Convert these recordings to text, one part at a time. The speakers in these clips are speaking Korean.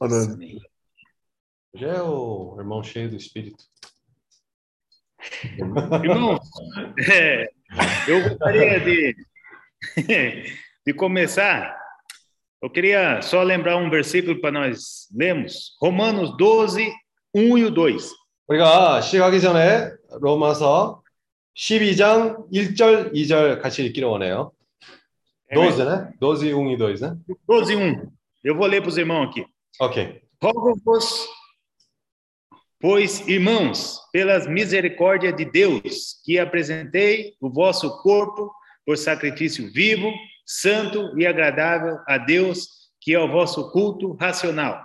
Amém. Amém. Hoje é o irmão cheio do Espírito. Irmãos, é, eu gostaria de, de começar. Eu queria só lembrar um versículo para nós lermos. Romanos 12, 1 e o 2. 우리가 시작하기 전에 로마서 12장 1절, 2절 같이 읽기를 원해요. 12, né? 12, 1 e 2, né? 12, 1. Eu vou ler para os irmãos aqui. Ok. Rogo-vos, pois, irmãos, pelas misericórdias de Deus, que apresentei o vosso corpo por sacrifício vivo, santo e agradável a Deus, que é o vosso culto racional.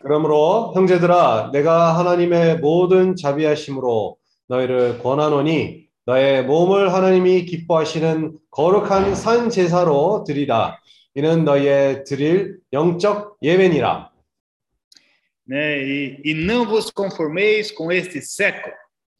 그러므로 형제들아 내가 하나님의 모든 자비하심으로 너희를 권하노니 너의 몸을 하나님이 기뻐하시는 거룩한 산 제사로 드리라 이는 너희의 드릴 영적 예배니라 né? E, e não vos conformeis com este século,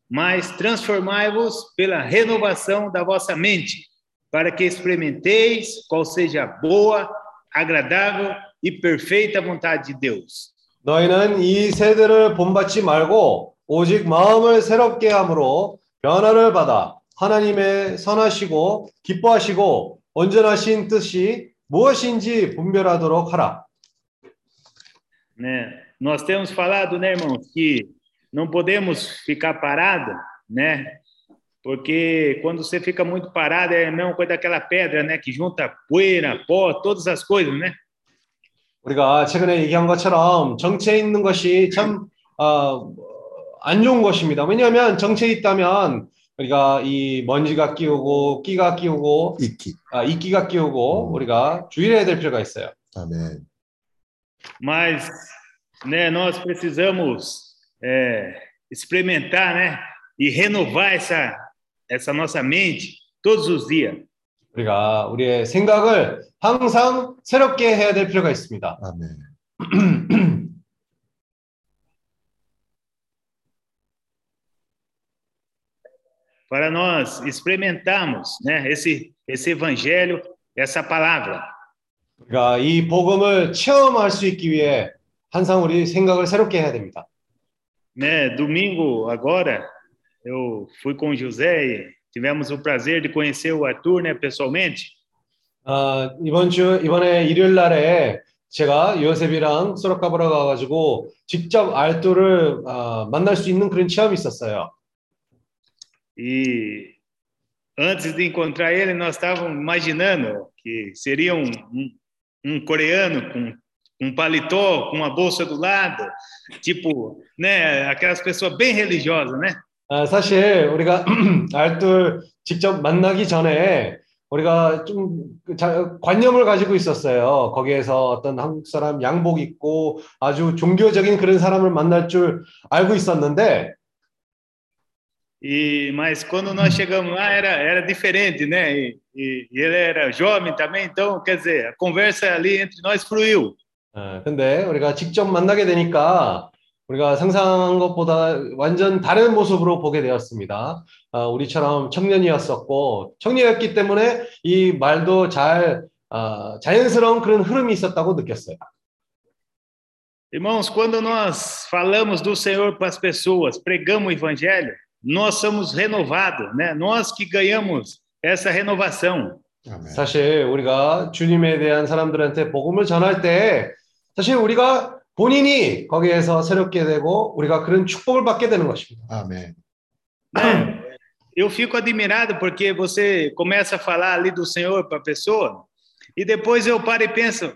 mas transformai-vos pela renovação da vossa mente, para que experimenteis qual seja a boa, agradável e perfeita vontade de Deus. 너희는 이 세대를 본받지 말고 오직 마음을 새롭게 함으로 변화를 받아 하나님의 선하시고 기뻐하시고 온전하신 뜻이 무엇인지 분별하도록 하라. né? Nós temos falado, né, irmãos, que não podemos ficar parado, né? Porque quando você fica muito parado é a mesma coisa daquela pedra, né, que junta poeira, pó, todas as coisas, né? 우리가 최근에 얘기한 것처럼 정체에 있는 것이 참, 어, 안 좋은 것입니다. 왜냐하면 정체에 있다면 우리가 이 먼지가 끼우고 끼가 끼우고 이끼. 아, 이끼가 끼우고 우리가 주의를 해야 될 필요가 있어요. 아멘. Mas, né, nós precisamos é, experimentar, né, e renovar essa essa nossa mente todos os dias. 우리가 우리의 생각을 항상 새롭게 해야 될 필요가 있습니다. 아멘. Para nós experimentarmos, né, esse esse evangelho, essa palavra. 우리가 이 복음을 체험할 수 있기 위해 항상 우리 생각을 새롭게 해야 됩니다. Né, domingo agora eu fui com o José e tivemos o prazer de conhecer o Arthur, né, pessoalmente. 아, 이번 주 이번에 일요일 날에 제가 요셉이랑 소라카보라 가가지고 직접 알토를 아, 만날 수 있는 그런 체험이 있었어요. E antes de encontrar ele, nós estávamos imaginando que seria um, um, um coreano com um paletó, com uma bolsa do lado, tipo, né, aquelas pessoas bem religiosas, né? 아, 사실 우리가 알토를 직접 만나기 전에 우리가 좀 자- 관념을 가지고 있었어요. 거기에서 어떤 한국 사람 양복 입고 아주 종교적인 그런 사람을 만날 줄 알고 있었는데 E mas quando nós chegamos lá era era diferente, né? E, e- e ele era jovem também, então quer dizer a conversa ali entre nós fluiu. 어, 근데 우리가 직접 만나게 되니까 우리가 상상한 것보다 완전 다른 모습으로 보게 되었습니다. 아, 우리처럼 청년이었었고 청년이었기 때문에 이 말도 잘 아, 자연스러운 그런 흐름이 있었다고 느꼈어요. Irmãos, quando nós falamos do Senhor para as pessoas, pregamos o evangelho, nós somos renovados, né? Nós que ganhamos essa renovação. 아멘. 사실 우리가 주님에 대한 사람들한테 복음을 전할 때 사실 우리가 본인이 거기에서 새롭게 되고 우리가 그런 축복을 받게 되는 것입니다. 아멘. né? Eu fico admirado porque você começa a falar ali do Senhor para a pessoa e depois eu paro e penso,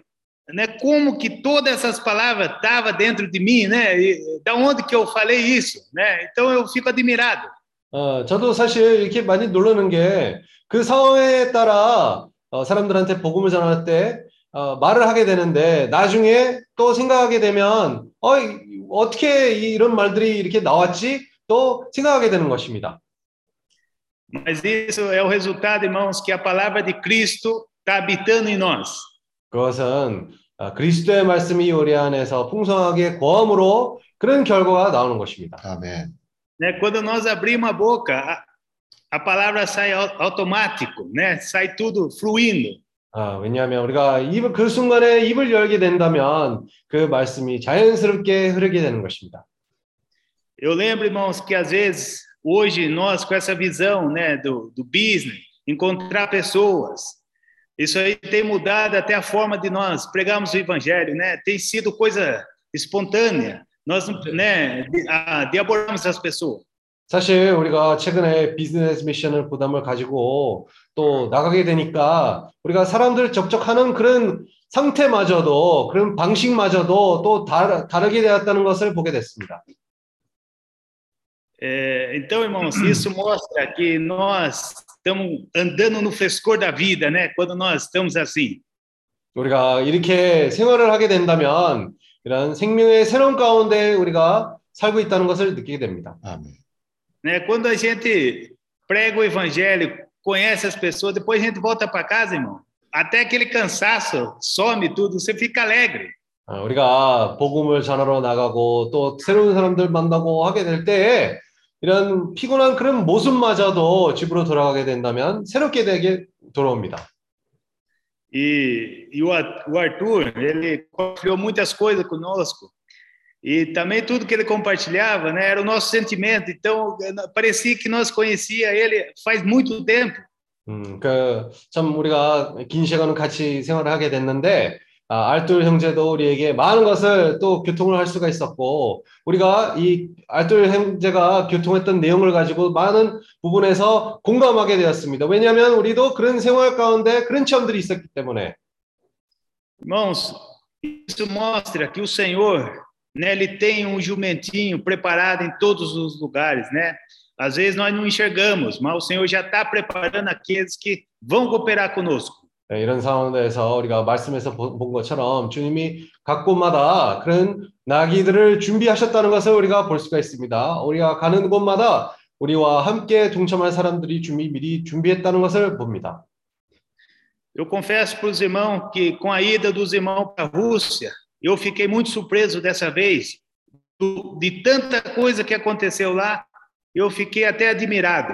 né? Como que todas essas palavras estavam dentro de mim, né? E da onde que eu falei isso, né? Então eu fico admirado. 어, 저도 사실 이렇게 많이 놀라는 게 그 상황에 따라 어, 사람들한테 복음을 전할 때 어, 말을 하게 되는데 나중에 또 생각하게 되면 어, 이- 어떻게 이런 말들이 이렇게 나왔지? 또 생각하게 되는 것입니다. Mas isso é o resultado, irmãos, que a palavra de Cristo está habitando em nós. 그것은 어, 그리스도의 말씀이 우리 안에서 풍성하게 거함으로 그런 결과가 나오는 것입니다. 아멘. Né? Quando nós abrimos a boca, a, a palavra sai au- automático, né? Sai tudo fluindo. 아, 왜냐하면 우리가 입을 그 순간에 입을 열게 된다면 그 말씀이 자연스럽게 흐르게 되는 것입니다. Eu lembro, irmãos, que às vezes, hoje, nós com essa visão né, do, do business, encontrar pessoas, isso aí tem mudado até a forma de nós pregarmos o evangelho, né? Tem sido coisa espontânea, nós, né, de, a, de abordarmos as pessoas. 사실 우리가 최근에 비즈니스 미션을 부담을 가지고 또 나가게 되니까 우리가 사람들 접촉하는 그런 상태마저도 그런 방식마저도 또 다르, 다르게 되었다는 것을 보게 됐습니다. É, então, irmãos, isso mostra que nós estamos andando no frescor da vida, né? Quando nós estamos assim. 우리가 이렇게 생활을 하게 된다면 이런 생명의 새로운 가운데 우리가 살고 있다는 것을 느끼게 됩니다. 아멘. Né? Quando a gente prega o evangelho, conhece as pessoas, depois a gente volta para casa, irmão. Até aquele cansaço some tudo, você fica alegre. 아, 우리가 복음을 전하러 나가고 또 새로운 사람들 만나고 하게 될 때에 이런 피곤한 그런 모습마저도 집으로 돌아가게 된다면 새롭게 되게 돌아옵니다. E, e o o Arthur, ele compartilhou muitas coisas conosco. E também tudo que ele compartilhava, né, era o nosso sentimento. Então, parecia que nós conhecia ele faz muito tempo. 음, 그, 참, 우리가 긴 시간을 같이 생활을 하게 됐는데, 아, 알돌 형제도 우리에게 많은 것을 또 교통을 할 수가 있었고, 우리가 이 알돌 형제가 교통했던 내용을 가지고 많은 부분에서 공감하게 되었습니다. 왜냐하면 우리도 그런 생활 가운데 그런 체험들이 있었기 때문에. Irmãos, isso mostra que o Senhor, né, ele tem um jumentinho preparado em todos os lugares, né? Às vezes nós não enxergamos, mas o Senhor já está preparando aqueles que vão cooperar conosco. 네, 이런 상황에서 우리가 말씀에서 보- 본 것처럼 주님이 각 곳마다 그런 나귀들을 준비하셨다는 것을 우리가 볼 수가 있습니다. 우리가 가는 곳마다 우리와 함께 동참할 사람들이 준비, 미리 준비했다는 것을 봅니다. Eu confesso para os irmãos que com a ida dos irmãos para a Rússia, eu fiquei muito surpreso dessa vez, de tanta coisa que aconteceu lá, eu fiquei até admirado.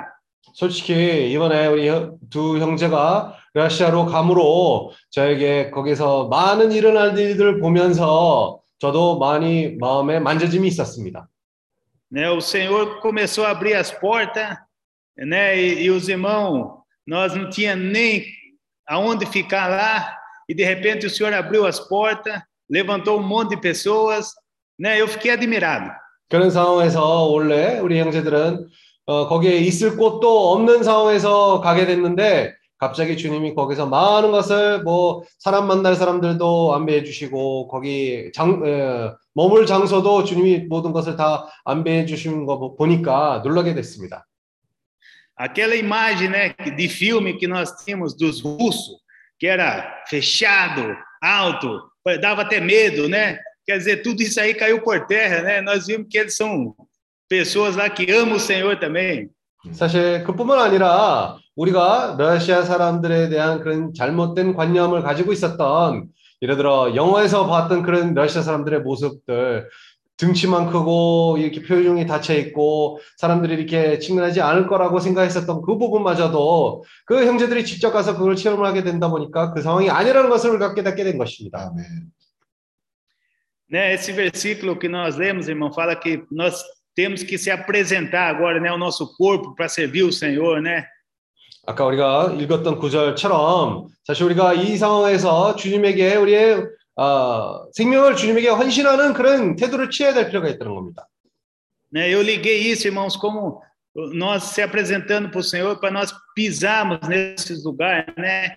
솔직히 이번에 우리 형- 두 형제가 러시아로 감으로 저에게 거기서 많은 일어날 일들을 보면서 저도 많이 마음에 만져짐이 있었습니다. Né, o Senhor começou a abrir as portas, né, e, e os irmãos, nós não tinha nem aonde ficar lá, e de repente o Senhor abriu as portas, levantou um monte de pessoas, né, eu fiquei admirado. 그런 상황에서 원래 우리 형제들은 어, 거기에 있을 곳도 없는 상황에서 가게 됐는데 갑자기 주님이 거기서 많은 것을 뭐 사람 만날 사람들도 안배해 주시고 거기 장 에, 머물 장소도 주님이 모든 것을 다 안배해 주신 거 보- 보니까 놀라게 됐습니다. Aquela imagem, né, de filme que nós tínhamos dos russos, que era fechado, alto, dava até medo, né? Quer dizer, tudo isso aí caiu por terra, né? Nós vimos que eles são pessoas lá que amam o Senhor também. 사실 그뿐만 아니라 우리가 러시아 사람들에 대한 그런 잘못된 관념을 가지고 있었던 예를 들어 영화에서 봤던 그런 러시아 사람들의 모습들 등치만 크고 이렇게 표정이 닫혀 있고 사람들이 이렇게 친근하지 않을 거라고 생각했었던 그 부분마저도 그 형제들이 직접 가서 그걸 체험을 하게 된다 보니까 그 상황이 아니라는 것을 우리가 깨닫게 된 것입니다. 아멘. Né, esse versículo que nós lemos, irmão, fala que nós temos que se apresentar agora, né, o nosso corpo para servir o Senhor, né? 아까 우리가 읽었던 구절처럼 사실 우리가 이 상황에서 주님에게 우리의 어, 생명을 주님에게 헌신하는 그런 태도를 취해야 될 필요가 있다는 겁니다. Né, eu liguei isso, irmãos, como nós se apresentando para o Senhor, para nós pisarmos nesses lugares, né?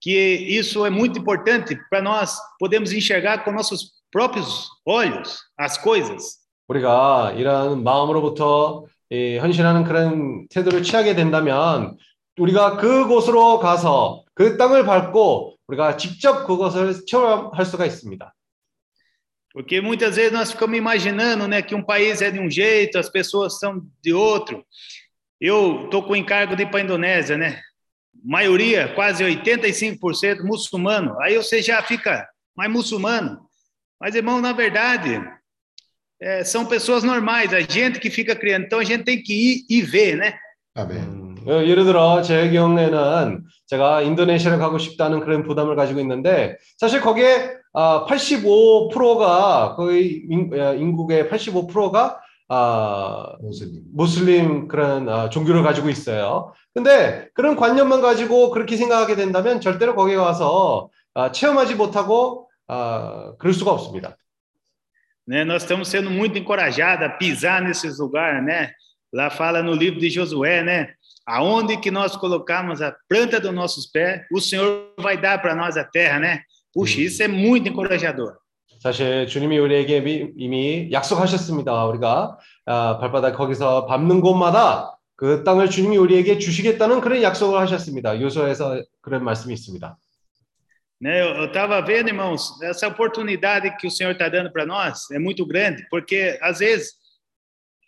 Que isso é muito importante para nós podermos enxergar com nossos próprios olhos as coisas. 우리가 이런 마음으로부터 이, 헌신하는 그런 태도를 취하게 된다면 우리가 그곳으로 가서 그 땅을 밟고 우리가 직접 그것을 체험할 수가 있습니다. Porque muitas vezes nós ficamos imaginando, né, que um país é de um jeito, as pessoas são de outro. Eu tô com o encargo de ir para a Indonésia, né? Maioria, quase 85% muçulmano. Aí você já fica mais muçulmano. Mas irmão, na verdade, é, são pessoas normais, a gente que fica criando. Então a gente tem que ir e ver, né? 아멘. 음, 어, 예를 들어 제 경우에는 제가 인도네시아를 가고 싶다는 그런 부담을 가지고 있는데 사실 거기에 아, 85%가 거의 인, 어, 인국의 85%가 아, 모슬림. 무슬림 그런 아, 종교를 가지고 있어요. 근데 그런 관념만 가지고 그렇게 생각하게 된다면 절대로 거기 가서 아, 체험하지 못하고 아, 그럴 수가 없습니다. Né? Nós estamos sendo muito encorajados a pisar nesses lugares, né? Lá fala no livro de Josué, né? Aonde que nós colocamos a planta dos nossos pés, o Senhor vai dar para nós a terra, né? Puxa, isso é muito encorajador. 사실 주님이 우리에게 미- 이미 약속하셨습니다. 우리가 아, 발바닥 거기서 밟는 곳마다 그 땅을 주님이 우리에게 주시겠다는 그런 약속을 하셨습니다. 요소에서 그런 말씀이 있습니다. Né? Eu estava vendo, irmãos, essa oportunidade que o Senhor está dando para nós é muito grande, porque às vezes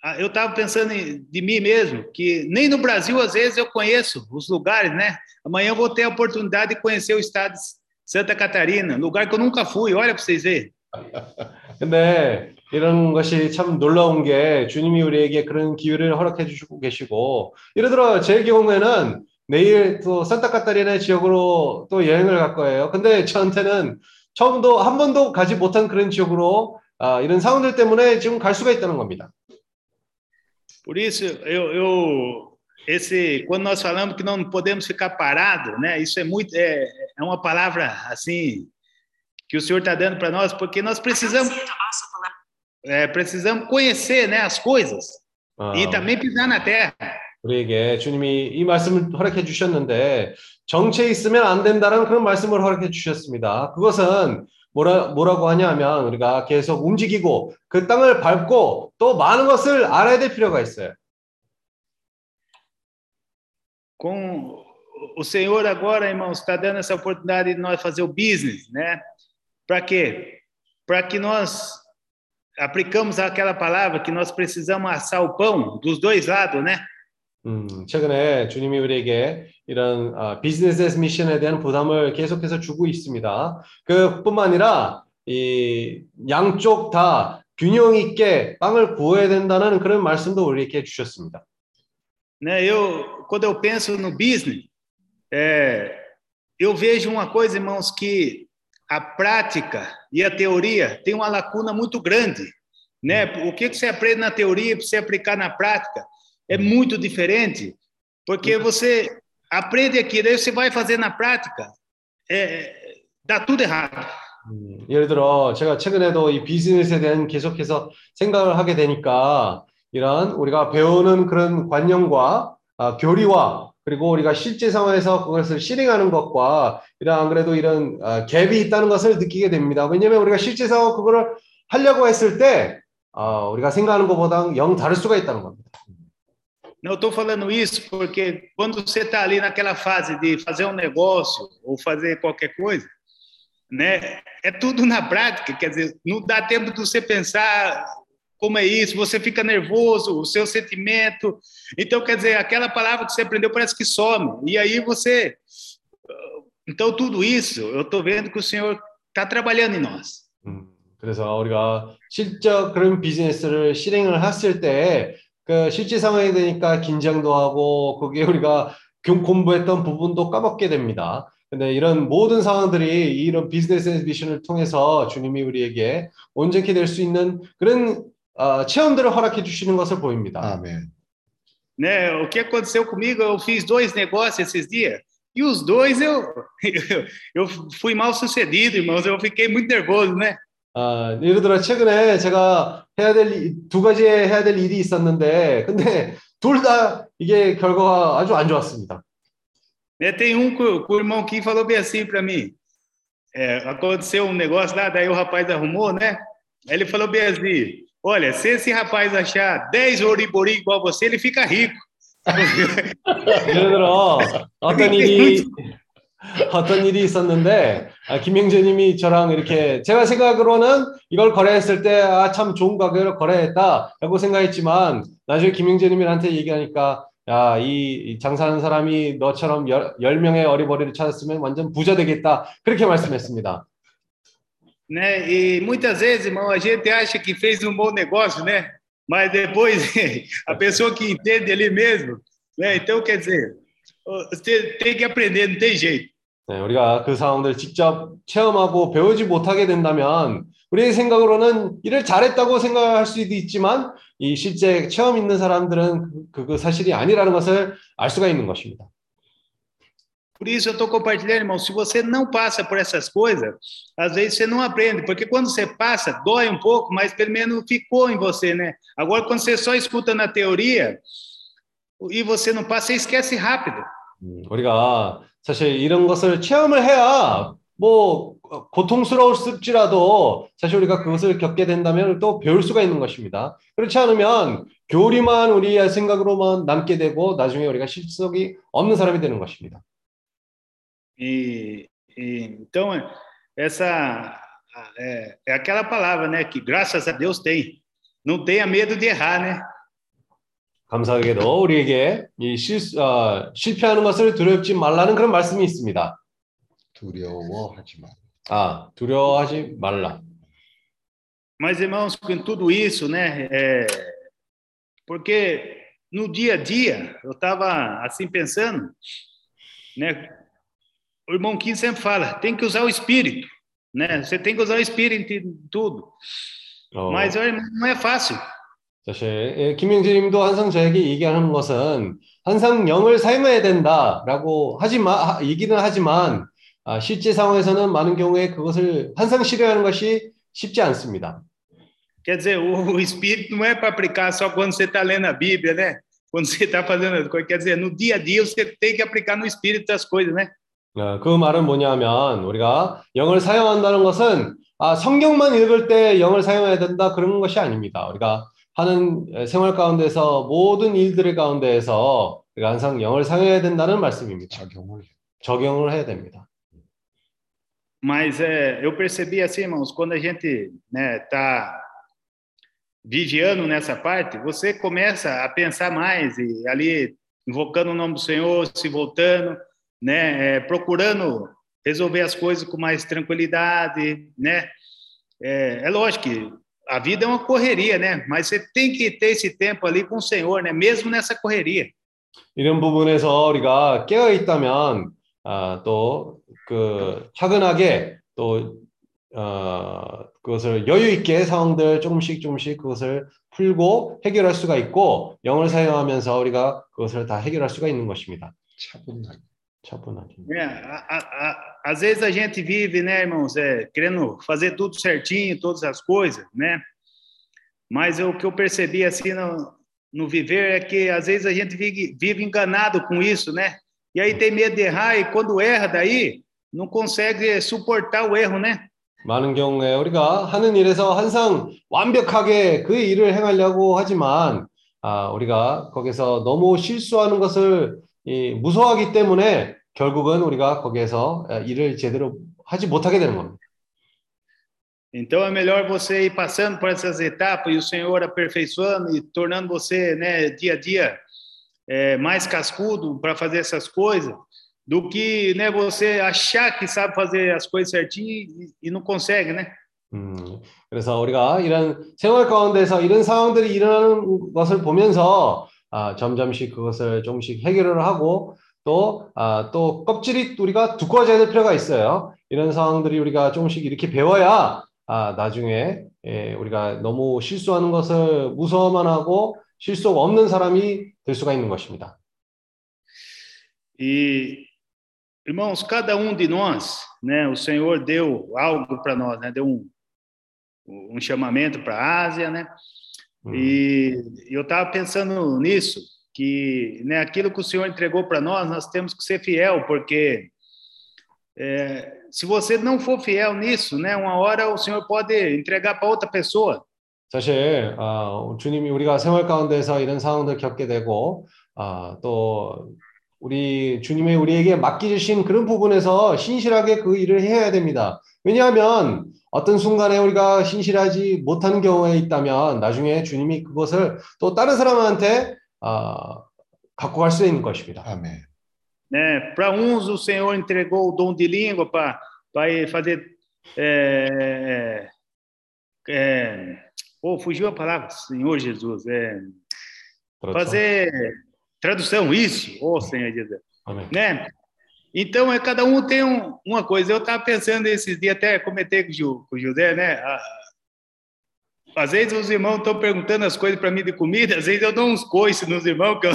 ah, eu estava pensando em- de mim mesmo, que nem no Brasil às vezes eu conheço os lugares, né? Amanhã eu vou ter a oportunidade de conhecer o estado de Santa Catarina, lugar que eu nunca fui. Olha para vocês verem. 근데 이런 것이 참 놀라운 게 주님이 우리에게 그런 기회를 허락해 주시고 계시고 예를 들어 제 경우에는 내일 또 산타카타리나 지역으로 또 여행을 갈 거예요. 근데 저한테는 처음도 한 번도 가지 못한 그런 지역으로 아, 이런 상황들 때문에 지금 갈 수가 있다는 겁니다. Por isso, eu, eu esse quando nós falamos que não podemos ficar parados, né? Isso é muito é, é uma palavra assim que o Senhor está dando para nós, porque nós precisamos é, precisamos conhecer, né, as coisas 아, e também pisar na terra. 우리에게 주님이 이 말씀을 허락해 주셨는데 정체에 있으면 안 된다는 그런 말씀을 허락해 주셨습니다. 그것은 뭐라, 뭐라고 하냐면 우리가 계속 움직이고 그 땅을 밟고 또 많은 것을 알아야 될 필요가 있어요. Com o Senhor agora, irmãos, está dando essa oportunidade de nós fazer o business, né? Para quê? Para que nós aplicamos aquela palavra que nós precisamos assar o pão dos dois lados, né? 음, 최근에 주님이 우리에게 이런 아, 비즈니스 미션에 대한 부담을 계속해서 주고 있습니다. 그뿐만 아니라 이 양쪽 다 균형 있게 빵을 구워야 된다는 그런 말씀도 우리에게 주셨습니다. né? Eu, quando eu penso no business, é, eu vejo uma coisa, irmãos, que a prática e a teoria tem uma lacuna muito grande, né? O que que você aprende na teoria para você aplicar na prática é muito diferente, porque você aprende aqui, daí você vai fazer na prática, é, dá tudo errado. 음, 예를 들어 제가 최근에도 이 비즈니스에 대한 계속해서 생각을 하게 되니까 이런 우리가 배우는 그런 관념과 아, 교리와 그리고 우리가 실제 상황에서 그것을 실행하는 것과 이런 안 그래도 이런 아, 갭이 있다는 것을 느끼게 됩니다. 왜냐하면 우리가 실제 상황 그거를 하려고 했을 때 아, 우리가 생각하는 것보다 영 다를 수가 있다는 겁니다. Não estou falando isso porque quando você está ali naquela fase de fazer um negócio ou fazer qualquer coisa, né? É tudo na prática, quer dizer, não dá tempo de você pensar como é isso, você fica nervoso, o seu sentimento. Então, quer dizer, aquela palavra que você aprendeu parece que some. E aí você. Então, tudo isso, eu estou vendo que o Senhor está trabalhando em nós. 음, 그래서 우리가 실적 그런 비즈니스를 실행을 했을 때 그 실제 상황이 되니까 긴장도 하고 거기에 우리가 경- 공부했던 부분도 까먹게 됩니다. 근데 이런 모든 상황들이 이런 비즈니스 미션을 통해서 주님이 우리에게 온전히 될수 있는 그런 어, 체험들을 허락해 주시는 것을 보입니다. 아멘. Né? O que aconteceu comigo, eu fiz dois negócios esses dias. E os dois eu, eu fui mal sucedido, irmãos. Eu fiquei muito nervoso, né? 아, 예를 들어 최근에 제가 해야 될 두 가지 해야 될 일이 있었는데 근데 둘 다 이게 결과가 아주 안 좋았습니다. Né, Tem um que, o- irmão Kim falou bem assim para mim. É, aconteceu um negócio lá, daí o rapaz arrumou, né? Ele falou bem assim: Olha, se esse rapaz achar 10 oribori igual você, ele fica rico. 예를 들어 어떤 일이 어떤 일이 있었는데 아, 김영재님이 저랑 이렇게 제가 생각으로는 이걸 거래했을 때 아 참 좋은 가격을 거래했다라고 생각했지만 나중에 김영재님한테 얘기하니까 야 이 장사하는 사람이 너처럼 열, 열 명의 어리버리를 찾았으면 완전 부자 되겠다 그렇게 말씀했습니다. né? E muitas vezes, irmão, a gente acha que fez um bom negócio, né? Mas depois a pessoa que entende ali mesmo Né? Então, quer dizer, você tem que aprender, não tem jeito. 네, 우리가 그 상황들 직접 체험하고 배우지 못하게 된다면 우리의 생각으로는 일을 잘했다고 생각할 수도 있지만 이 실제 체험 있는 사람들은 그, 그 사실이 아니라는 것을 알 수가 있는 것입니다. Por isso eu estou compartilhando, irmão. Se você não passa por essas coisas, às vezes você não aprende, porque quando você passa, dói um pouco, mas pelo menos ficou em você, né? Agora, quando você só escuta na teoria e você não passa, você esquece rápido. 음, 우리가 사실 이런 것을 체험을 해야 뭐 고통스러울지라도 사실 우리가 그것을 겪게 된다면 또 배울 수가 있는 것입니다. 그렇지 않으면 교리만 우리의 생각으로만 남게 되고 나중에 우리가 실속이 없는 사람이 되는 것입니다. E, e então essa é, é aquela palavra, né, que graças a Deus tem. Não tenha medo de errar, né? 감사하게도 우리에게 이 실, 어, 실패하는 것을 두렵지 말라는 그런 말씀이 있습니다. 두려워하지 마. 아, 두려워하지 말라. Mas, irmãos, com tudo isso, né? é, porque no dia a dia, eu estava assim pensando, né? O irmão Kim sempre fala, tem que usar o espírito, né? Você tem que usar o espírito em tudo. 어, Mas olha, não é fácil. 사실 예, 김영재님도 항상 저에게 얘기하는 것은 항상 영을 사용해야 된다라고 하지만 얘기는 ha지만 아, 실제 상황에서는 많은 경우에 그것을 항상 실행하는 것이 쉽지 않습니다. Quer dizer, o, o espírito não é para aplicar só quando você está lendo a Bíblia, né? Quando você está fazendo as coisas. Quer dizer, no dia a dia você tem que aplicar no espírito as coisas, né? 어, 그 말은 뭐냐면 우리가 영을 사용한다는 것은 아, 성경만 읽을 때 영을 사용해야 된다 그런 것이 아닙니다. 우리가 하는 생활 가운데서 모든 일들의 가운데에서 우리가 항상 영을 사용해야 된다는 말씀입니다. 적용을 해. 적용을 해야 됩니다. Mas é, eu percebi assim, irmãos, quando a gente né, tá vigiando nessa parte, você começa a pensar mais e ali invocando o nome do Senhor, se voltando, né, é, procurando resolver as coisas com mais tranquilidade, né? É, é lógico que a vida é uma correria, né? Mas você tem que ter esse tempo ali com o Senhor, né? Mesmo nessa correria. 이런 부분에서 우리가 깨어 있다면 아, 또그 차근하게 또 어, 그것을 여유 있게 상황들 조금씩 조금씩 그것을 풀고 해결할 수가 있고 영을 사용하면서 우리가 그것을 다 해결할 수가 있는 것입니다. 차분하게. 차분하게. É, a, a, a, às vezes a gente vive, né, irmãos, é, querendo fazer tudo certinho, todas as coisas, né? Mas o que eu percebi assim no, no viver é que às vezes a gente vive, vive enganado com isso, né? E aí tem medo de errar e quando erra daí não consegue suportar o erro, né? 많은 경우에 우리가 하는 일에서 항상 완벽하게 그 일을 행하려고 하지만 아, 우리가 거기서 너무 실수하는 것을 이, 무서워하기 때문에 결국은 우리가 거기에서 아, 일을 제대로 하지 못하게 되는 겁니다. Então é melhor você ir passando por essas etapas e o Senhor aperfeiçoando e tornando você, né, dia a dia é, mais cascudo para fazer essas coisas, do que, né, você achar que sabe fazer as coisas certinho e, e não consegue, né? 음, 그래서 우리가 이런 생활 가운데서 이런 상황들이 일어나는 것을 보면서 아, 점점씩 그것을 조금씩 해결을 하고 또, 아, 또 껍질이 우리가 두꺼워져야 될 필요가 있어요. 이런 상황들이 우리가 조금씩 이렇게 배워야 아, 나중에 예, 우리가 너무 실수하는 것을 무서워만 하고 실수가 없는 사람이 될 수가 있는 것입니다. E, irmãos, cada um de nós, né, o Senhor deu algo para nós, né, deu um, um chamamento para a Ásia, né? 음, E eu estava pensando nisso, que né, aquilo que o Senhor entregou para nós, nós temos que ser fiel, porque é, se você não for fiel nisso, né, uma hora o Senhor pode entregar para outra pessoa. 사실 아, 주님이 우리가 생활 가운데서 이런 상황들 겪게 되고 아, 또 우리 주님이 우리에게 맡기주신 그런 부분에서 신실하게 그 일을 해야 됩니다. 왜냐하면 어떤 순간에 우리가 신실하지 못하는 경우에 있다면 나중에 주님이 그것을 또 다른 사람한테 아, 갖고 갈 수 있는 것입니다. 아멘. Né? Para uns, o Senhor entregou o dom de língua para fazer. É, é, oh, fugiu a palavra, Senhor Jesus. É, 그렇죠. fazer tradução isso, ô Senhor Jesus, 아멘. né? Então, é, cada um tem um- uma coisa. Eu estava pensando esses dias, até comentei com o, Gil- com o José, né? Ah, Às vezes os irmãos estão perguntando as coisas para mim de comida, às vezes eu dou uns coices nos irmãos que eu,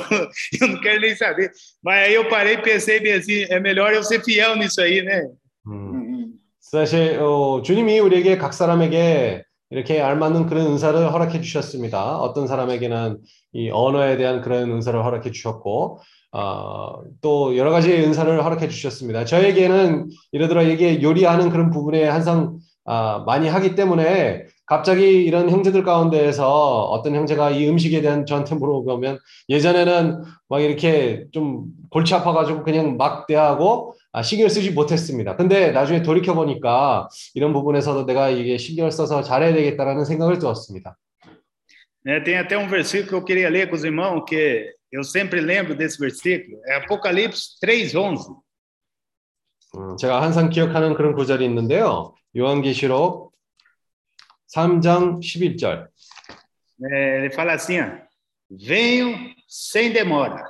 eu não quero nem saber. Mas aí eu parei e pensei bem assim, é melhor eu ser fiel nisso aí, né? 음. 사실 어, 주님이 우리에게 각 사람에게 이렇게 알맞는 그런 은사를 허락해 주셨습니다. 어떤 사람에게는 이 언어에 대한 그런 은사를 허락해 주셨고 어, 또 여러 가지 은사를 허락해 주셨습니다. 저에게는 들어 이게 요리하는 그런 부분에 항상 아, 많이 하기 때문에 갑자기 이런 형제들 가운데에서 어떤 형제가 이 음식에 대한 저한테 물어보면 예전에는 막 이렇게 좀 골치 아파가지고 그냥 막 대하고 아, 신경 쓰지 못했습니다. 근데 나중에 돌이켜 보니까 이런 부분에서도 내가 이게 신경을 써서 잘해야 되겠다라는 생각을 들었습니다. Né, Tem até um versículo que eu queria ler com os irmãos, que eu sempre lembro desse versículo, é Apocalipse 3:11. 음, 제가 항상 기억하는 그런 구절이 있는데요. 요한계시록 3장 11절. É, ele fala assim: ó, venho sem demora,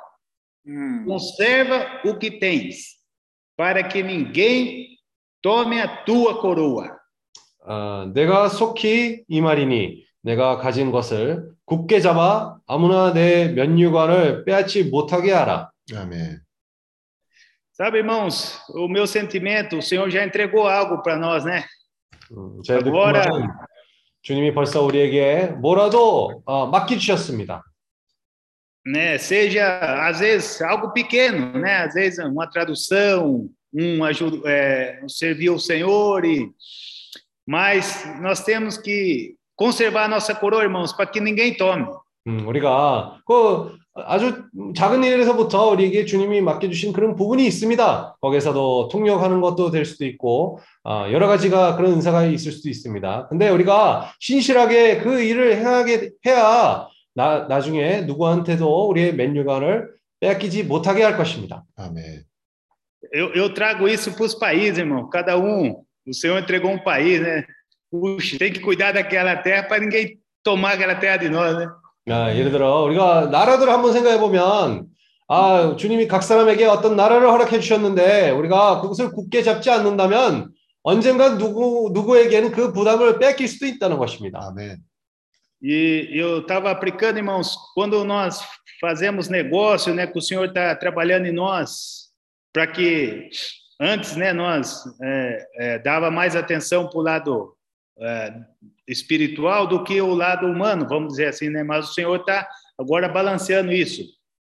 conserva o que tens, para que ninguém tome a tua coroa. 아, 내가 속히 이 말이니 내가 가진 것을 굳게 잡아 아무나 내 면류관을 빼앗지 못하게 하라. 아멘. Sabe, irmãos, o meu sentimento, o Senhor já entregou algo para nós, né? 음, 제 뭐라- 느낌은 주님이 벌써 우리에게 뭐라도 어, 맡기주셨습니다. né? Seja às vezes algo pequeno, né? Às vezes uma tradução, um ajuda, é, um servir ao Senhor e mas nós temos que conservar a nossa coroa, irmãos, para que ninguém tome. 음, 우리가 그 아주 작은 일에서부터 우리에게 주님이 맡겨주신 그런 부분이 있습니다. 거기서도 통역하는 것도 될 수도 있고 아, 여러 가지가 그런 은사가 있을 수도 있습니다. 근데 우리가 신실하게 그 일을 행하게 해야 나, 나중에 누구한테도 우리의 맨유관을 빼앗기지 못하게 할 것입니다. 아멘. Eu, eu trago isso para os países, irmão. Cada um, o Senhor entregou um país, né? Puxa, tem que cuidar daquela terra para ninguém tomar aquela terra de nós, né? 아, 예를 들어 우리가 나라들을 한번 생각해 보면 아, 주님이 각 사람에게 어떤 나라를 허락해 주셨는데 우리가 그것을 굳게 잡지 않는다면 언젠가 누구 누구에게는 그 부담을 뺏길 수도 있다는 것입니다. 아멘. E eu estava aplicando, irmãos, quando nós fazemos negócio, né, que o Senhor está trabalhando em nós, para que antes, né, nós é, é, dava mais atenção para o lado é, espiritual do que o lado humano, vamos dizer assim, né? Mas o Senhor está agora balanceando isso.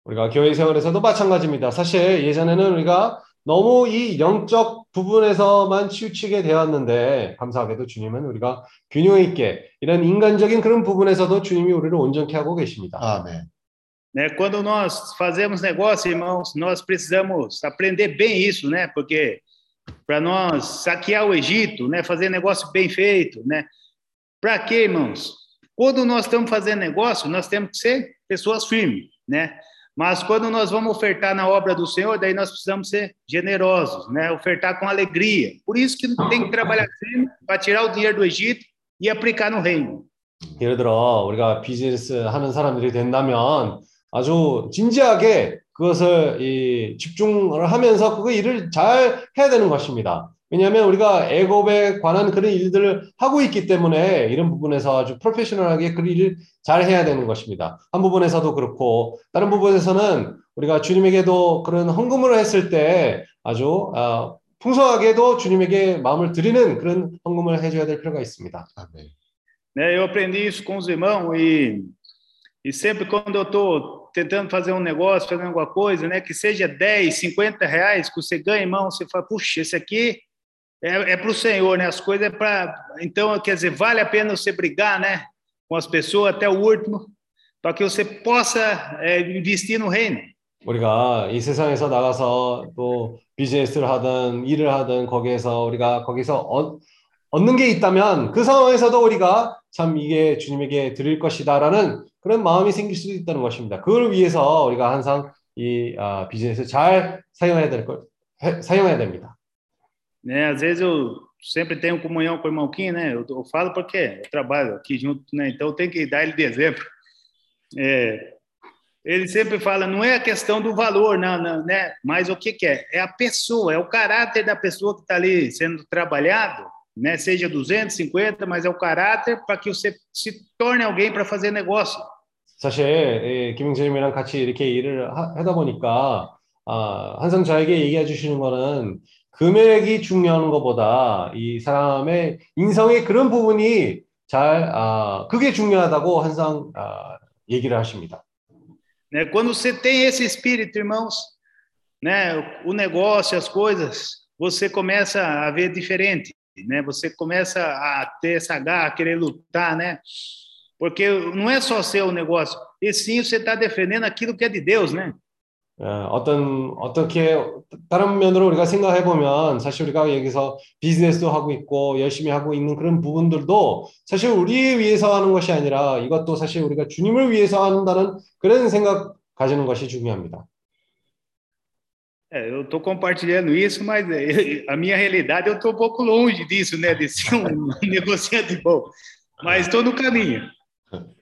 우리가 교회 생활에서도 마찬가지입니다. 사실 예전에는 우리가 너무 이 영적 부분에서만 치우치게 되었는데 감사하게도 주님은 우리가 균형 있게 이런 인간적인 그런 부분에서도 주님이 우리를 온전케 하고 계십니다. 아멘. Né? Quando nós fazemos negócio, irmãos, nós precisamos aprender bem isso, né? Porque para nós saquear o Egito, né, fazer negócio bem feito, né? Para quê, irmãos? Quando nós estamos fazendo negócio, nós temos que ser pessoas firmes, né? Mas quando nós vamos ofertar na obra do Senhor, daí nós precisamos ser generosos, né? Ofertar com alegria. Por isso que tem que trabalhar firme para tirar o dinheiro do Egito e aplicar no reino. 예를 들어 우리가 비즈니스 하는 사람들이 된다면 아주 진지하게 그것을 이 집중을 하면서 그 일을 잘 해야 되는 것입니다. 왜냐하면 우리가 애굽에 관한 그런 일들을 하고 있기 때문에 이런 부분에서 아주 프로페셔널하게 그 일을 잘 해야 되는 것입니다. 한 부분에서도 그렇고 다른 부분에서는 우리가 주님에게도 그런 헌금을 했을 때 아주 어, 풍성하게도 주님에게 마음을 드리는 그런 헌금을 해줘야 될 필요가 있습니다. 아멘. né? Eu aprendi isso com os irmãos e, e sempre quando eu estou tentando fazer um negócio, fazendo alguma coisa, né? Que seja 10, 50 reais que você ganha, irmão, você fala, puxa, esse aqui é, é para o Senhor, né? As coisas é para... Então, quer dizer, vale a pena você brigar, né? Com as pessoas até o último, para que você possa é, investir no reino. 우리가 이 세상에서 나가서 또 비즈니스를 하든 일을 하든 거기에서 우리가 거기서 얻, 얻는 게 있다면 그 상황에서도 우리가 참 이게 주님에게 드릴 것이다라는 그런 마음이 생길 수도 있다는 것입니다. 그걸 위해서 우리가 항상 이 아, 비즈니스 잘 사용해야 될 걸, 해- 사용해야 됩니다. né? Às vezes eu sempre tenho comunhão com o irmão Kim, né? Eu, eu falo porque eu trabalho aqui junto, né? Então eu tenho que dar ele de exemplo. É, Ele sempre fala, não é a questão do valor, não, não, né? Mas o que, que é? É a pessoa, é o caráter da pessoa que está ali sendo trabalhado, né? Seja 250, mas é o caráter para que você se torne alguém para fazer negócio. 사실 예, 김영재님이랑 같이 이렇게 일을 하, 하다 보니까 아, 항상 저에게 얘기해 주시는 거는 금액이 중요한 것보다 이 사람의 인성의 그런 부분이 잘 아, 그게 중요하다고 항상 아, 얘기를 하십니다. Né? Quando você tem esse espírito, irmãos, né? O negócio, as coisas, você começa a ver diferente, né? Você começa a ter essa garra, querer lutar, né? Porque não é só seu negócio, e sim você está defendendo aquilo que é de Deus, né? 어, 어떤 어떻게 다른 면으로 우리가 생각해 보면 사실 우리가 여기서 비즈니스도 하고 있고 열심히 하고 있는 그런 부분들도 사실 우리 위해서 하는 것이 아니라 이것도 사실 우리가 주님을 위해서 한다는 그런 생각 가지는 것이 중요합니다. É, eu estou compartilhando isso, mas a minha realidade eu estou um pouco longe disso, né? De ser um negociante bom. Mas estou no caminho.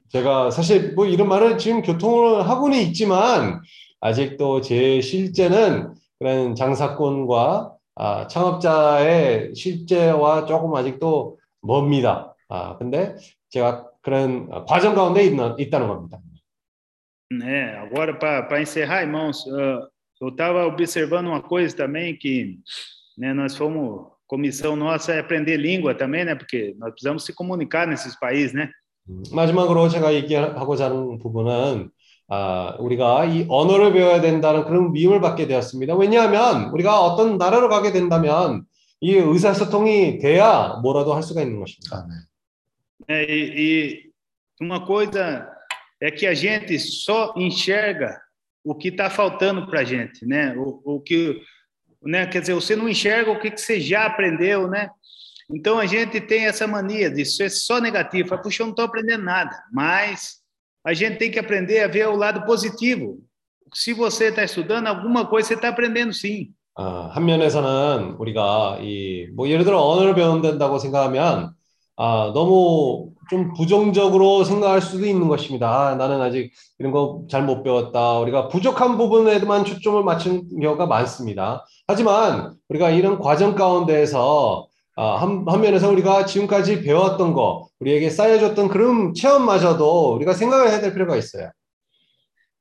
제가 사실 뭐 이런 말을 지금 교통을 하고는 있지만 아직도 제 실제는 그런 장사꾼과 아, 창업자의 실제와 조금 아직도 멉니다. 아, 근데 제가 그런 과정 가운데 있는, 있다는 겁니다. É, agora, para encerrar, irmãos, uh, eu estava observando uma coisa também que né, nós fomos, comissão nossa é aprender língua também, né? Porque nós precisamos se comunicar nesses países, né? 마지막으로 제가 얘기하고자 하는 부분은 아, 우리가 이 언어를 배워야 된다는 그런 미움을 받게 되었습니다. 왜냐하면 우리가 어떤 나라로 가게 된다면 이 의사소통이 돼야 뭐라도 할 수가 있는 것입니다. 아멘. É, e, e uma coisa é que a gente só enxerga o que está faltando para a gente, né? O, o que, né? Quer dizer, você não enxerga o que, que você já aprendeu, né? Então a gente tem essa mania de ser só negativo. Fala, Puxa, eu não estou aprendendo nada. Mas a gente tem que aprender a ver o lado positivo. Se você está estudando alguma coisa, você está aprendendo sim. 아, 한 면에서는 우리가 이 뭐 예를 들어 언어를 배운다고 생각하면 아, 너무 좀 부정적으로 생각할 수도 있는 것입니다. 아, 나는 아직 이런 거 잘 못 배웠다. 우리가 부족한 부분에만 초점을 맞춘 경우가 많습니다. 하지만 우리가 이런 과정 가운데에서 아, 한, 한 면에서 우리가 지금까지 배웠던 거, 우리에게 쌓여줬던 그런 체험마저도 우리가 생각을 해야 될 필요가 있어요.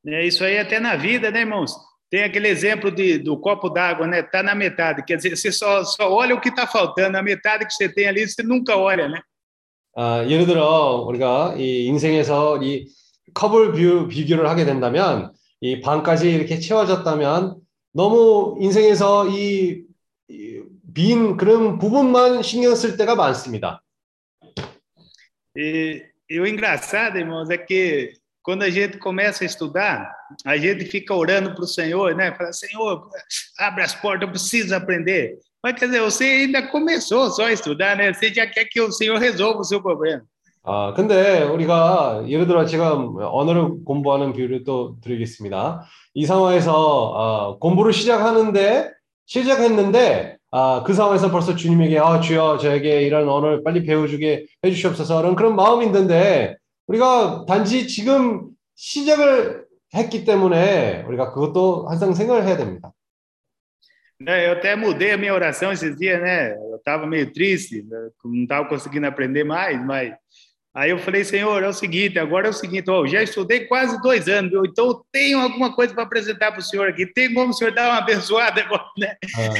É isso aí até na vida, né, irmãos? Tem aquele exemplo de, do copo d'água, né? Tá na metade. Quer dizer, você só, só olha o que está faltando. A metade que você tem ali, você nunca olha, né? 아, 예를 들어 우리가 이 인생에서 이 컵을 비유, 비교를 하게 된다면 이 반까지 이렇게 채워졌다면 너무 인생에서 이, 이 빈 그런 부분만 신경 쓸 때가 많습니다. E, e o engraçado, irmãos, é que quando a gente começa a estudar, a gente fica orando para o Senhor, né? Fala, Senhor, abre as portas, eu preciso aprender. Mas quer dizer, você ainda começou só a estudar, né? Você já quer que o Senhor resolva o seu problema. 아, 근데 우리가 예를 들어 지금 언어를 공부하는 비유를 또 드리겠습니다. 이 상황에서 아, 공부를 시작하는데 시작했는데 아, 그 상황에서 벌써 주님에게 아, 주여 저에게 이런 언어를 빨리 배워주게 해주시옵소서라는 그런 마음이 있는데 우리가 단지 지금 시작을 했기 때문에 우리가 그것도 항상 생각을 해야 됩니다. Né, Eu até mudei a minha oração esses dias, né? Eu estava meio triste, não estava conseguindo aprender mais, mas aí eu falei, Senhor, é o seguinte, agora é o seguinte, ó, eu já estudei quase dois anos, então tenho alguma coisa para apresentar para o Senhor aqui. Tem como o Senhor dar uma abençoada agora, né? 아,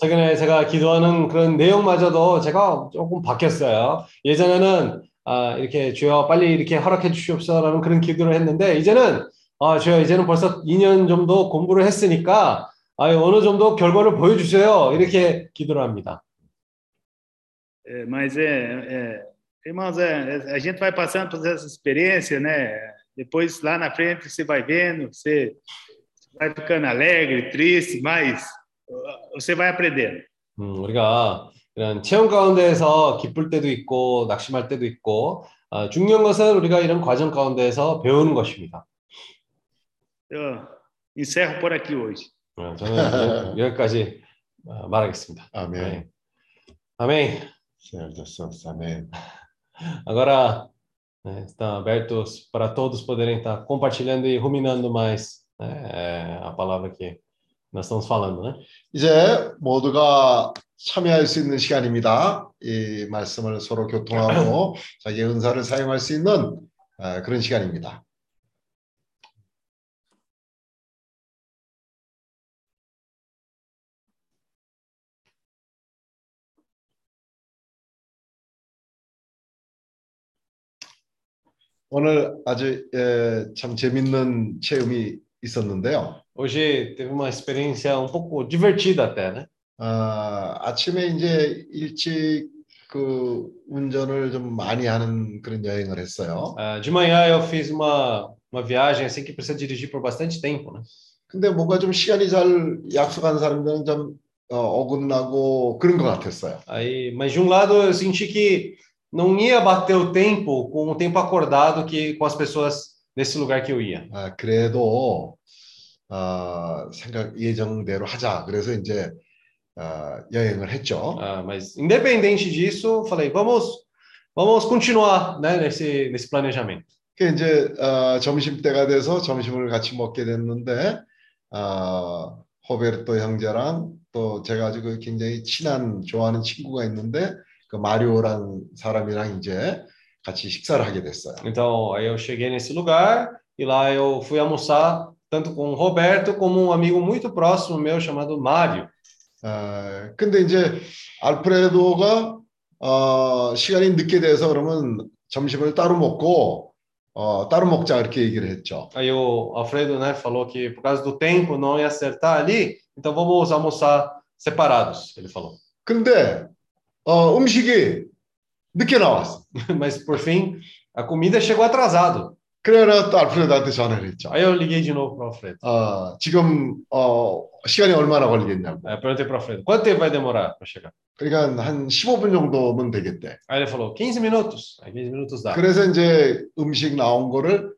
최근에 제가 기도하는 그런 내용마저도 제가 조금 바뀌었어요. 예전에는 아, 이렇게 주여 빨리 이렇게 허락해 주시옵소서라는 그런 기도를 했는데 이제는 아, 주여 이제는 벌써 2년 정도 공부를 했으니까 아, 어느 정도 결과를 보여주세요. 이렇게 기도를 합니다. É, mas é, é irmãos, é, a gente vai passando por essa experiência, né? Depois lá na frente você vai vendo, você vai ficando alegre, triste, mas uh, você vai aprendendo. 음, 우리가 이런 체험 가운데에서 기쁠 때도 있고 낙심할 때도 있고 아, 중요한 것은 우리가 이런 과정 가운데에서 배우는 것입니다. Eu encerro por aqui hoje. 어, 저는 여기까지 어, 말하겠습니다. 아멘. 네. 아멘. Senhor Jesus, amém. Agora né, estão abertos para todos poderem estar compartilhando e ruminando mais né, a palavra que nós estamos falando, né? 이제 모두가 참여할 수 있는 시간입니다. 이 말씀을 서로 교통하고 자기의 은사를 사용할 수 있는 아, 그런 시간입니다. 오늘 아주 에, 참 재밌는 체험이 있었는데요. Hoje teve uma experiência um pouco divertida até, né? 아, 아침에 이제 일찍 그 운전을 좀 많이 하는 그런 여행을 했어요. Ah, de manhã eu fiz uma, uma viagem assim que precisa dirigir por bastante tempo, né? 근데 뭔가 좀 시간이 잘 약속한 사람들은 좀 어, 어긋나고 그런 것 같았어요. Aí, mas de um lado eu senti que não ia bater o tempo com o tempo acordado que com as pessoas nesse lugar que eu ia. 아, 그래도 어, 생각 예정대로 하자. 그래서 이제 어, 여행을 했죠. Ah, mas independente disso, falei, vamos, vamos continuar, né, nesse, nesse planejamento. 그 이제 어, 점심 때가 돼서 점심을 같이 먹게 됐는데 어, 호베르토 형제랑 또 제가 아주 그 굉장히 친한 좋아하는 친구가 있는데 그 마리오라는 사람이랑 이제 같이 식사를 하게 됐어요. Então, aí eu cheguei nesse lugar e lá eu fui almoçar tanto com o Roberto como um amigo muito próximo meu chamado Mário. 어, 근데 이제 알프레도가 어, 시간이 늦게 돼서 그러면 점심을 따로 먹고 어, 따로 먹자 이렇게 얘기를 했죠. Aí o Alfredo, né, falou que por causa do tempo não ia acertar ali, então vamos almoçar separados, ele falou. 근데 어, 음식이 늦게 나왔어. Mas por fim, a comida chegou atrasado. 그래서 또 알프레도한테 전화를 했죠. Aí eu liguei de novo para o Alfredo. 어, 지금 어, 시간이 얼마나 걸리겠냐고. Eu perguntei para o Alfredo, quanto tempo vai demorar para chegar? 그러니까 한 15분 정도면 되겠대. Aí ele falou, 15 minutos. Aí 15 minutos dá. 그래서 이제 음식 나온 거를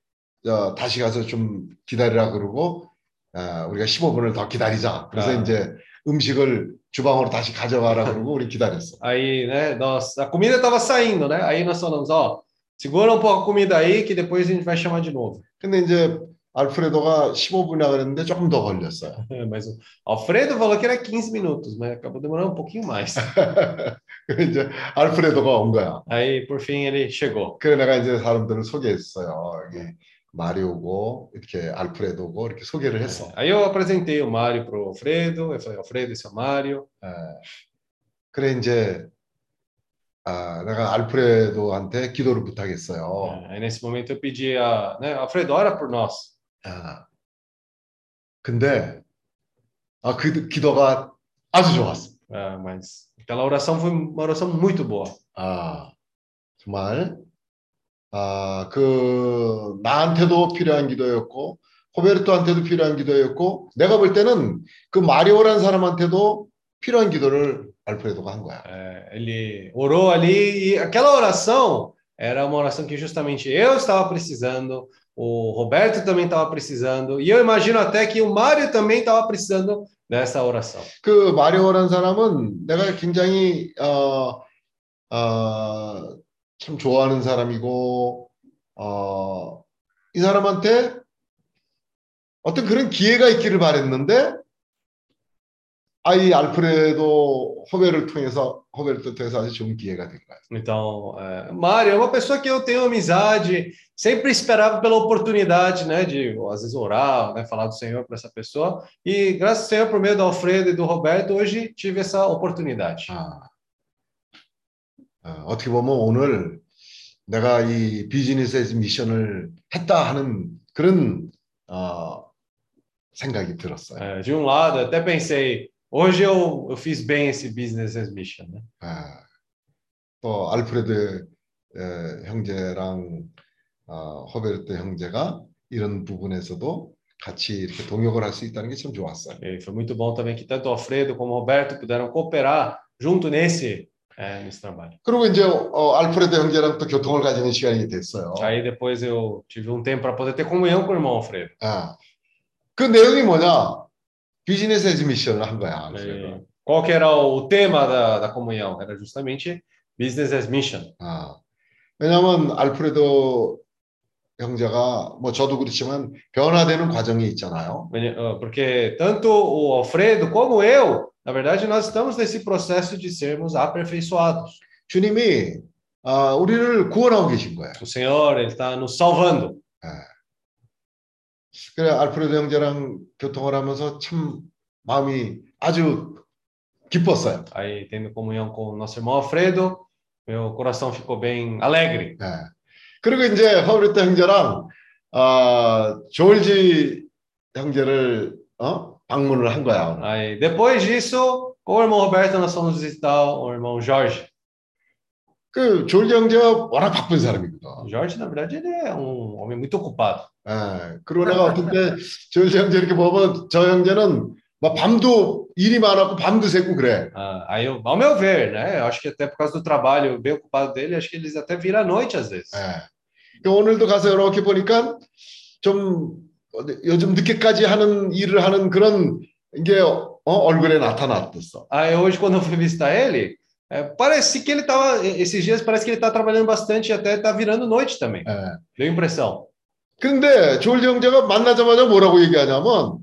어, 다시 가서 좀 기다리라 그러고 어, 우리가 15분을 더 기다리자. 그래서 아. 이제 음식을 주방으로 다시 가져가라 그러고 우리 기다렸어. Aí, né, nós, a comida estava saindo, né? Aí nós falamos, ó, segura um pouco a comida aí que depois a gente vai chamar de novo. 근데 이제 알프레도가 15분이라 그랬는데 조금 더 걸렸어요. Mas o Alfredo falou que era 15 minutos, mas acabou demorando um pouquinho mais. 그래서 이제 알프레도가 온 거야. Aí, por fim, ele chegou. 그래 내가 이제 사람들을 소개했어요. 여기 마리오고 이렇게 알프레도고 이렇게 소개를 했어. Aí eu apresentei o Mário pro Alfredo, eu falei, Alfredo, esse é o Mário. 예. 그래 이제 아, 내가 알프레도한테 기도를 부탁했어요. Aí nesse momento eu pedi a, né, Alfredo, ora por nós. 아, 근데 아, 그 기도가 아주 좋았어. Ah, mas aquela oração foi uma oração muito boa. 아, 정말 아, 그 나한테도 필요한 기도였고 호베르토한테도 필요한 기도였고 내가 볼 때는 그 마리오라는 사람한테도 필요한 기도를 알프레도가 한 거야. É, ele orou ali e aquela oração era uma oração que justamente eu estava precisando, o Roberto também estava precisando, e eu imagino até que o Mário também estava precisando dessa oração. 그 마리오라는 사람은 내가 굉장히 어, 어, 참 좋아하는 사람이고 어, 이 사람한테 어떤 그런 기회가 있기를 바랬는데 아이 알프레도 호베를 통해서 호베를 통해서 아주 좋은 기회가 된 거야. Então, é, Mário é uma pessoa que eu tenho amizade, sempre esperava pela oportunidade, né, de às vezes orar, né, falar do Senhor para essa pessoa, e graças ao Senhor, por meio do Alfredo e do Roberto, hoje tive essa oportunidade. 아, 어, 어떻게 보면 오늘 내가 이 비즈니스 미션을 했다 하는 그런 어, 생각이 들었어요. É, de um lado, até pensei, hoje eu, eu fiz bem esse business as mission, né? 아, 또 알프레드 에, 형제랑 어, 호베르트 형제가 이런 부분에서도 같이 이렇게 동역을 할 수 있다는 게 참 좋았어요. E foi muito bom também que tanto Alfredo como Roberto puderam cooperar junto nesse, é, nesse trabalho. 그리고 이제 어, 알프레드 형제랑 또 교통을 가지는 시간이 됐어요. Aí depois eu tive um tempo para poder ter comunhão com o irmão Alfredo. 아, 그 내용이 뭐냐? 비즈니스 에즈 미션을 한 거야. 알프레드. E qual que era o tema da, da comunhão? Era justamente business as mission. 아, 왜냐하면 알프레도 형제가 뭐 저도 그렇지만 변화되는 과정이 있잖아요. Ah, Porque tanto o Alfredo como eu, na verdade, nós estamos nesse processo de sermos aperfeiçoados. 주님이 아, 우리를 구원하고 계신 거예요. O Senhor, Ele está nos salvando. 그래 알프레도 형제랑 교통을 하면서 참 마음이 아주 기뻤어요. Aí, tendo comunhão com o nosso irmão Alfredo, meu coração ficou bem alegre. 예. 그리고 이제 허브리트 형제랑 아, 조일지 형제를 어? 방문을 한 거야. Aí, depois disso, com o irmão Roberto, nós fomos visitar o irmão Jorge. 그 조일지 형제가 워낙 바쁜 사람이거든. Jorge, na verdade, ele é um homem muito ocupado. 예. 그리고 내가 어떤 때 조일지 형제 이렇게 보면 저 형제는 막 밤도 일이 많았고 밤도 새고 그래. Ah, aí, eu, ao meu ver, né? Eu acho que até por causa do trabalho bem ocupado dele, acho que eles até viram à noite às vezes. 예. 그 오늘도 가서 이렇게 보니까 좀 요즘 늦게까지 하는 일을 하는 그런 게 어, 얼굴에 나타났었어. Aí hoje, quando eu fui visitar ele, é, parece que ele estava. Esses dias parece que ele está trabalhando bastante e até está virando noite também. 예. Deu impressão. 근데 조일지 형제가 만나자마자 뭐라고 얘기하냐면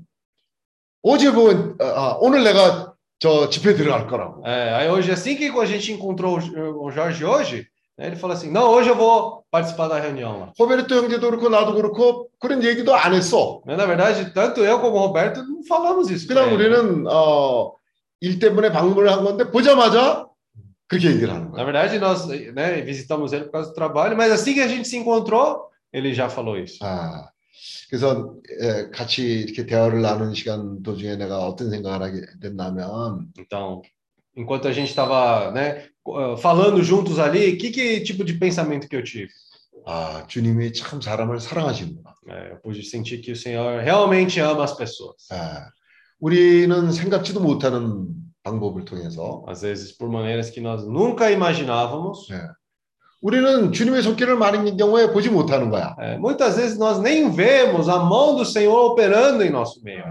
어제 그 아, 오늘 내가 저 집회 들어갈 거라고. É, aí hoje, assim que a gente encontrou o Jorge hoje, ele falou assim: Não, hoje eu vou participar da reunião lá. 호베르토 형제도 그렇고 나도 그렇고 그런 얘기도 안 했어. Mas, na verdade, tanto eu como o Roberto não falamos isso. pra 그냥 ele. 우리는 어, 일 때문에 방문을 한 건데 보자마자 그렇게 얘기를 하는 Na 거야. verdade, nós né, visitamos ele por causa do trabalho, mas assim que a gente se encontrou, ele já falou isso. 아, 그래서 에, 같이 이렇게 대화를 나누는 시간 도중에 내가 어떤 생각을 하게 됐냐면 Então, enquanto a gente estava né, co- falando juntos ali, que, que tipo de pensamento que eu tive? 아, 주님이 참 사람을 사랑하시는구나. É, eu pude sentir que o Senhor realmente ama as pessoas. 아, 우리는 생각지도 못하는 방법을 통해서 Às vezes, por maneiras que nós nunca imaginávamos. 예. 우리는 주님의 손길을 많은 경우에 보지 못하는 거야. É, muitas vezes nós nem vemos a mão do Senhor operando em nosso meio.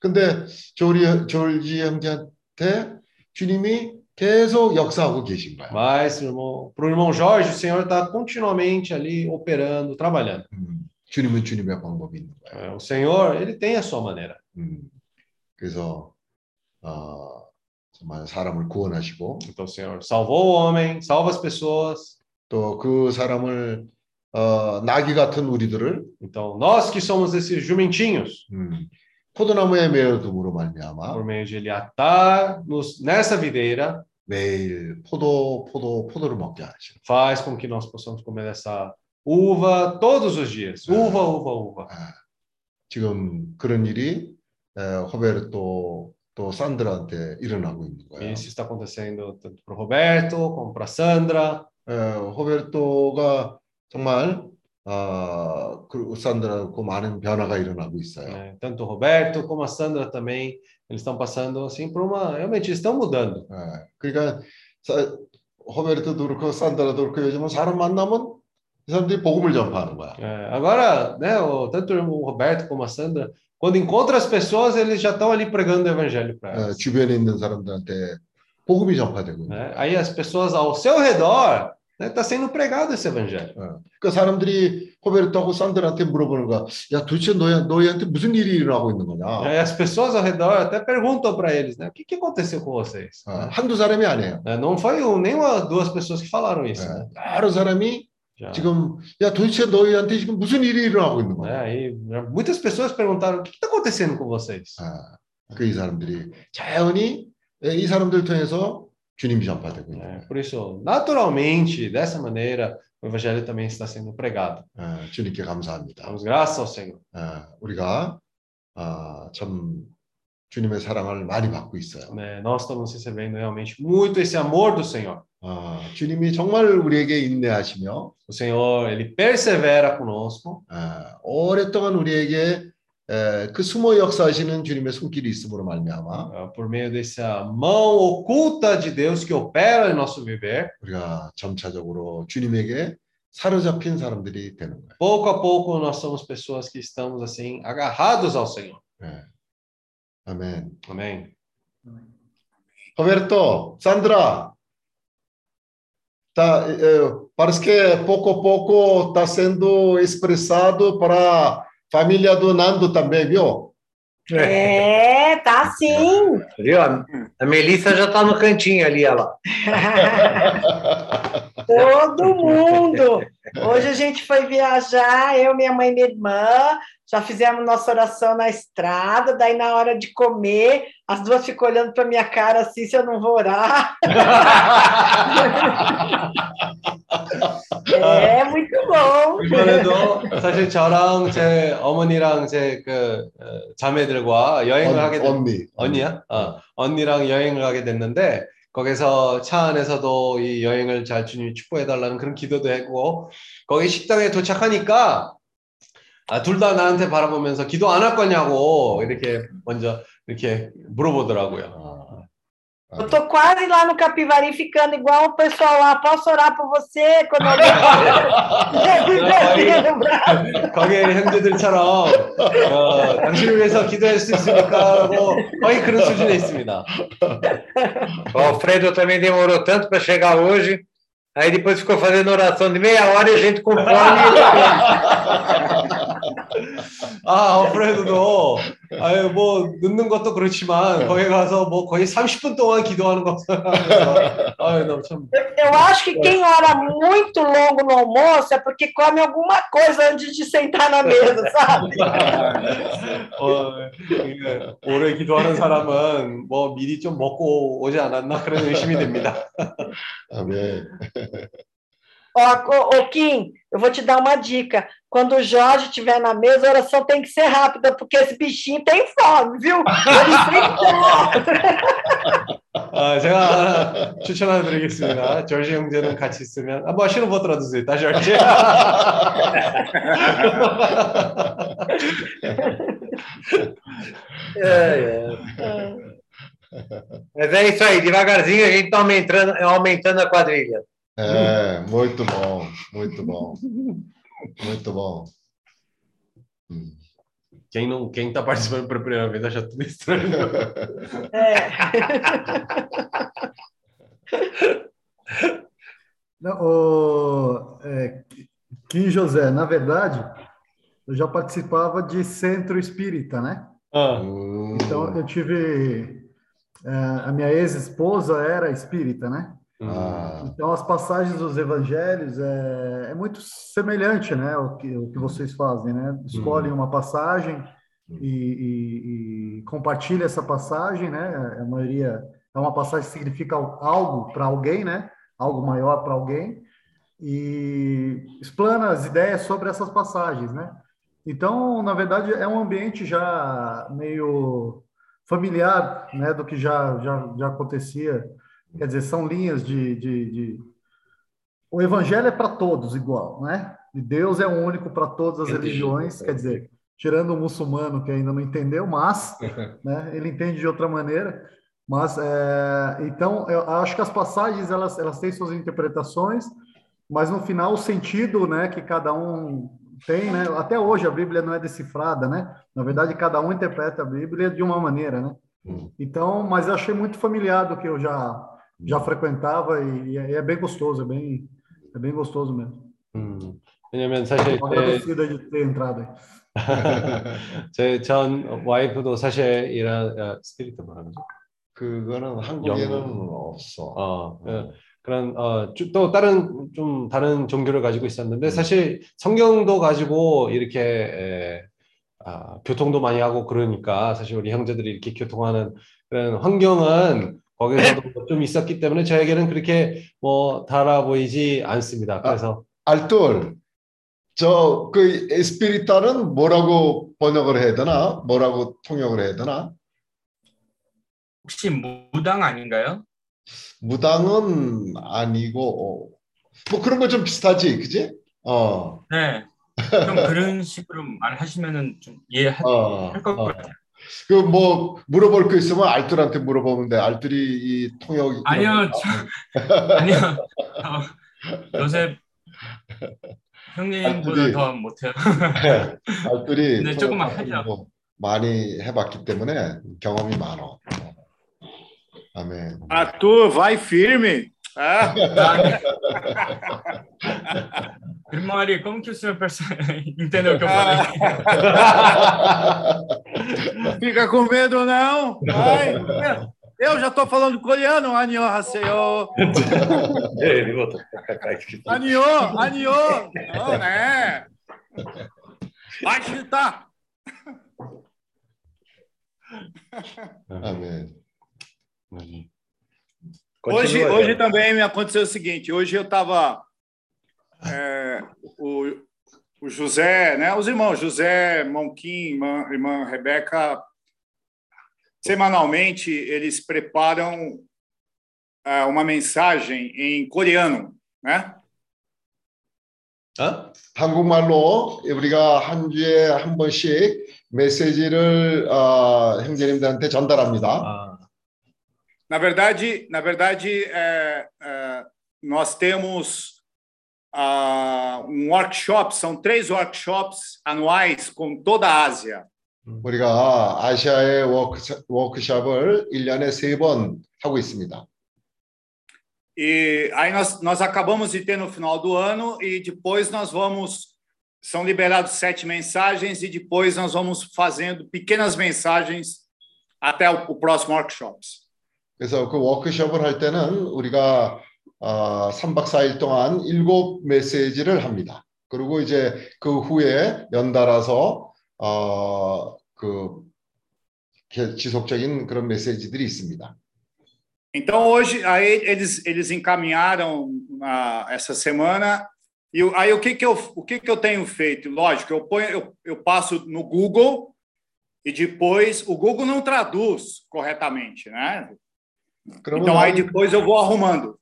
근데 조리, 조지 형제한테 주님이 계속 역사하고 계신 거야. Mas, para o irmão Jorge, o Senhor está continuamente ali operando, trabalhando. 음, 주님은 주님의 방법이 있는 거야. É, o Senhor, ele tem a sua maneira. 음, 그래서 어, 정말 사람을 구원하시고 Então, o Senhor salvou o homem, salva as pessoas. 또 그 사람을 어, 나귀 같은 우리들을 Então, nós que somos esses jumentinhos, 음, 포도나무에 매어둠으로 말미암아 por meio de ele atar nos, nessa videira, 매일 포도 포도 포도를 먹게 하시는. faz com que nós possamos comer essa uva todos os dias. Uva, uva, uva. 아, 지금 그런 일이 에, 호베르토 또 산드라한테 일어나고 있는 거예요. Isso está acontecendo tanto para o Roberto como para a Sandra. 에, 호베르토가 정말 아, 그 산드라고 많은 변화가 일어나고 있어요. né? Tanto o Roberto como a Sandra também, eles estão passando assim por uma. Realmente, eles estão mudando. 예, 그러니까 사- 호베르토도 그렇고 산드라도 그렇고 요즘은 사람 만나면 이 사람들이 복음을 전파하는 거야. É, agora, né, o, tanto o Roberto como a Sandra, quando encontra as pessoas, eles já estão ali pregando o evangelho para 예, elas. 주변에 있는 사람들한테 복음이 전파되고 있는 né? 거야. Aí as pessoas ao seu redor está sendo pregado esse evangelho. 그 사람들이 호베르토하고 산드라한테 물어보는 거야. 야, 도대체 너희, 너희한테 무슨 일이 일어나고 있는 거냐? Aí as pessoas ao redor até perguntam para eles, né, o que, que aconteceu com vocês? 어, 한두 사람이 아니에요. Né, Não foi um, nem uma, duas pessoas que falaram isso. 예, Né? 여러 사람이 Já, 지금 야, 도대체 너희한테 지금 무슨 일이 일어나고 있는 né, 거야? aí, muitas pessoas perguntaram, o que está acontecendo com vocês? 아, 그이 사람들이 자연히 예, 이 사람들 통해서 주님이 전파되고 있는 É, 거예요. por isso, naturalmente, dessa maneira, o evangelho também está sendo pregado. 예, 주님께 감사합니다. Damos graças ao Senhor. 예, 우리가 아, 참 주님의 사랑을 많이 받고 있어요. né? Nós estamos recebendo realmente muito esse amor do Senhor. 아, 주님이 정말 우리에게 인내하시며 O Senhor, ele persevera conosco. 아, 오랫동안 우리에게 에, 그 숨어 역사하시는 주님의 손길이 있음으로 말미암아 ah, por meio dessa mão oculta de Deus que opera em nosso viver, 우리가 점차적으로 주님에게 사로잡힌 사람들이 되는 거예요. pouco a pouco nós somos pessoas que estamos assim agarrados ao Senhor. 예. 아멘. Amém. 호베르토, 산드라, 다 에, parece que pouco a pouco está sendo expressado para a família do Nando também, viu? É, tá sim. Viu? A, a Melissa já está no cantinho ali, olha lá. Todo mundo. Hoje a gente foi viajar, eu, minha mãe e minha irmã, já fizemos nossa oração na estrada, daí na hora de comer, as duas ficam olhando para minha cara assim, se eu não vou orar. é muito bom. 이번에도 사실 저랑 제 어머니랑 제 그 자매들과 여행을 하게 됐 언니. 언니야? 어, 언니랑 여행을 가게 됐는데 거기서 차 안에서도 이 여행을 잘 주님 축복해 달라는 그런 기도도 했고 거기 식당에 도착하니까 아, 둘 다 나한테 바라보면서 기도 안 할 거냐고 이렇게 먼저 이렇게 물어보더라고요. Eu tô quase lá no Capivari ficando igual o pessoal lá. Posso orar por você? Quando alguém... 거기 형제들처럼 어, 당신을 위해서 기도할 수 있습니까? 하고 거의 그런 수준에 있습니다. O Alfredo também demorou tanto para chegar hoje. Aí depois ficou fazendo oração de meia hora e a gente com fome. 아, alfredo도 아유 뭐 늦는 것도 그렇지만 거기 가서 뭐 거의 30분 동안 기도하는 거 생각하면서 아유 너무 참 Eu acho que quem ora muito longo no almoço é porque come alguma coisa antes de sentar na mesa, sabe? 어, 오래 기도하는 사람은 뭐 미리 좀 먹고 오지 않았나 그런 의심이 됩니다. 아멘. Ó, ô, ô, Kim, eu vou te dar uma dica. Quando o Jorge estiver na mesa, a oração tem que ser rápida, porque esse bichinho tem fome, viu? Ele sempre 아, 제가 하나 추천을 드리겠습니다. 조지 형제는 같이 있으면 아, 뭐 싫은 거 들어주세요. 다시 할게요. É, é. Mas é isso aí, devagarzinho a gente está aumentando, aumentando a quadrilha. É, muito bom, muito bom. Muito bom. Hum. Quem não, quem tá participando pela primeira vez acha tudo estranho. É. Não, o, é, Kim José, na verdade, eu já participava de centro espírita, né? 어, Hum. Então eu tive. é, a minha ex-esposa era espírita, né? Ah, Então as passagens dos evangelhos é, é muito semelhante, né? O que, o que vocês fazem, né? Escolhem uma passagem e, e, e compartilha essa passagem, né? A maioria é uma passagem que significa algo para alguém, né? Algo maior para alguém e explana as ideias sobre essas passagens, né? Então, na verdade, é um ambiente já meio familiar, né? Do que já já, já acontecia Quer dizer, são linhas de. de, de... O evangelho é para todos igual, né? E Deus é o único para todas as Entendi. religiões, quer dizer, tirando o muçulmano que ainda não entendeu, mas né, ele entende de outra maneira. Mas é, então eu acho que as passagens elas, elas têm suas interpretações, mas no final o sentido, né, que cada um tem, né? Até hoje a Bíblia não é decifrada, né? Na verdade, cada um interpreta a Bíblia de uma maneira, né? Hum. Então, mas eu achei muito familiar do que eu já já frequentava e, e é bem gostoso, é bem é bem gostoso mesmo. 음, 왜냐면 사실 제, Agradecida de ter entrado aí. 제전 와이프도 사실 이런 어, 스피리트 뭐라는 거죠? 그거는 한국에는 없어. 어, 그- 그런 어, 주- 또 다른 좀 다른 종교를 가지고 있었는데 사실 성경도 가지고 이렇게 에, 아, 교통도 많이 하고 그러니까 사실 우리 형제들이 이렇게 교통하는 그런 환경은 거기서도 좀 있었기 때문에 저에게는 그렇게 뭐 달아 보이지 않습니다. 그래서 알돌, 저그 에스피리타는 뭐라고 번역을 해야 되나? 뭐라고 통역을 해야 되나? 혹시 무당 아닌가요? 무당은 아니고 어, 뭐 그런 거 좀 비슷하지, 그지? 어, 네. 좀 그런 식으로 말하시면은 좀 이해할 어, 것 어. 같아요. 그 뭐 물어볼 거 있으면 알뜰한테 물어보면 돼. 알뜰이 이 통역 아니요, 저- 아니요. 어, 요새 형님보다 더 못해요. 알뜰이 네, 조금만 하죠. 뭐 많이 해봤기 때문에 경험이 많어. 아멘. Arthur, vai firme. Ah. Irmão Ari, como que o senhor percebe... entendeu o que eu falei? Fica com medo, não? Eu já estou falando coreano, Anio Haseo. Anio, Anio. Não, né? Vai chutar. Amém. Amém. 멘. Hoje, Continua, hoje Jean. também me aconteceu o seguinte: hoje eu estava. o, o José, né? Os irmãos José, irmão Kim, irmã, irmã Rebeca, semanalmente eles preparam ah, uma mensagem em coreano, né? 어? 한국말로 우리가 한 주에 한 번씩 메시지를 어, 형제님들한테 전달합니다. 아, Na verdade, na verdade, é, é, nós temos ah, um workshop, são três workshops anuais com toda a Ásia. 우리가 아시아의 워크샵, 워크샵을 1년에 세 번 하고 있습니다. E aí nós, nós acabamos de ter no final do ano e depois nós vamos são liberados sete mensagens e depois nós vamos fazendo pequenas mensagens até o, o próximo workshops. 그래서 그 워크숍을 할 때는 우리가 어, 3박 4일 동안 일곱 메시지를 합니다. 그리고 이제 그 후에 연달아서 어, 그 개- 지속적인 그런 메시지들이 있습니다. Então hoje aí eles eles encaminharam ah, essa semana e o- aí o que que eu o que que eu tenho feito? Lógico, eu ponho eu, eu passo no Google e depois o Google não traduz corretamente, né? 그러면 Então aí depois eu vou arrumando.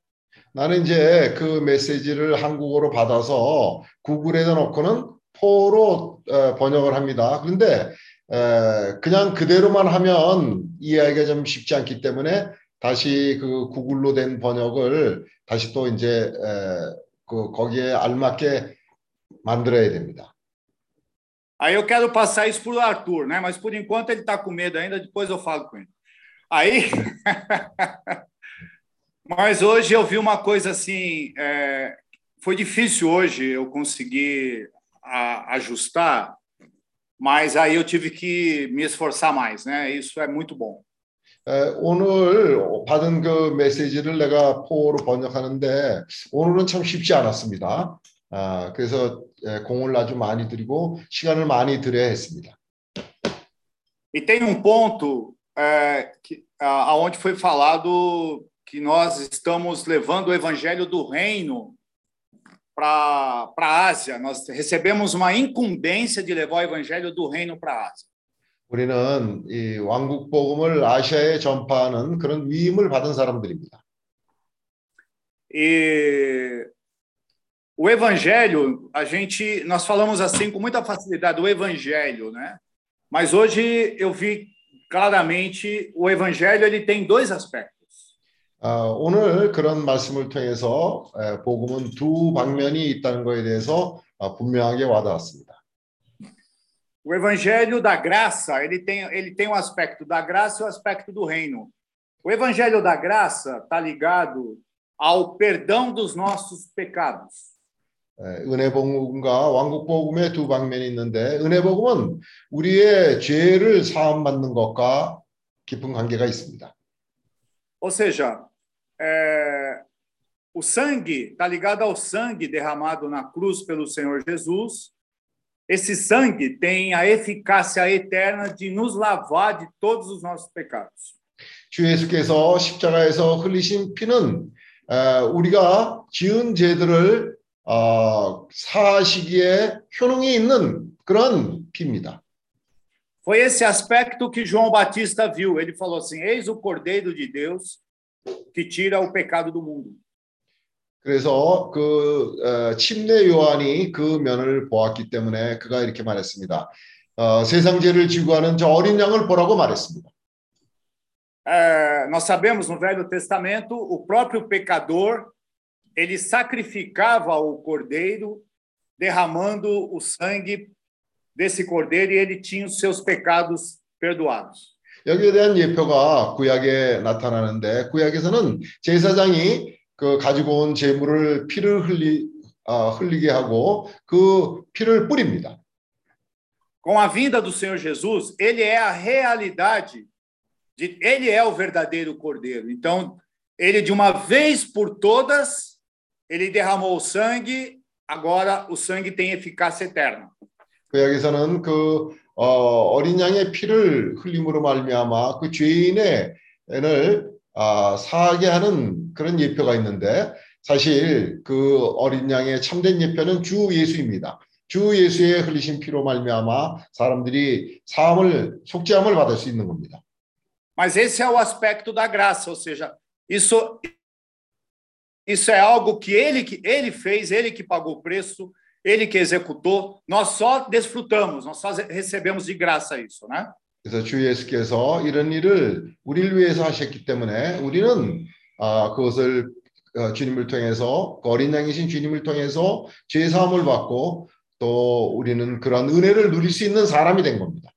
나는 이제 그 메시지를 한국어로 받아서 구글에다 넣고는 포로 어, 번역을 합니다. 그런데 에, 그냥 그대로만 하면 이해하기가 좀 쉽지 않기 때문에 다시 그 구글로 된 번역을 다시 또 이제 에, 그 거기에 알맞게 만들어야 됩니다. Aí eu quero passar isso para o Arthur, né? Mas por enquanto ele está com medo ainda, depois eu falo com ele. Aí. Mas hoje eu vi uma coisa assim. é, Foi difícil hoje eu conseguir a- ajustar, mas aí eu tive que me esforçar mais, né? Isso é muito bom. 에, 오늘 받은 그 메시지를 내가 포로 번역하는데 오늘은 참 쉽지 않았습니다. 아, 그래서 에, 공을 아주 많이 들이고 시간을 많이 들여야 했습니다. E tem um ponto é, que, a- aonde foi falado que nós estamos levando o evangelho do reino para a Ásia. Nós recebemos uma incumbência de levar o evangelho do reino para a Ásia. 우리는 이 왕국 복음을 아시아에 전파하는 그런 위임을 받은 사람들입니다. E o evangelho, a gente, nós falamos assim com muita facilidade, o evangelho, né? Mas hoje eu vi claramente o evangelho ele tem dois aspectos. 아, 오늘 그런 말씀을 통해서 에, 복음은 두 방면이 있다는 것에 대해서 아, 분명하게 와닿았습니다. O evangelho da graça, ele tem, ele tem o aspecto da graça e o aspecto do reino. O evangelho da graça está ligado ao perdão dos nossos pecados. 에, 은혜 복음과 왕국 복음의 두 방면이 있는데 은혜 복음은 우리의 죄를 사함 받는 것과 깊은 관계가 있습니다. Ou seja, é, o sangue está ligado ao sangue derramado na cruz pelo Senhor Jesus. Esse sangue tem a eficácia eterna de nos lavar de todos os nossos pecados. 주 예수께서 십자가에서 흘리신 피는 에, 우리가 지은 죄들을 어, 사하시기에 효능이 있는 그런 피입니다. Foi esse aspecto que João Batista viu. Ele falou assim: Eis o Cordeiro de Deus que tira o pecado do mundo. 그래서 그 어, 침례 요한이 그 면을 보았기 때문에 그가 이렇게 말했습니다. 어, 세상 죄를 지고 가는 저 어린 양을 보라고 말했습니다. É, nós sabemos no Velho Testamento, o próprio pecador ele sacrificava o cordeiro, derramando o sangue desse cordeiro e ele tinha os seus pecados perdoados. 여기에 대한 예표가 구약에 나타나는데 구약에서는 제사장이 그 가지고 온 재물을 피를 흘리 아, 흘리게 하고 그 피를 뿌립니다. Com a vinda do Senhor Jesus, ele é a realidade, de, ele é o verdadeiro cordeiro. Então, ele de uma vez por todas, ele derramou o sangue, agora o sangue tem eficácia eterna. 그 여기서는 그 어, 어린 양의 피를 흘림으로 말미암아 그 죄인의 을 아, 사하게 하는 그런 예표가 있는데 사실 그 어린 양의 참된 예표는 주 예수입니다. 주 예수의 흘리신 피로 말미암아 사람들이 사함을 속죄함을 받을 수 있는 겁니다. Mas esse é o aspecto da graça, ou seja, isso isso é algo que ele que ele fez, ele que pagou o preço, ele que executou. Nós só desfrutamos, nós só recebemos de graça isso, né? 그래서 주 예수께서 이런 일을 우리를 위해서 하셨기 때문에 우리는 아, 그것을 어, 주님을 통해서 그 어린 양이신 주님을 통해서 죄 사함을 받고 또 우리는 그런 은혜를 누릴 수 있는 사람이 된 겁니다.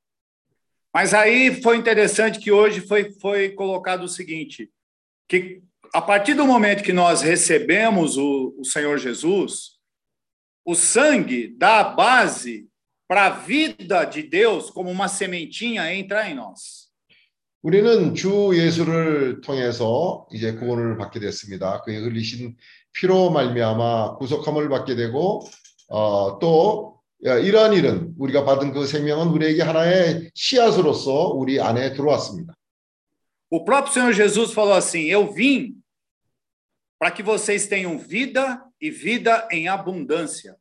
Mas aí foi interessante que hoje foi, foi colocado o seguinte: que a partir do momento que nós recebemos o, o Senhor Jesus, o sangue dá a base para a vida de Deus como uma sementinha entrar em nós. 우리는 주 예수를 통해서 이제 구원을 받게 됐습니다. 그의 흘리신 피로 말미암아 구속함을 받게 되고 어, 또 이러한 일은 우리가 받은 그 생명은 우리에게 하나의 씨앗으로서 우리 안에 들어왔습니다. O próprio Senhor Jesus falou assim: Eu vim para que vocês tenham vida e vida em abundância.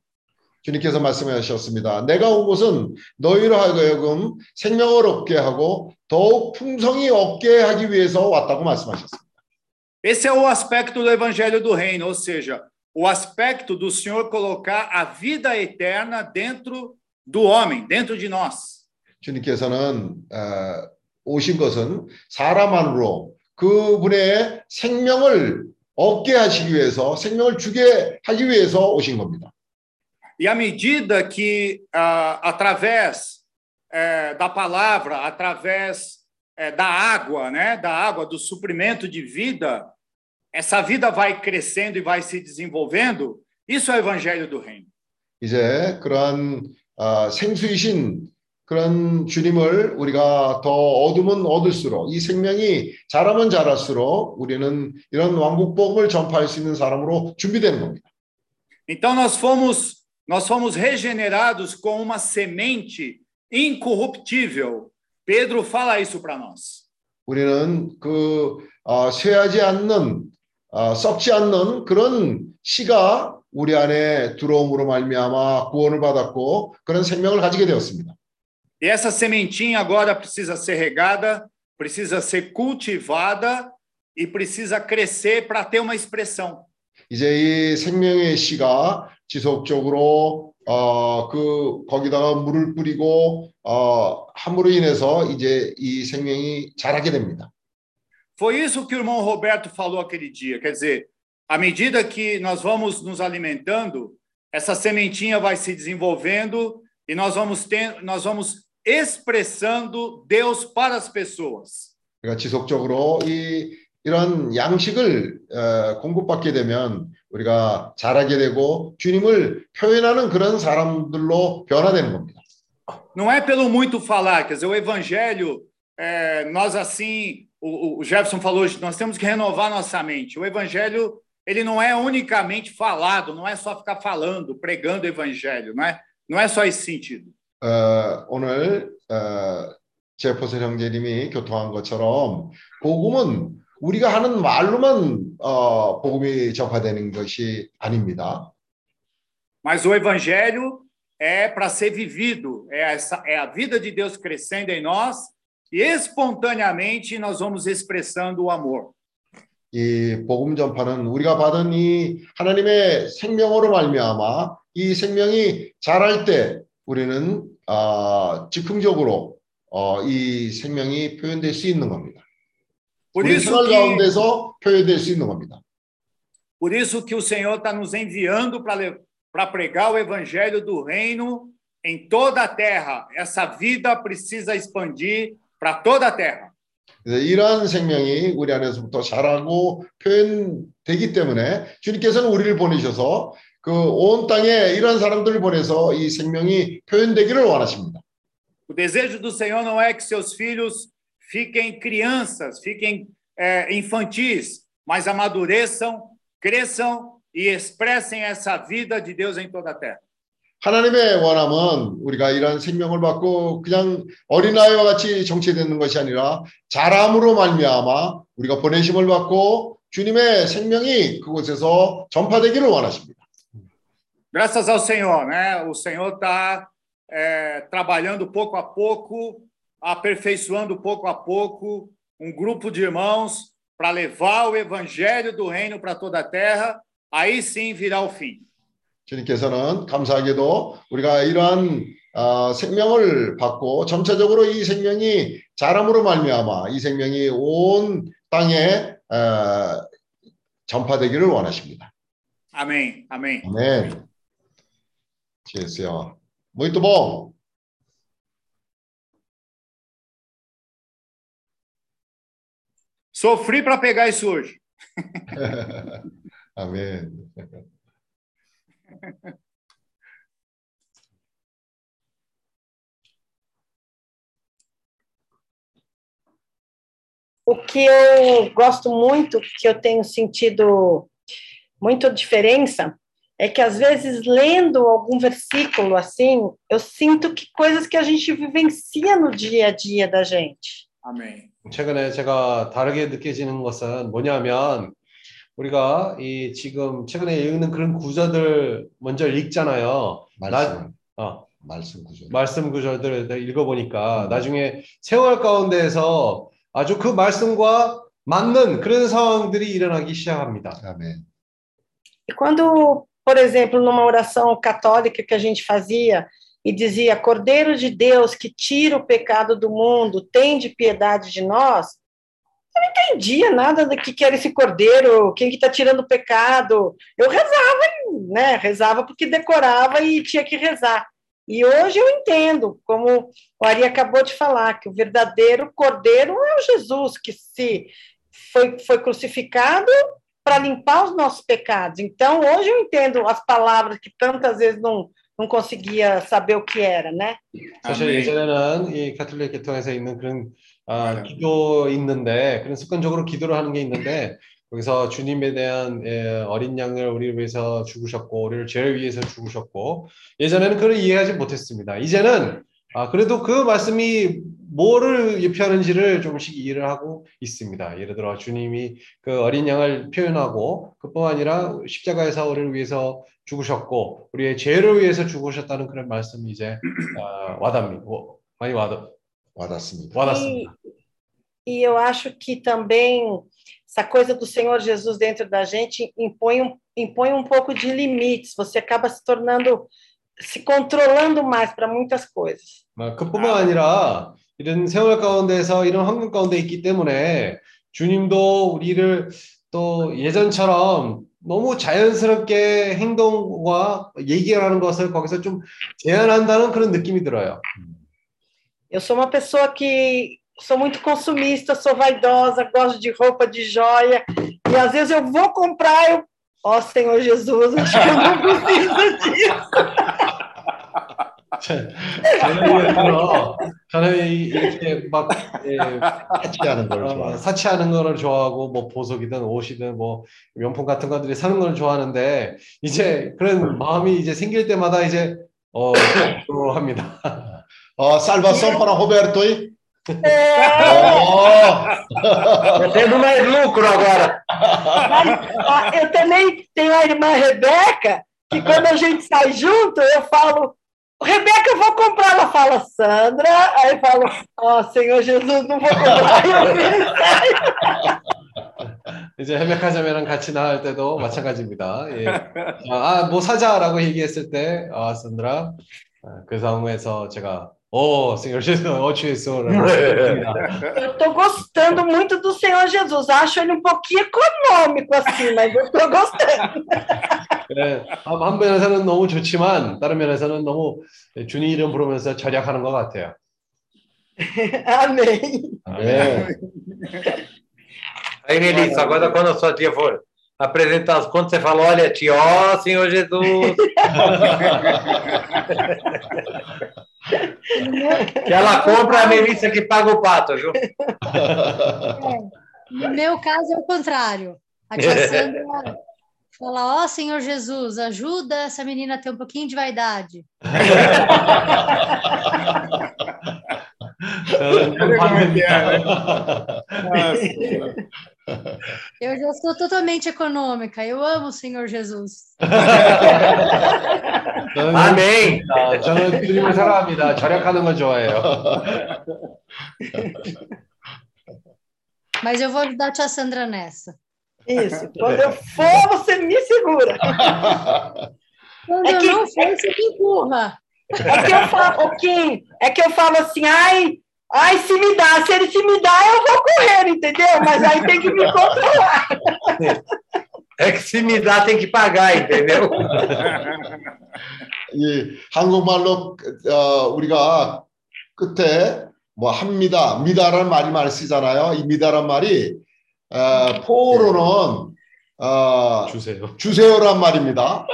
주님께서 말씀하셨습니다. 내가 온 것은 너희로 하여금 생명을 얻게 하고 더욱 풍성히 얻게 하기 위해서 왔다고 말씀하셨습니다. Esse é o aspecto do evangelho do reino, ou seja, o aspecto do Senhor colocar a vida eterna dentro do homem, dentro de nós. 주님께서는 어, 오신 것은 사람 안으로 그분의 생명을 얻게 하시기 위해서 생명을 주게 하기 위해서 오신 겁니다. E à medida que, ah, através eh, da palavra, através eh, da água, né, da água, do suprimento de vida, essa vida vai crescendo e vai se desenvolvendo, isso é o evangelho do reino. 이제 그러한 어, 생수이신 그런 주님을 우리가 더 얻으면 얻을수록 이 생명이 자라면 자랄수록 우리는 이런 왕국 복음을 전파할 수 있는 사람으로 준비되는 겁니다. Então nós fomos nós fomos regenerados com uma semente incorruptível. Pedro fala isso para nós. 우리는 그 어, 쇠하지 않는 어, 썩지 않는 그런 씨가 우리 안에 들어옴으로 말미암아 구원을 받았고 그런 생명을 가지게 되었습니다. E essa sementinha agora precisa ser regada, precisa ser cultivada e precisa crescer para ter uma expressão. 이제 이 생명의 씨가 지속적으로 어, 그 거기다가 물을 뿌리고 어, 함으로 인해서 이제 이 생명이 자라게 됩니다. Foi isso que o irmão Roberto falou aquele dia. Quer dizer, à medida que nós vamos nos alimentando, essa sementinha vai se desenvolvendo e nós vamos ter, nós vamos expressando Deus para as pessoas. 그러니까 지속적으로 이 이런 양식을 어, 공급받게 되면 우리가 자라게 되고 주님을 표현하는 그런 사람들로 변화되는 겁니다. Não é pelo muito falar, quer dizer, o evangelho, é, nós assim, o, o Jefferson falou, nós temos que renovar nossa mente. O evangelho, ele não é unicamente falado, não é só ficar falando, pregando o evangelho, não é, não é só esse sentido. 어, 오늘 어, 제퍼슨 형제님이 교통한 것처럼 복음은 우리가 하는 말로만 어, 복음이 전파되는 것이 아닙니다. Mas o evangelho é para ser vivido, é, essa, é a vida de Deus crescendo em nós e espontaneamente nós vamos expressando o amor. 이 복음 전파는 우리가 받은 이 하나님의 생명으로 말미암아 이 생명이 자랄 때 우리는 아, 즉흥적으로 어, 이 생명이 표현될 수 있는 겁니다. 우리 생활 가운데서 표현될 수 있는 겁니다. por isso que o Senhor está nos enviando para pregar o evangelho do reino em toda a terra. Essa vida precisa expandir para toda a terra. 이러한 생명이 우리 안에서부터 자라고 되기 때문에 주님께서는 우리를 보내셔서 그 온 땅에 이런 사람들을 보내서 이 생명이 표현되기를 원하십니다. O desejo do Senhor não é que seus filhos fiquem crianças, fiquem é, infantis, mas amadureçam, cresçam e expressem essa vida de Deus em toda a terra. 하나님의 원함은 우리가 이러한 생명을 받고 그냥 어린아이와 같이 정체되는 것이 아니라 자람으로 말미암아 우리가 보내심을 받고 주님의 생명이 그곳에서 전파되기를 원하십니다. Graças ao Senhor, né? O Senhor está trabalhando pouco a pouco, aperfeiçoando pouco a pouco um grupo de irmãos para levar o evangelho do reino para toda a terra. Aí sim virá o fim. 주님께서는 감사하게도 우리가 이러한 어, 생명을 받고 점차적으로 이 생명이 자람으로 말미암아 이 생명이 온 땅에 어, 전파되기를 원하십니다. Amém. Amém. 아멘. Jesus. Muito bom. Sofri para pegar isso hoje. 아멘. O que eu gosto muito, que eu tenho sentido muito diferença, é que às vezes lendo algum versículo assim, eu sinto que coisas que a gente vivencia no dia a dia da gente. Amém. 최근에 제가 다르게 느껴지는 것은 뭐냐면 우리가 이 지금 최근에 읽는 그런 구절들 먼저 읽잖아요. 말씀. 어, 말씀 구절. 말씀 구절들을 읽어 보니까 나중에 세월 가운데에서 아주 그 말씀과 맞는 그런 상황들이 일어나기 시작합니다. 아멘. E quando, por exemplo, numa oração católica que a gente fazia e dizia Cordeiro de Deus que tira o pecado do mundo, tem de piedade de nós, eu não entendia nada do que, era esse cordeiro, quem que está tirando o pecado. Eu rezava, né? Rezava porque decorava e tinha que rezar. E hoje eu entendo, como o Ari acabou de falar, que o verdadeiro cordeiro é o Jesus que se foi, foi crucificado para limpar os nossos pecados. Então, hoje eu entendo as palavras que tantas vezes não, não conseguia saber o que era, né? 사실. 예전에는 이 가톨릭 계통에서 있는 그런 아. 기도 있는데 그런 습관적으로 기도를 하는 게 있는데 거기서 주님에 대한 예, 어린 양을 우리를 위해서 죽으셨고 우리를 죄를 위해서 죽으셨고 예전에는 그걸 이해하지 못했습니다. 이제는 아, 그래도 그 말씀이 뭐를 표현하는지를 조금씩 이해를 하고 있습니다. 예를 들어 주님이 그 어린 양을 표현하고 그뿐만 아니라 십자가에서 우리를 위해서 죽으셨고 우리의 죄를 위해서 죽으셨다는 그런 말씀이 이제 아, 와닿습니다. 와- 많이 와닿, 와닿습니다. 와닿습니다. E eu acho que também essa coisa do Senhor Jesus dentro da gente impõe um, impõe um pouco de limites. Você acaba se tornando, se controlando mais para muitas coisas. 아, 그뿐만 아니라 이런 세월 가운데서 이런 환경 가운데 있기 때문에 주님도 우리를 또 예전처럼 너무 자연스럽게 행동과 얘기하는 것을 거기서 좀 제한한다는 그런 느낌이 들어요. Eu sou uma pessoa que sou muito consumista, sou vaidosa, gosto de roupa, de joia, e às vezes eu vou comprar, eu, ó Senhor Jesus, acho que eu não preciso disso. 저는 예를 들어 저는 이- 이렇게 막 예, 하는 걸 어, 좋아해요. 사치하는 거를 좋아하고 뭐 보석이든 옷이든 뭐 명품 같은 것들이 사는 걸 좋아하는데 이제 그런 마음이 이제 생길 때마다 이제 어 합니다. 어, para Roberto aí. É, 어, tendo mais lucro agora. Ah, eu também tenho a irmã Rebeca, que quando a gente sai junto, eu falo, Rebeca, eu vou comprar. Ela fala, Sandra. Aí eu falo, ó, Senhor Jesus, não vou comprar. E eu viro e saio. 이제 헤메카 자매랑 같이 나갈 때도 마찬가지입니다. 예. 아, 뭐 사자라고 얘기했을 때, 아, 산드라, 아, 그 상황에서 제가, 오, senhor Jesus, ó Jesus. Eu estou gostando muito do Senhor Jesus. Acho ele um pouquinho econômico assim, mas eu estou gostando. 예, 한 한 면에서는 너무 좋지만, 다른 면에서는 너무 주님 이름 부르면서 절약하는 것 같아요. Amém. 아멘. Aí, Melissa, agora quando a sua tia for apresentar as contas, você fala, olha, tia, ó, Senhor Jesus. que ela compra a Melissa que paga o pato, viu? No meu caso é o contrário. A tia Sandra fala: Ó oh, Senhor Jesus, ajuda essa menina a ter um pouquinho de vaidade. Eu já sou totalmente econômica. Eu amo o Senhor Jesus. Amém. 저는 주님을 사랑합니다. 절약하는 거 좋아해요. Mas eu vou ajudar a tia Sandra nessa. Isso. Quando eu for, você me segura. Quando É eu que- não for, você me empurra. É que eu falo, o Kim, é que eu falo assim, ai, ai, se me dá, se ele se me dá, eu vou correr, entendeu? Mas aí tem que me controlar. É que se me dá, tem que pagar, entendeu? 이 한국말로 어, 우리가 끝에 뭐 합니다, 미다라는 말이 많이 쓰잖아요. 이 미다란 말이 어, 포로는 어, 주세요. 주세요란 말입니다.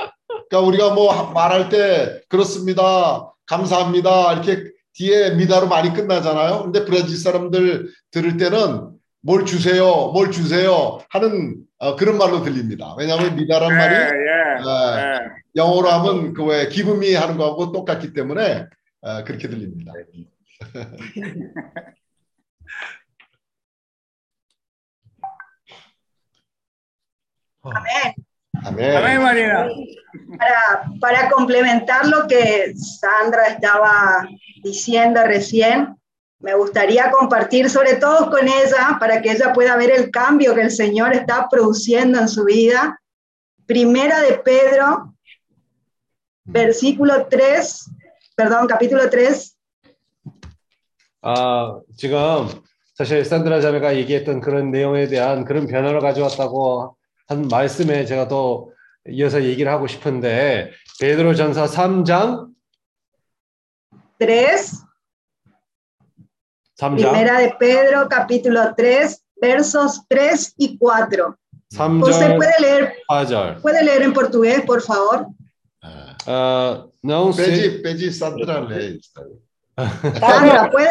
그러니까 우리가 뭐 하- 말할 때 그렇습니다, 감사합니다 이렇게 뒤에 미다로 많이 끝나잖아요. 근데 브라질 사람들 들을 때는 뭘 주세요, 뭘 주세요 하는 어, 그런 말로 들립니다. 왜냐하면 미다란 말이 é, 어, é. 영어로 하면 그 왜 기분이 하는 거하고 똑같기 때문에 어, 그렇게 들립니다. Amém, 아멘. Marina? Para, para complementar lo que Sandra estaba diciendo recién, me gustaría compartir sobre todo con ella para que ella pueda ver el cambio que el Señor está produciendo en su vida. Primera de Pedro, versículo 3, perdón, capítulo 3, 아, 지금 사실 산드라 자매가 얘기했던 그런 내용에 대한 그런 변화를 가져왔다고 한 말씀에 제가 또 이어서 얘기를 하고 싶은데 베드로전서 3장 3, 3장 Primera de Pedro, capítulo 3, versos 3 y 4. José 3절 puede leer, 4절 puede leer en portugués, por favor. 어, não sei 빼지 빼지 산드라래. Sandra, puede,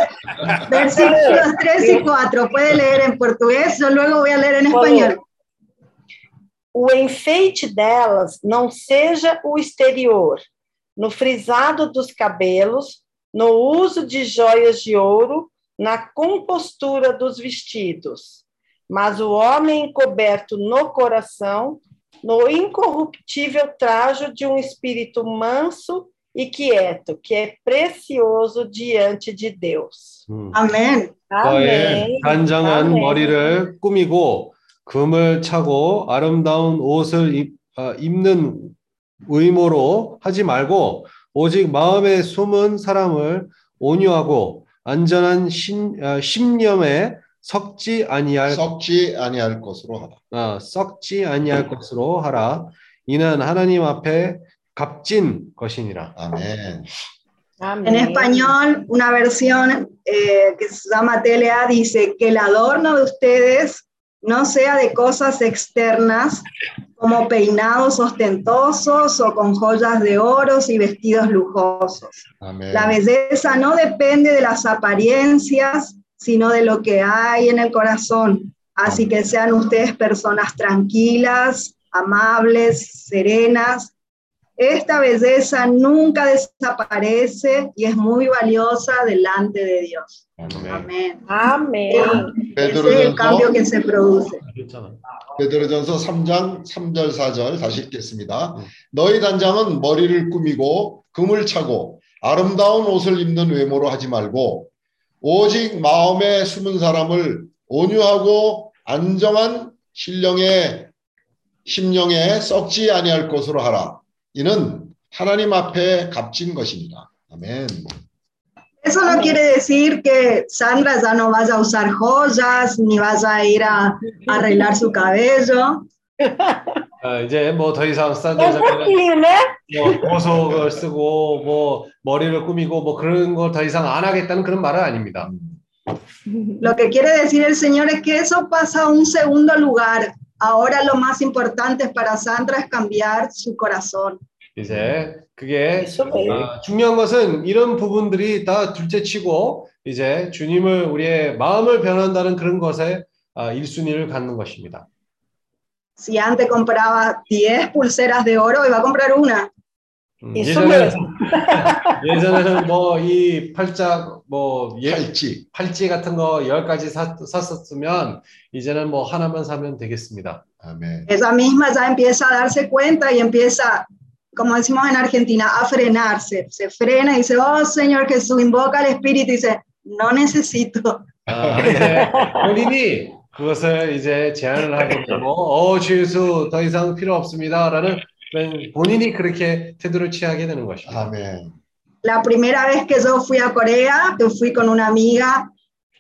versículos 3 y 4, puede leer en portugués, yo luego voy a leer en español. O enfeite delas não seja o exterior, no frisado dos cabelos, no uso de joias de ouro, na compostura dos vestidos, mas o homem encoberto no coração, no incorruptível trajo de um espírito manso e quieto, que é precioso diante de Deus. 음. Amén. 너의 Amém. 단정한 아멘. 머리를 꾸미고 금을 차고 아름다운 옷을 입, 아, 입는 의모로 하지 말고 오직 마음에 숨은 사람을 온유하고 안전한 신, 아, 심념에 섞지 아니할 썩지 아니할 것으로 하라. 아, 썩지 아니할 것으로 하라. 이는 하나님 앞에 값진 것이니라. 아멘. En español, una versión eh, que se llama TLA dice que el adorno de ustedes no sea de cosas externas como peinados ostentosos o con joyas de oros y vestidos lujosos. La belleza no depende de las apariencias, sino de lo que hay en el corazón. Así que sean ustedes personas tranquilas, amables, serenas. Esta belleza nunca desaparece y es muy valiosa delante de Dios. Ese es el cambio que se produce. 베드로전서 3장 3절 4절 다시 읽겠습니다. 너희 단장은 머리를 꾸미고 금을 차고 아름다운 옷을 입는 외모로 하지 말고 오직 마음에 숨은 사람을 온유하고 안정한 신령의 심령에 썩지 아니할 것으로 하라. 이는 하나님 앞에 값진 것입니다. 아멘. Eso no quiere decir que Sandra ya no vaya a usar joyas ni vaya a ir a arreglar su cabello. 아, 이제 뭐 더 이상 Um 산드라? 뭐 보석을 쓰고 뭐 머리를 꾸미고 뭐 그런 걸 더 이상 안 하겠다는 그런 말은 아닙니다. Lo que quiere decir el Señor es que eso pasa a un segundo lugar. Ahora lo más importante para Sandra es cambiar su corazón. 이제 그게. 아, 중요한 것은 이런 부분들이 다 둘째치고 이제 주님을 우리의 마음을 변한다는 그런 것에 아, 1순위를 갖는 것입니다. Si antes compraba 10 pulseras de oro, iba a comprar una. 음, 예전에는. 예전에는 뭐 이 팔짝 뭐 예, 팔찌. 팔찌 같은 거 10가지 사, 샀었으면 이제는 뭐 하나만 사면 되겠습니다. 아멘. Ella misma ya empieza a darse cuenta y empieza, como decimos en Argentina, a frenarse. Se frena y dice, oh Señor Jesús, invoca al Espíritu y dice, no necesito. 아, 이제 본인이 그것을 이제 제안을 하게 되고 어 주예수 더 이상 필요 없습니다라는 본인이 그렇게 태도를 취하게 되는 것입니다. 아멘. La primera vez que yo fui a Corea, que fui con una amiga,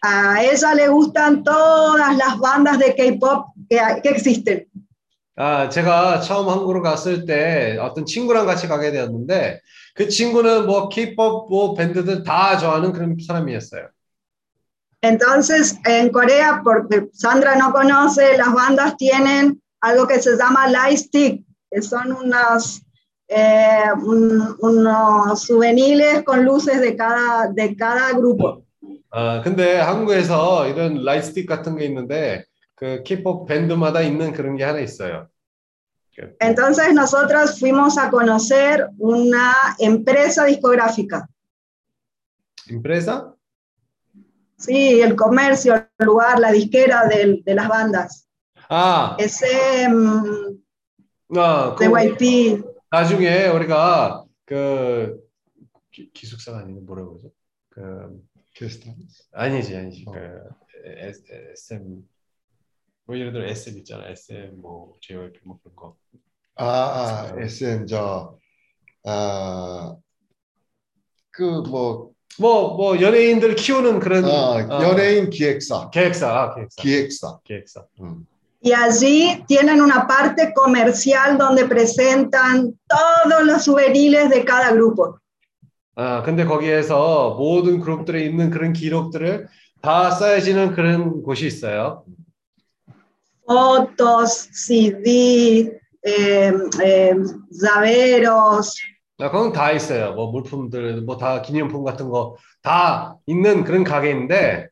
a ella le gustan todas las bandas de K-pop que, que existen. 아, 제가 처음 한국으로 갔을 때 어떤 친구랑 같이 가게 되었는데 그 친구는 뭐 K-pop 뭐 밴드들 다 좋아하는 그런 사람이었어요. Entonces, en Corea, porque Sandra no conoce, las bandas tienen algo que se llama light stick, que son unas, eh, un- unos souvenirs con luces de cada, de cada grupo. 아, 근데 한국에서 이런 라이트스틱 같은 게 있는데 그 K-pop 밴드마다 있는 그런 게 하나 있어요. 그- Entonces, nosotros fuimos a conocer una empresa discográfica. 임프레사? Sí, el comercio, el lugar, la disquera del- de las bandas. 아, Ese mm, 아, 그 JYP, 나중에 우리가 그 기, 기숙사가 아니고 뭐라고 그러죠? 그 캐스탄스. 아니지 아니지 어. 그 S, SM 뭐 예를 들어 SM 있잖아 SM 뭐 JYP 뭐 그런 거 아, 아, SM 저 아, 그뭐 뭐 뭐 연예인들 키우는 그런 어, 어, 연예인 기획사, 기획사 아, 기획사 기획사. 기획사 음. Y allí tienen una parte comercial donde presentan todos los souvenirs de cada grupo. 아 근데 거기에서 모든 그룹들에 있는 그런 기록들을 다 쌓여지는 그런 곳이 있어요. Fotos, CD, eh, eh, llaveros, 아, 그건 다 있어요. 뭐 물품들, 뭐 다 기념품 같은 거 다 있는 그런 가게인데,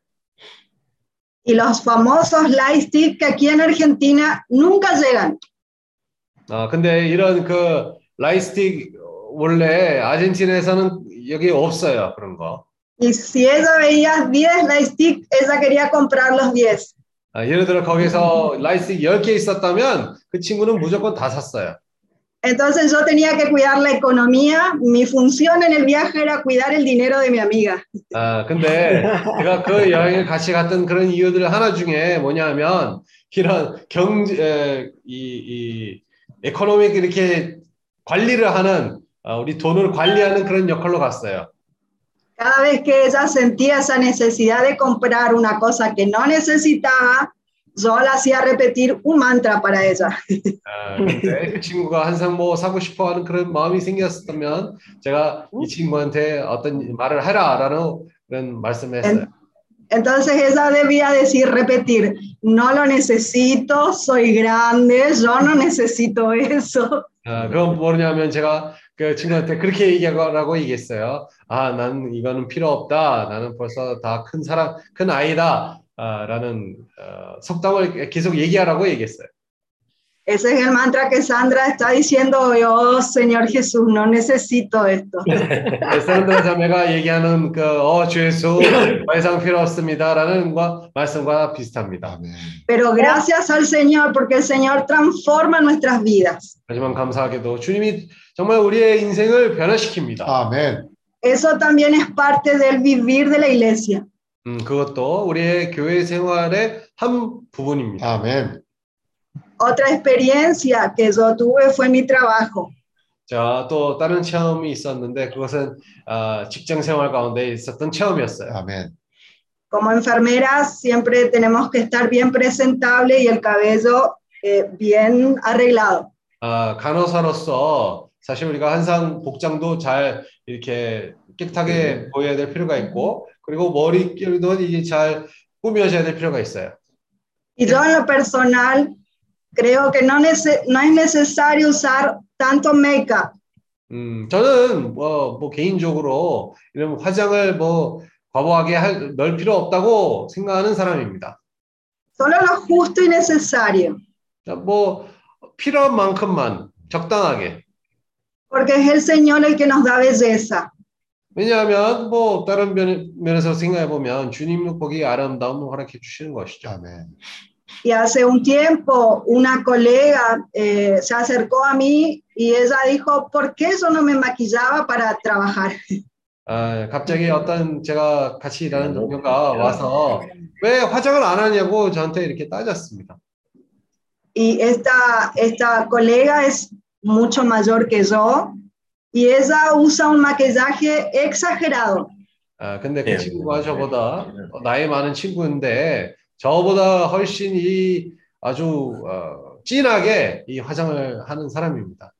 y los famosos light stick que aquí en Argentina nunca llegan. 아, 근데 이런 그 라이스틱 원래 아르헨티나에서는 여기 없어요. 그런 거. Y si ella veía 10 light stick, ella quería comprar los 10. 아, 예를 들어 거기서 라이스틱 10개 있었다면 그 친구는 무조건 다 샀어요. Entonces yo tenía que cuidar la economía. Mi función en el viaje era cuidar el dinero de mi amiga. 아, 근데 제가 그 여행을 같이 갔던 그런 이유들 하나 중에 뭐냐면 이런 경제, 에, 이, 이, 에코노믹 이렇게 관리를 하는, 어, 우리 돈을 관리하는 그런 역할로 갔어요. Cada vez que ella sentía esa necesidad de comprar una cosa que no necesitaba, la hacía repetir un mantra para ella. 아, 근데 그 친구가 항상 뭐 사고 싶어 하는 그런 마음이 생겼다면 제가 이 친구한테 어떤 말을 해라라는 그런 말씀을 했어요. Entonces ella debía decir, repetir, no lo necesito, soy grande, yo no necesito eso. 아, 그건 뭐냐면 제가 그 친구한테 그렇게 얘기하라고 얘기했어요. 아, 난 이거는 필요 없다. 나는 벌써 다 큰 사람, 큰 아이다. 아, 라는 어, 속담을 계속 얘기하라고 얘기했어요. Ese es el mantra que Sandra está diciendo hoy, oh Señor Jesús, no necesito esto. 사람들 자매가 얘기하는 그 어, 주 예수 더 이상 필요 없습니다라는 거 말씀과 비슷합니다. 아멘. Pero gracias al Señor, porque el Señor transforma nuestras vidas. 하지만 감사하게도 주님이 정말 우리의 인생을 변화시킵니다. 아멘. Eso también es parte del vivir de la iglesia. 음, 그것도 우리의 교회 생활의 한 부분입니다. 아멘. Otra experiencia que yo tuve fue mi trabajo. 자, 또 다른 체험이 있었는데 그것은 아, 직장 생활 가운데 있었던 체험이었어요. 아멘. Como enfermeras siempre tenemos que estar bien presentable y el cabello eh, bien arreglado. 아, 간호사로서 사실 우리가 항상 복장도 잘 이렇게 깨끗하게 보여야 될 필요가 있고 그리고 머리결도 이게 잘 꾸며져야 될 필요가 있어요. Y yo en lo personal creo que no, nece- no es necesario usar tanto make-up. 음, 저는 뭐, 뭐 개인적으로 이런 화장을 뭐 과도하게 할, 넣을 필요 없다고 생각하는 사람입니다. Solo lo justo y necesario, 자, 뭐 필요한 만큼만 적당하게. porque es el Señor el que nos da belleza. 왜냐하면 뭐 다른 면, 면에서 생각해 보면 주님 거기 아름다움을 허락해 주시는 것이죠. 아멘. Y hace un tiempo una colega eh, se acercó a mí y ella dijo, ¿por qué yo no me maquillaba para trabajar? 아, 갑자기 어떤 제가 같이 일하는 동료가 와서 왜 화장을 안 하냐고 저한테 이렇게 따졌습니다. Y esta, esta colega es mucho mayor que yo y ella usa un maquillaje exagerado. 아, 근데 그 예. 친구가 저보다 어, 나이 많은 친구인데 저보다 훨씬 이 아주 어, 진하게 이 화장을 하는 사람입니다.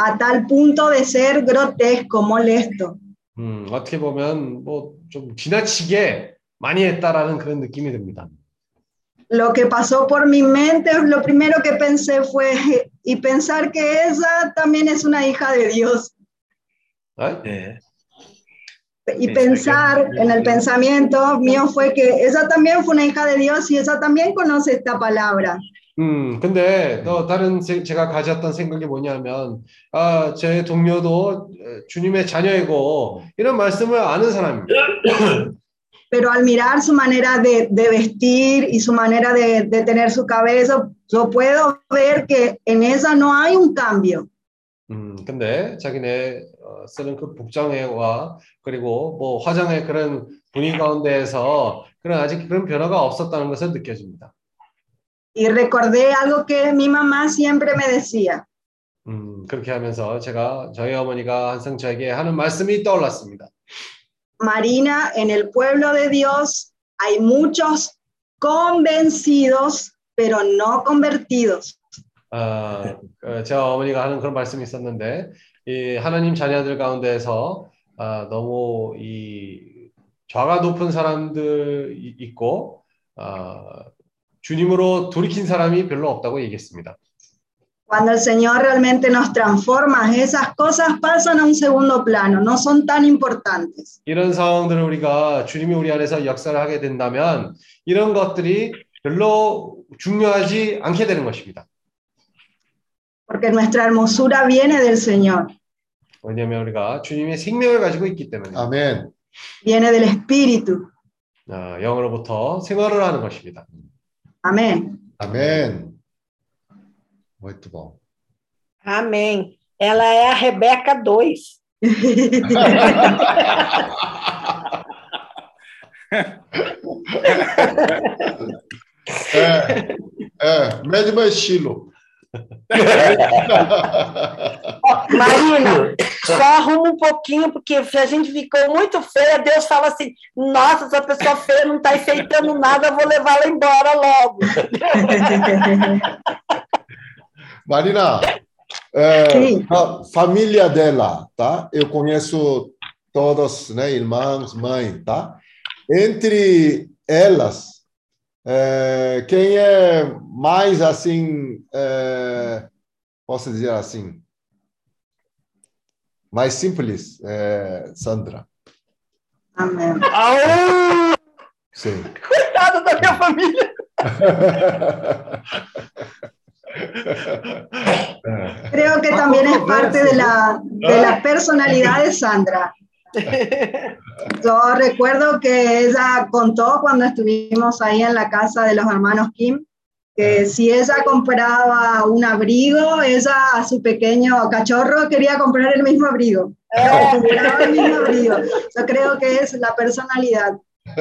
a tal punto de ser grotesco, molesto. 음, 어떻게 보면 뭐 좀 지나치게 많이 했다라는 그런 느낌이 듭니다. Lo que pasó por mi mente, lo primero que pensé fue, y pensar que ella también es una hija de Dios. 어? 예. Y pensar en el pensamiento mío fue que ella también fue una hija de Dios y ella también conoce esta palabra. 음, 근데 또 다른 세- 제가 가졌던 생각이 뭐냐면, 아, 제 동료도 에, 주님의 자녀이고 이런 말씀을 아는 사람입니다. Pero al mirar su manera de, de vestir y su manera de, de tener su cabello, yo puedo ver que en ella no hay un cambio. 음, 근데 자기네 어, 쓰는 그 복장과 그리고 뭐 화장의 그런 분위기 가운데에서 그런 아직 그런 변화가 없었다는 것을 느껴집니다. Y recordé algo que mi mamá siempre me decía. 음, 그렇게 하면서 제가 저희 어머니가 항상 저에게 하는 말씀이 떠올랐습니다. Marina, en el pueblo de Dios hay muchos convencidos, pero no convertidos. 아, 어, 제 어머니가 하는 그런 말씀이 있었는데, 이 하나님 자녀들 가운데서 아, 너무 이 좌가 높은 사람들 이- 있고, 아, 주님으로 돌이킨 사람이 별로 없다고 얘기했습니다. Cuando el Señor realmente nos transforma, esas cosas pasan a un segundo plano, no son tan importantes. 이런 상황들을 우리가 주님이 우리 안에서 역사를 하게 된다면, 이런 것들이 별로 중요하지 않게 되는 것입니다. Porque nuestra hermosura viene del Señor, 왜냐하면 우리가 주님의 생명을 가지고 있기 때문에, 아멘. viene del Espíritu. 아, 영으로부터 생활을 하는 것입니다. Amén. 아멘. Muito bom. Amém. Ela é a Rebeca 2. É, é, mesmo estilo. Marina, só arruma um pouquinho, porque se a gente ficou muito feia, Deus fala assim: nossa, essa pessoa feia não está enfeitando nada, eu vou levá-la embora logo. Marina, é, a família dela, tá? Eu conheço todos, né, irmãos, mãe, tá? Entre elas, é, quem é mais assim, é, posso dizer assim, mais simples, é Sandra. Amén. Au! Sim. Coitada da minha família. Creo que también es parte de la, de la personalidad de Sandra. Yo recuerdo que ella contó cuando estuvimos ahí en la casa de los hermanos Kim, que si ella compraba un abrigo, ella a su pequeño cachorro quería comprar el mismo abrigo. Compraba el mismo abrigo. Yo creo que es la personalidad,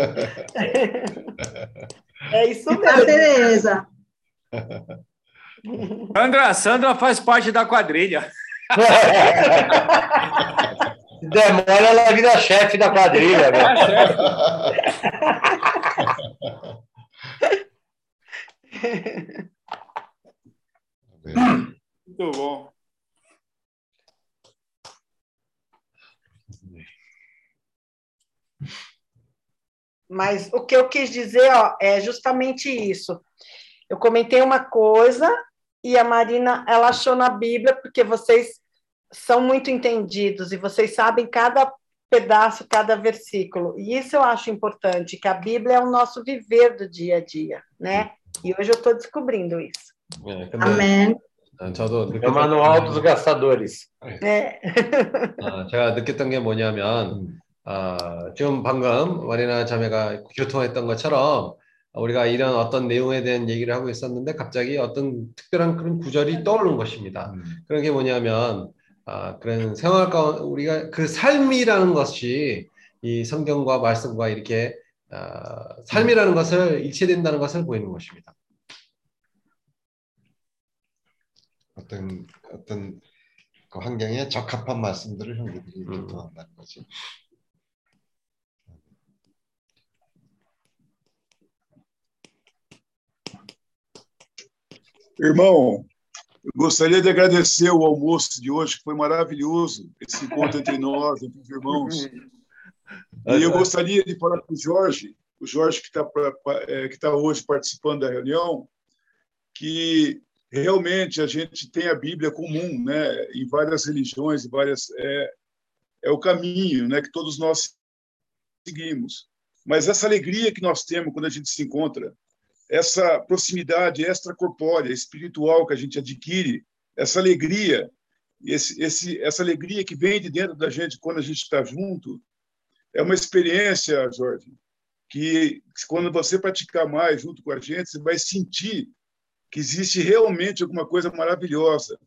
es parte de ella. Sandra, Sandra faz parte da quadrilha. Demora, ela vira chefe da quadrilha, velho. Muito bom. Mas o que eu quis dizer ó, é justamente isso. Eu comentei uma coisa e a Marina, ela achou na Bíblia, porque vocês são muito entendidos e vocês sabem cada pedaço, cada versículo. E isso eu acho importante, que a Bíblia é o nosso viver do dia a dia, né? E hoje eu estou descobrindo isso. 예, 근데 Amén. 어, 저도 É o 느꼈던, manual dos gastadores. É. 어, 제가 느꼈던 게 뭐냐면 아, 지금 방금 마리나 자매가 교통했던 것처럼 우리가 이런 어떤 내용에 대한 얘기를 하고 있었는데 갑자기 어떤 특별한 그런 구절이 떠오른 것입니다. 음. 그런 게 뭐냐면 아, 그런 생활 가운데 우리가 그 삶이라는 것이 이 성경과 말씀과 이렇게 아, 삶이라는 것을 일치된다는 것을 보이는 것입니다. 어떤 어떤 그 환경에 적합한 말씀들을 형제들이 음. 교통한다는 거지. Irmão, eu gostaria de agradecer o almoço de hoje, que foi maravilhoso, esse encontro entre nós, entre os irmãos. E eu gostaria de falar com o Jorge, o Jorge que está que tá hoje participando da reunião, que realmente a gente tem a Bíblia comum, né, em várias religiões, em várias é, é o caminho, né, que todos nós seguimos. Mas essa alegria que nós temos quando a gente se encontra, essa proximidade extracorpórea, espiritual que a gente adquire, essa alegria, esse, esse, essa alegria que vem de dentro da gente quando a gente está junto, é uma experiência, Jorge, que quando você praticar mais junto com a gente, você vai sentir que existe realmente alguma coisa maravilhosa,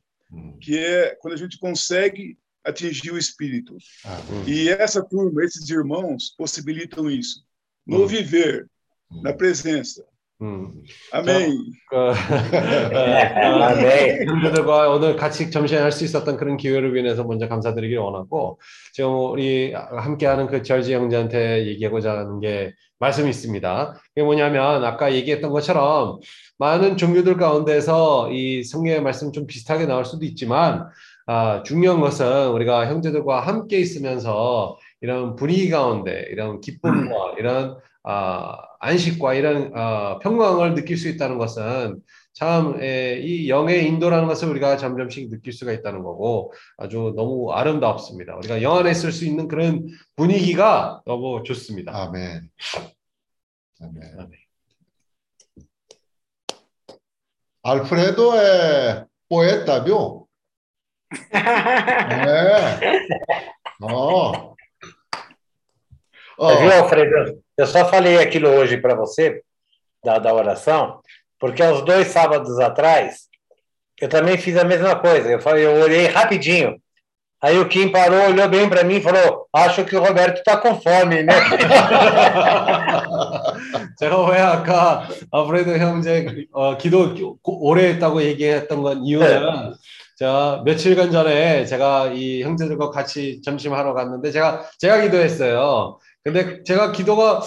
que é quando a gente consegue atingir o espírito. Ah, E essa turma, esses irmãos, possibilitam isso. No viver, na presença. 음. Amém. 그, 어, 그, 형제들과 오늘 같이 점심에 할수 있었던 그런 기회를 위해서 먼저 감사드리길 원하고 지금 우리 함께하는 그 절지 형제한테 얘기하고자 하는 게 말씀이 있습니다. 그게 뭐냐면 아까 얘기했던 것처럼 많은 종교들 가운데서 이 성경의 말씀 좀 비슷하게 나올 수도 있지만 아, 중요한 것은 우리가 형제들과 함께 있으면서 이런 분위기 가운데 이런 기쁨과 이런 아, 안식과 이런 어, 평강을 느낄 수 있다는 것은 참, 에, 이 영의 인도라는 것을 우리가 점점씩 느낄 수가 있다는 거고 아주 너무 아름답습니다. 우리가 영 안에 있을 수 있는 그런 분위기가 너무 좋습니다. 아멘. 아멘. Alfredo é poeta, viu? É. Ó. Viu, Alfredo? Eu só falei aquilo hoje para você, da, da oração, porque há uns dois sábados atrás, eu também fiz a mesma coisa. Eu, falei, eu orei rapidinho. Aí o Kim parou, olhou bem para mim e falou: Acho que o Roberto está com fome, né? 제가 왜 아까 아프레도 형제 어, 기도 오래 했다고 얘기했던 건 이유는 자 며칠간 전에 제가 이 형제들과 같이 점심하러 갔는데 제가 제가 기도했어요. 근데 제가 기도가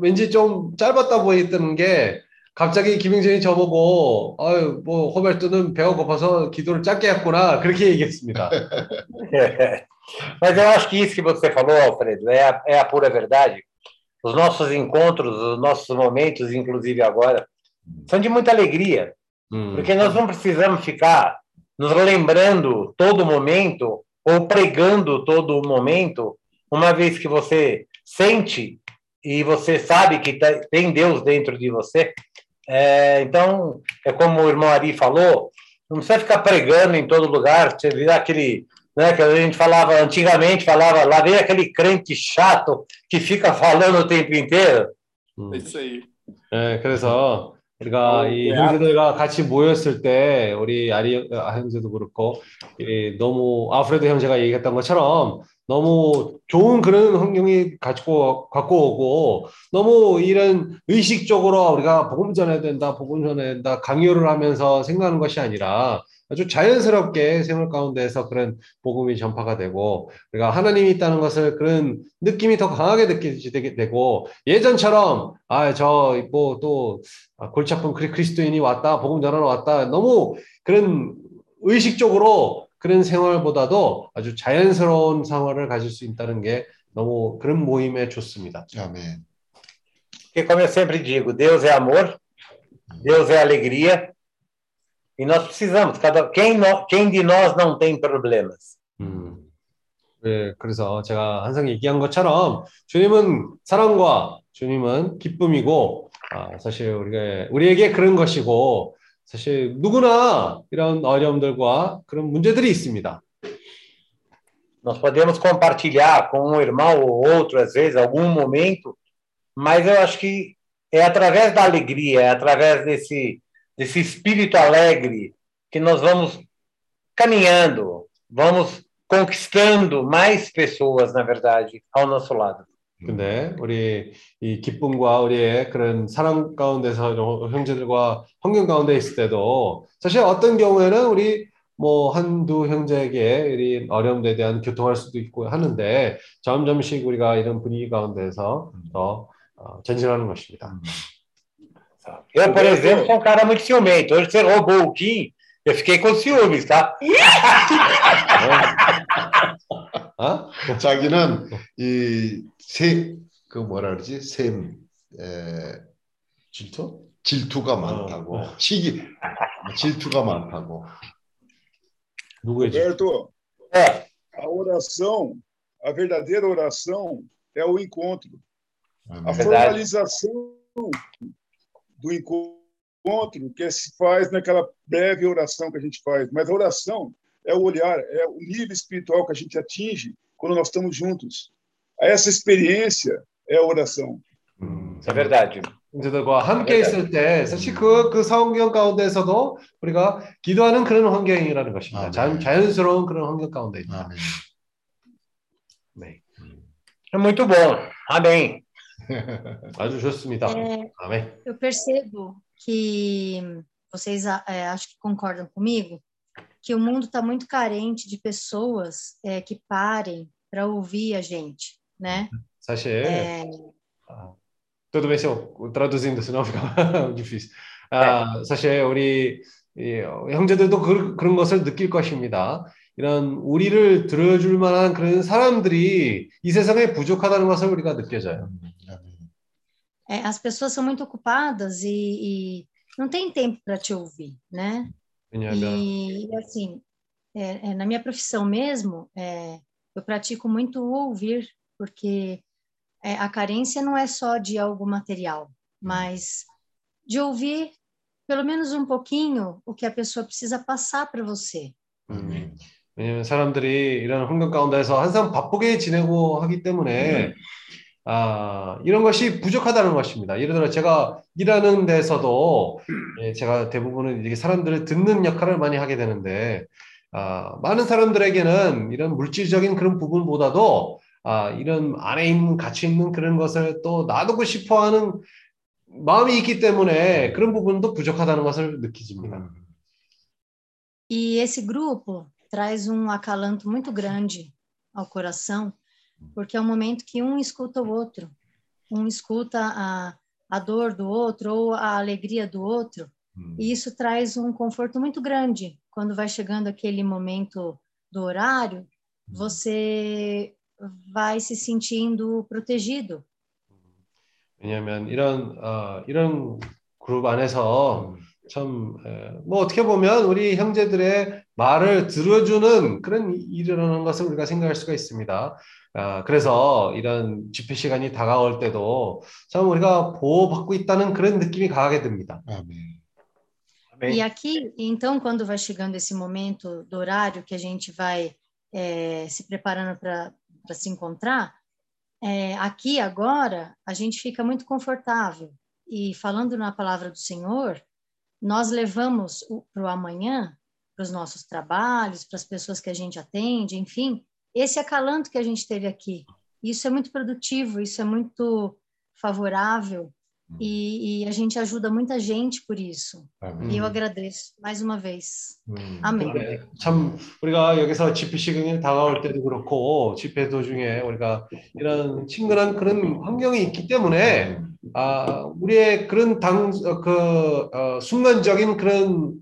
왠지 좀 짧았다 보였던 게 갑자기 김영진이 저보고 아유 뭐 호벨트는 배가 고파서 기도를 짧게 했구나 그렇게 얘기했습니다. Mas eu acho que isso que você falou, Alfredo, é a, é a pura verdade. Os nossos encontros, os nossos momentos, inclusive agora, são de muita alegria, porque nós não precisamos ficar nos lembrando todo momento ou pregando todo momento, uma vez que você sente e você sabe que tem Deus dentro de você. É, então, é como o irmão Ari falou, não precisa ficar pregando em todo lugar, você virar aquele né, que a gente falava antigamente, falava, lá vem aquele crente chato que fica falando o tempo inteiro. É isso aí. 네, 그래서 우리가 이 형제들과 같이 모였을 때 우리 아리 형제도 그렇고 이 너무 아프레드 형제가 얘기했던 것처럼 너무 좋은 그런 환경이 가지고 갖고 오고 너무 이런 의식적으로 우리가 복음 전해야 된다, 복음 전해야 된다 강요를 하면서 생각하는 것이 아니라 아주 자연스럽게 생활 가운데에서 그런 복음이 전파가 되고 우리가 하나님이 있다는 것을 그런 느낌이 더 강하게 느껴지게 되고 예전처럼 아 저 뭐 또 골치 아픈 그리스도인이 왔다 복음 전하러 왔다 너무 그런 의식적으로 그런 생활보다도 아주 자연스러운 생활을 가질 수 있다는 게 너무 그런 모임에 좋습니다. 아멘. Porque como eu sempre digo, Deus é amor, Deus é alegria, E nós precisamos, cada, quem, no, quem de nós não tem problemas? 음. 네, 그래서 제가 항상 얘기한 것처럼 주님은 사랑과 주님은 기쁨이고 아, 사실 우리가 우리에게 그런 것이고 사실 누구나 이런 어려움들과 그런 문제들이 있습니다. Nós podemos compartilhar com um irmão ou outro, às vezes, algum momento, mas eu acho que é através da alegria, é através desse, desse espírito alegre que nós vamos caminhando, vamos conquistando mais pessoas, na verdade, ao nosso lado. 근데 우리 이 기쁨과 우리의 그런 사랑 가운데서 형제들과 환경 가운데 있을 때도 사실 어떤 경우에는 우리 뭐 한두 형제에게 이런 어려움에 대한 교통할 수도 있고 하는데 점점씩 우리가 이런 분위기 가운데서 더 어, 전진하는 것입니다. Eu, por exemplo, sou um cara muito ciumento. Hoje você roubou o Kim, eu fiquei com ciúmes, tá? 어? 자기는 이세그 뭐라 그러지 샘 에, 질투 질투가 많다고 어. 시기 질투가 많다고 누구의 질투? Roberto, É, a oração, a verdadeira oração é o encontro. A 아멘. Verdade. formalização do encontro que se faz naquela breve oração que a gente faz, mas a oração é o olhar, é o nível espiritual que a gente atinge quando nós estamos juntos. Essa experiência é a oração. 음, é verdade. 형제들과 함께 있을 때 사실 그, 그 성경 가운데서도 우리가 기도하는 그런 환경이라는 것입니다. 아, 자, 네. 자연스러운 그런 환경 가운데 있다. 아멘. 네. É muito bom. Amém. 아주 좋습니다. É, 아멘. eu percebo que vocês é, acho que concordam comigo que o mundo está muito carente de pessoas é, que parem para ouvir a gente, né? 사실 É, 아, tudo bem se eu traduzindo, senão fica difícil. 아, 사실 우리 이, 어, 형제들도 그, 그런 것을 느낄 것입니다. 이런 우리를 들어줄 만한 그런 사람들이 이 세상에 부족하다는 것을 우리가 느껴져요. 아멘. é, as pessoas são muito ocupadas e, e não tem tempo para te ouvir, né? 왜냐하면 E assim, é, é, na minha profissão mesmo, é, eu pratico muito o ouvir, porque é, a carência não é só de algo material, mas de ouvir pelo menos um pouquinho o que a pessoa precisa passar para você. 음, 왜냐면 사람들이 이런 환경 가운데서 항상 바쁘게 지내고 하기 때문에 아, 이런 것이 부족하다는 것입니다. 예를 들어 제가 일하는 데서도 예, 제가 대부분은 이게 사람들을 듣는 역할을 많이 하게 되는데 아, 많은 사람들에게는 이런 물질적인 그런 부분보다도 아, 이런 안에 있는 가치 있는 그런 것을 또 놔두고 싶어 하는 마음이 있기 때문에 그런 부분도 부족하다는 것을 느끼집니다. E esse grupo traz um acalanto muito grande ao coração, porque é um momento que um escuta o outro, um escuta a, a dor do outro ou a alegria do outro, e isso traz um conforto muito grande. Quando vai chegando aquele momento do horário, você vai se sentindo protegido. 왜냐하면 이런 어, 이런 그룹 안에서 참 뭐 어떻게 보면 우리 형제들의 말을 들어주는 그런 일이라는 것을 우리가 생각할 수가 있습니다. 아, 그래서 이런 집회 시간이 다가올 때도 참 우리가 보호받고 있다는 그런 느낌이 강하게 듭니다. 아멘. E aqui, então, quando vai chegando esse momento do horário que a gente vai é, se preparando para se encontrar, é, aqui agora a gente fica muito confortável. E falando na palavra do Senhor, nós levamos para o amanhã, para os nossos trabalhos, para as pessoas que a gente atende, enfim, esse acalanto que a gente teve aqui. Isso é muito produtivo, isso é muito favorável e, e a gente ajuda muita gente por isso. 아멘. E eu agradeço mais uma vez. 음. Amém. 네, 참 우리가 여기서 집회 시간이 다가올 때도 그렇고 집회 도중에 우리가 이런 친근한 그런 환경이 있기 때문에 아 우리의 그런 당 그 어, 순간적인 그런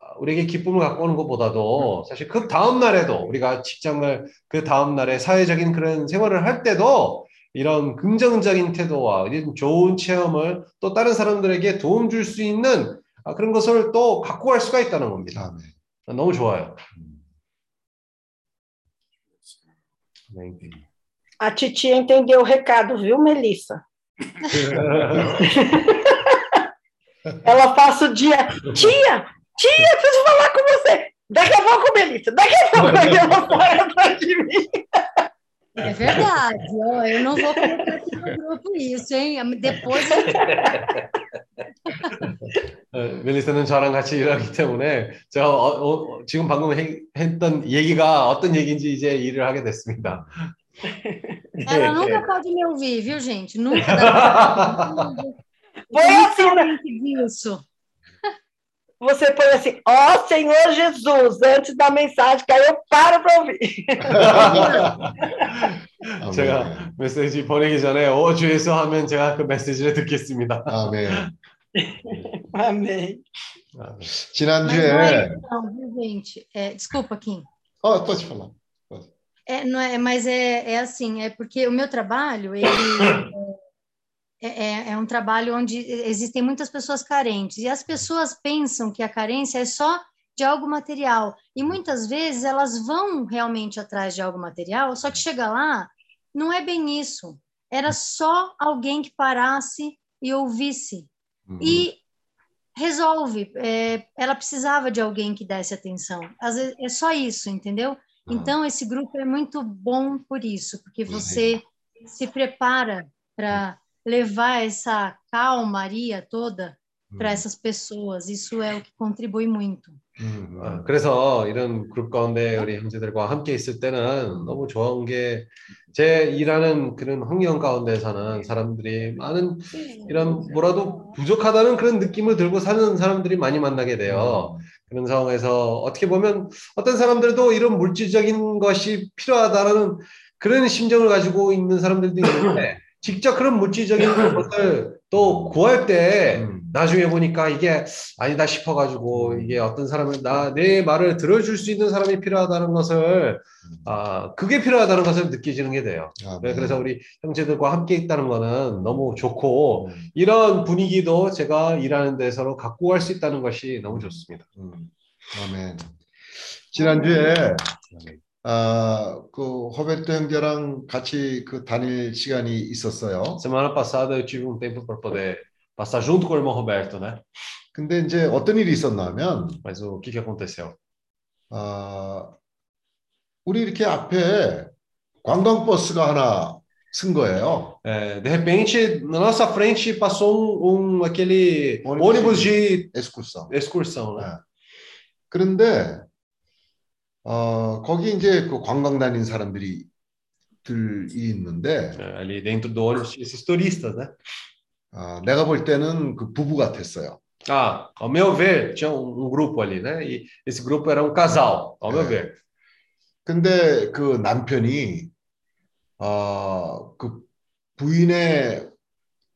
어, 우리에게 기쁨을 갖고 오는 것보다도 사실 그 다음 날에도 우리가 직장을 그 다음 날에 사회적인 그런 생활을 할 때도 이런 긍정적인 태도와 이런 좋은 체험을 또 다른 사람들에게 도움 줄 수 있는 아, 그런 것을 또 갖고 갈 수가 있다는 겁니다. 아멘. 너무 좋아요. 네. A titia entendeu o recado, viu, Melissa? Ela passa o dia, tia, tia, preciso falar com você. Daqui a pouco, Melissa, daqui a pouco ela foi atrás de mim. É verdade. ó, Eu não vou colocar aqui no grupo isso, hein? Depois 어, 멜리스는 저랑 같이 일하기 때문에 제가 어, 어, 지금 방금 해- 했던 얘기가 어떤 얘기인지 이제 이해를 하게 됐습니다. ela nunca pode me ouvir, viu, gente? Nunca dá Põe assim, né? disso. Você põe assim, ó Senhor Jesus, antes da mensagem, que aí eu paro para ouvir. 제가 메시지 보내기 전에 오 주 예수 하면 제가 그 메시지를 듣겠습니다. 아멘. Amém. 아, 네. Mas 지난주에 não é isso, não, viu, gente? É, desculpa, Kim. 어, 또 falar. É, não é, mas é, é assim, é porque o meu trabalho, ele é, é, é um trabalho onde existem muitas pessoas carentes, e as pessoas pensam que a carência é só de algo material, e muitas vezes elas vão realmente atrás de algo material, só que chega lá, não é bem isso, era só alguém que parasse e ouvisse, e resolve, é, ela precisava de alguém que desse atenção, às vezes é só isso, entendeu? Então, esse grupo é muito bom por isso, porque você se prepara para levar essa calmaria toda para essas pessoas. Isso é o que contribui muito. 음, 어, 그래서 이런 그룹 가운데 우리 형제들과 함께 있을 때는 너무 좋은 게 제 일하는 그런 환경 가운데서는 사람들이 많은 이런 뭐라도 부족하다는 그런 느낌을 들고 사는 사람들이 많이 만나게 돼요. 그런 상황에서 어떻게 보면 어떤 사람들도 이런 물질적인 것이 필요하다는 그런 심정을 가지고 있는 사람들도 있는데 직접 그런 물질적인 것을 또 구할 때 나중에 보니까 이게 아니다 싶어가지고 이게 어떤 사람을 나 내 말을 들어줄 수 있는 사람이 필요하다는 것을 아 그게 필요하다는 것을 느끼지는 게 돼요. 네, 그래서 우리 형제들과 함께 있다는 거는 너무 좋고 이런 분위기도 제가 일하는 데서 갖고 갈 수 있다는 것이 너무 좋습니다. 아멘. 지난주에 아, 그 호베르토 형제랑 같이 그 다닐 시간이 있었어요. Semana passada eu tive um tempo para poder passar junto com o irmão Roberto, né? 근데 이제 어떤 일이 있었냐면 Mas o que que aconteceu? 아, 우리 이렇게 앞에 관광 버스가 하나 쓴 거예요. É, de repente, na nossa frente passou um, um aquele ônibus ônibus de excursão. excursão, né? 그런데 어, 거기 이제 그 관광 다닌 사람들이 들이 있는데 É, ali dentro do ônibus esses turistas, né? 아, 내가 볼 때는 그 부부 같았어요. Ah, ao meu ver, tinha um, um grupo ali, né? E esse grupo era um casal, ao meu É. ver. 근데 그 남편이 어, 그 부인의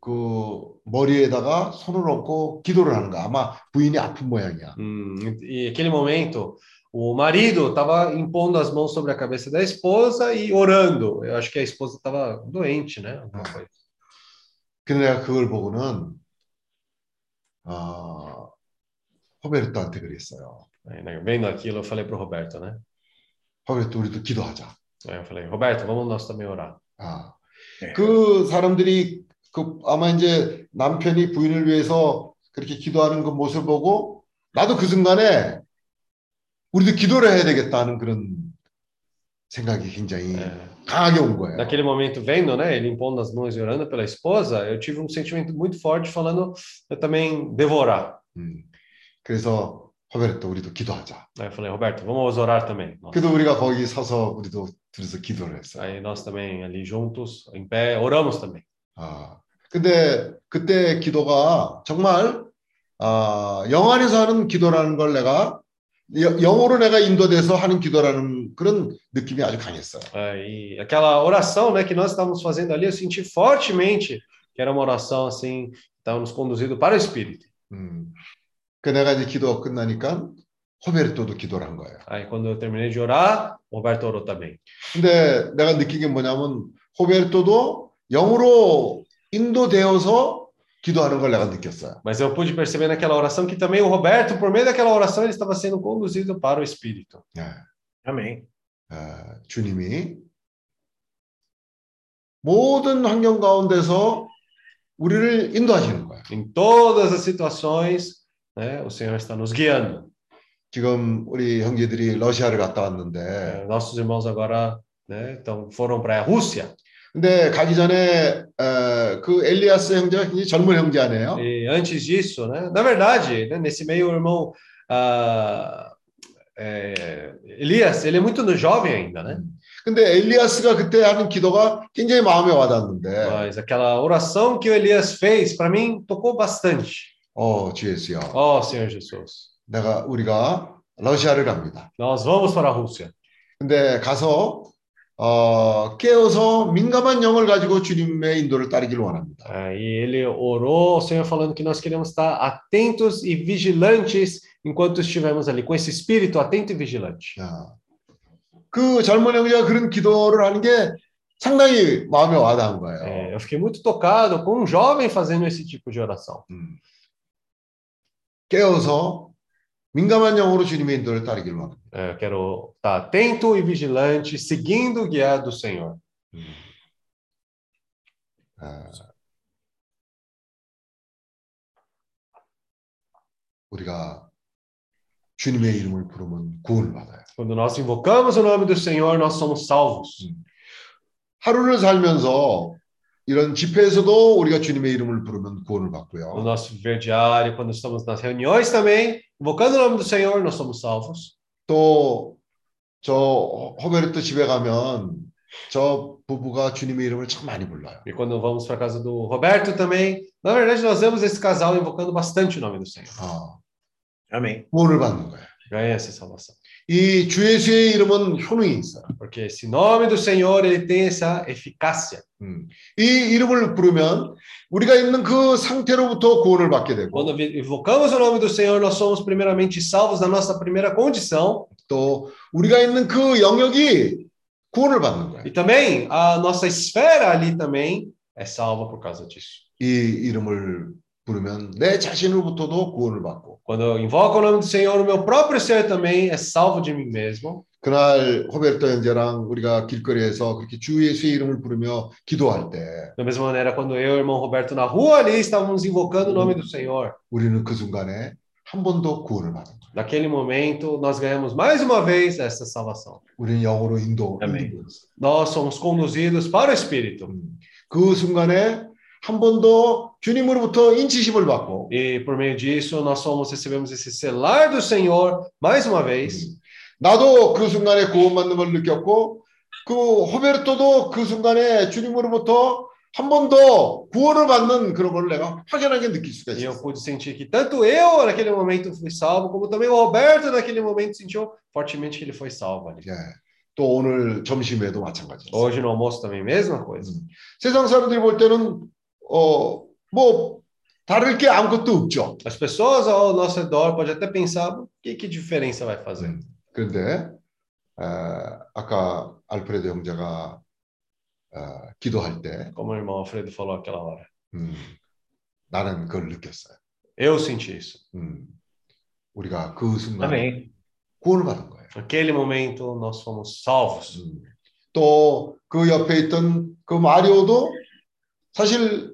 그 머리에다가 손을 얹고 기도를 하는 거야. 아마 부인이 아픈 모양이야. Hum, e aquele momento, o marido estava impondo as mãos sobre a cabeça da esposa e orando. Eu acho que a esposa estava doente, né? Alguma coisa. 근데 내가 그걸 보고는 어, 호베르토한테 그랬어요. Aí, né, vendo aquilo, eu falei pro Roberto, né? 호베르토 우리도 기도하자. Eu falei, Roberto, vamos nós também orar. 아, 그 사람들이 그 아마 이제 남편이 부인을 위해서 그렇게 기도하는 그 모습을 보고 나도 그 순간에 우리도 기도를 해야 되겠다는 그런 생각이 굉장히 강하게 온 거예요. Naquele momento, vendo, né? Ele impondo as mãos e orando pela esposa, eu tive um sentimento muito forte falando, eu também devo orar. 음, 그래서 호베르토 우리도 기도하자. Aí eu falei, Roberto, vamos orar também. nós. 그래도 우리가 거기 서서 우리도 둘이서 기도를 했어요. Aí nós também ali juntos, em pé, oramos também. 아, 근데 그때 기도가 정말 아, 영 안에서 하는 기도라는 걸 내가 여- 영어로 내가 인도돼서 하는 기도라는 그런 느낌이 아주 강했어요. É, e aquela oração, né, que nós estávamos fazendo ali, eu senti fortemente que era uma oração assim, nos conduzindo para o Espírito. 음. 그 내가 이제 기도 끝나니까 호베르토도 기도를 한 거예요. Aí quando eu terminei de orar, Roberto orou também. 근데 내가 느낀 게 뭐냐면 호베르토도 영으로 인도되어서 기도하는 걸 내가 느꼈어요. Mas eu pude perceber naquela oração que também o Roberto, por meio daquela oração, ele estava sendo conduzido para o Espírito. 네. 아멘. 어, 주님이 모든 환경 가운데서 우리를 인도하시는 거예요. Em todas as situações, né, o Senhor está nos guiando. 지금 우리 형제들이 러시아를 갔다 왔는데 É, nossos irmãos agora né, então, foram para a Rússia. 근데 가기 전에 어, 그 엘리아스 형제가 굉장히 젊은 형제 아니에요? E antes disso, né, na verdade, né, nesse meio, o irmão ah, é, Elias, ele é muito jovem ainda, né? 근데 엘리아스가 그때 하는 기도가 굉장히 마음에 와닿는데 Mas aquela oração que o Elias fez, para mim, tocou bastante. 어, 주 예수야. Ó Senhor Jesus, 내가 우리가 러시아를 갑니다. nós vamos para a Rússia. 근데 가서 어, 깨어서 민감한 영을 가지고 주님의 인도를 따르기를 원합니다. Aí ele orou ao Senhor falando que nós queremos estar atentos e vigilantes enquanto estivermos ali, com esse espírito atento e vigilante. 자, 그 젊은 형제가 그런 기도를 하는 게 상당히 마음에 와닿은 거예요. É, eu fiquei muito tocado com um jovem fazendo esse tipo de oração. 음. 깨어서 민감한 영으로 주님의 인도를 따르기를 원합니다. É, eu quero estar atento e vigilante, seguindo o guiar do Senhor. 아, 우리가 주님의 이름을 부르면 구원을 받아요. Quando nós invocamos o nome do Senhor, nós somos salvos. 하루를 살면서 이런 집회에서도 우리가 주님의 이름을 부르면 구원을 No 받고요. nosso viver diário, quando estamos nas reuniões também, invocando o nome do Senhor, nós somos salvos. 또저 호베르트 집에 가면 저 부부가 주님의 이름을 참 많이 불러요. E quando vamos para a casa do Roberto também, na verdade, nós vemos esse casal invocando bastante o nome do Senhor. 어, 아멘. 구원을 받는 거예요. Ganha essa salvação. 이 주 예수의 이름은 효능이 있어요. Porque esse nome do Senhor, ele tem essa eficácia. 음. 이 이름을 부르면 우리가 있는 그 상태로부터 구원을 받게 되고 Quando vi- invocamos o nome do Senhor, nós somos primeiramente salvos da nossa primeira condição 또 우리가 있는 그 영역이 구원을 받는 거예요. e também a nossa esfera ali também é salva por causa disso. 이 이름을 부르면 내 자신으로부터도 구원을 받고 Quando eu invoco o nome do Senhor, o meu próprio ser também é salvo de mim mesmo. 그날 호베르토 형제랑 우리가 길거리에서 그렇게 주 예수의 이름을 부르며 기도할 때 Da mesma maneira, quando eu e o irmão Roberto na rua ali estávamos invocando o nome do Senhor, 우리는 그 순간에 한 번 더 구원을 받은 거예요. naquele momento nós ganhamos mais uma vez essa salvação. 우리는 영으로 인도 아멘. 인도되었어요. Nós somos conduzidos para o Espírito. 그 순간에 한 번 더 주님으로부터 인치심을 받고 E por meio disso, nós somos, recebemos esse selar do Senhor mais uma vez. 나도 그 순간에 구원받는 걸 느꼈고 그 호베르토도 그 순간에 주님으로부터 한 번 더 구원을 받는 그런 걸 내가 확연하게 느낄 수가 E eu 있어요. pude sentir que tanto eu naquele momento fui salvo, como também o Roberto naquele momento sentiu fortemente que ele foi salvo ali. 예. 또 오늘 점심에도 마찬가지였어요. Hoje no almoço também, mesma coisa. 세상 사람들이 볼 때는 어 뭐 다를 게 아무것도 없죠. As pessoas ao nosso redor podem até pensar, o que, que diferença vai fazer? 음. 그런데 어, 아까 알프레드 형제가 어, 기도할 때 Como o irmão Alfredo falou aquela hora. 음, 나는 그걸 느꼈어요. Eu senti isso. 음, 우리가 그 순간에 아멘. 구원을 받은 거예요. Naquele momento nós fomos salvos. 음. 또 그 옆에 있던 그 마리오도 사실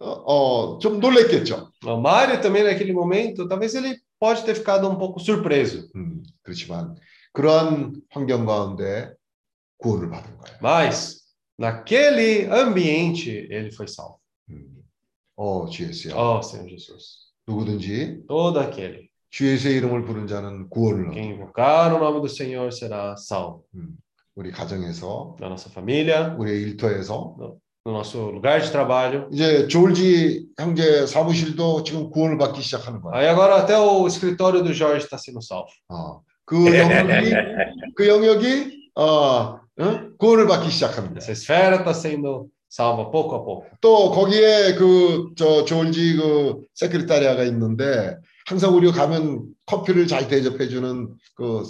어, 어, 좀 놀랬겠죠. O Mário também naquele momento, talvez ele pode ter ficado um pouco surpreso. 음, 그렇지만 그러한 환경 가운데 구원을 받은 거예요. Mas naquele ambiente ele foi salvo. 음. 어, 주 예수야. Oh, Senhor Jesus. 누구든지 Todo aquele 주 예수의 이름을 부른 자는 구원을 que 얻어. invocar o nome do Senhor será salvo. 음. 우리 가정에서, Na nossa família, 우리의 일터에서 no nosso lugar de trabalho. 이제 조지 형제 사무실도 지금 구원을 받기 시작하는 거야. Aí agora até o escritório do Jorge está sendo salvo. 어, 그 영역이 그 영역이 어, 어? 구원을 받기 시작하는 거야. Essa esfera está sendo salva pouco a pouco. 또 거기에 그저 조지 그 세크리타리아가 있는데 항상 우리가 가면 커피를 잘 대접해 주는 그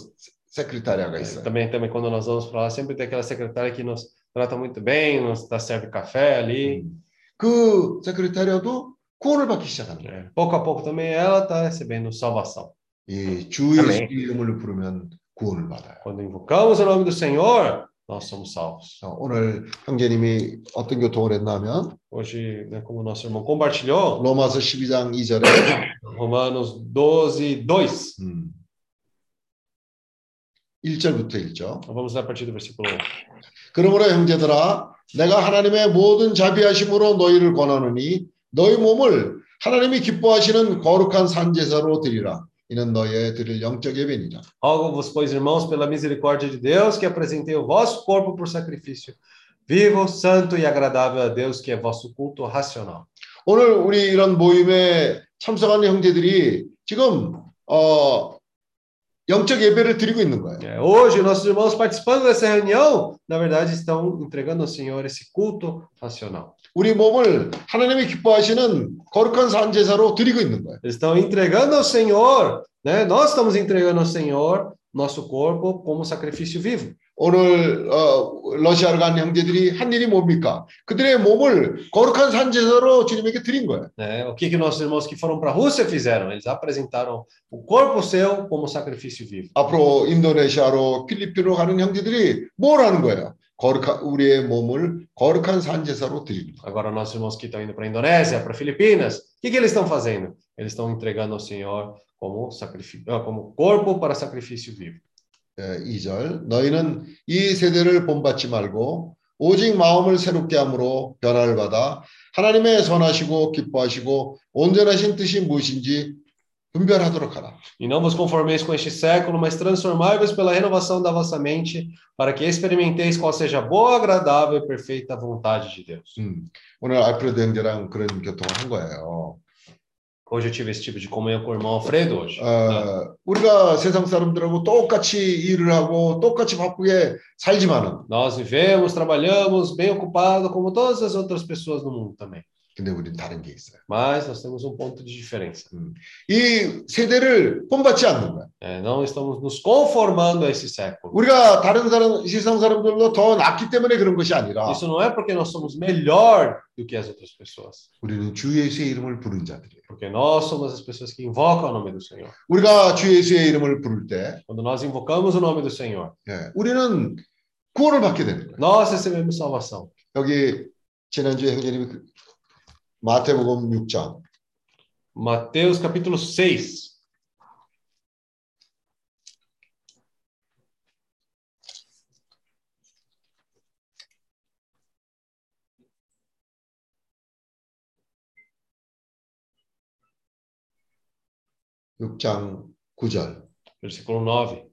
세크리타리아가 있어요. Também, também quando nós vamos para lá, sempre tem aquela secretária que nos trata muito bem, nos dá serve café ali. 음. 그 세크레타리아도 구원을 받기 시작하는 거예요. É, pouco a pouco também ela está recebendo salvação. 이 주 예수 이름을 부르면 구원을 받아요. Quando invocamos o nome do Senhor, nós somos salvos. 자, 오늘 형제님이 어떤 교통을 했냐면 Hoje, né, como nosso irmão compartilhou, 로마서 12장 2절에 Romanos 12, 2. 음, 1절부터 읽죠. Vamos ler a partir do versículo 1. 그러므로 형제들아 내가 하나님의 모든 자비하심으로 너희를 권하노니 너희 몸을 하나님이 기뻐하시는 거룩한 산제사로 드리라. 이는 너희의 드릴 영적 예배니라. Rogo-vos, pois, irmãos, pela misericórdia de Deus, que apresentei o vosso corpo por sacrifício vivo, santo e agradável a Deus, que é vosso culto racional. 오늘 우리 이런 모임에 참석하는 형제들이 지금 어 영적 예배를 드리고 있는 거예요. É, hoje, nossos irmãos participando dessa reunião, na verdade, estão entregando ao Senhor esse culto racional. 우리 몸을 하나님이 기뻐하시는 거룩한 산제사로 드리고 있는 거예요. Eles estão entregando ao Senhor, né? Nós estamos entregando ao Senhor nosso corpo como sacrifício vivo. 오늘 어, 러시아로 간 형제들이 한 일이 뭡니까? 그들의 몸을 거룩한 산제사로 주님에게 드린 거예요. Né? O que que nossos irmãos que foram para a Rússia fizeram? Eles apresentaram o corpo seu como sacrifício vivo. 앞으로 인도네시아로 필리핀으로 가는 형제들이 뭘 하는 거예요? 거룩한 우리의 몸을 거룩한 산제사로 드리는 거예요. Agora, nossos irmãos que estão indo para a Indonésia, para Filipinas, o que, que eles estão fazendo? Eles estão entregando ao Senhor como, sacrifício, como corpo para sacrifício vivo. 예, 2절 너희는 이 세대를 본받지 말고 오직 마음을 새롭게 함으로 변화를 받아 하나님의 선하시고 기뻐하시고 온전하신 뜻이 무엇인지 분별하도록 하라. E não vos conformeis com este século, mas transformai-vos pela renovação da vossa mente, para que experimenteis qual seja a boa, agradável e perfeita vontade de Deus. 음, 오늘 알프레드 형제랑 그런 교통을 한 거예요. Hoje eu tive esse tipo de comunhão com o irmão Alfredo hoje. 어, 우리가 세상 사람들하고 똑같이 일을 하고 똑같이 바쁘게 살지만은 Nós vivemos, trabalhamos, bem ocupado, como todas as outras pessoas no mundo também. 근데 우리는 다른 게 있어요. Mas nós temos um ponto de diferença. 이 세대를 본받지 않는 거야. É, não estamos nos conformando a esse século. 우리가 다른 사람 세상 사람들로 더 낫기 때문에 그런 것이 아니라 Isso não é porque nós somos melhor do que as outras pessoas, 우리는 주 예수의 이름을 부른 자들이에요. porque nós somos as pessoas que invocam o nome do Senhor. 우리가 주 예수의 이름을 부를 때 Quando nós invocamos o nome do Senhor, 예, 우리는 구원을 받게 되는 거예요. nós recebemos salvação. 여기 지난주에 형제님이 그 마태복음 6장 Mateus capítulo 6. 육장 9절 Versículo 9.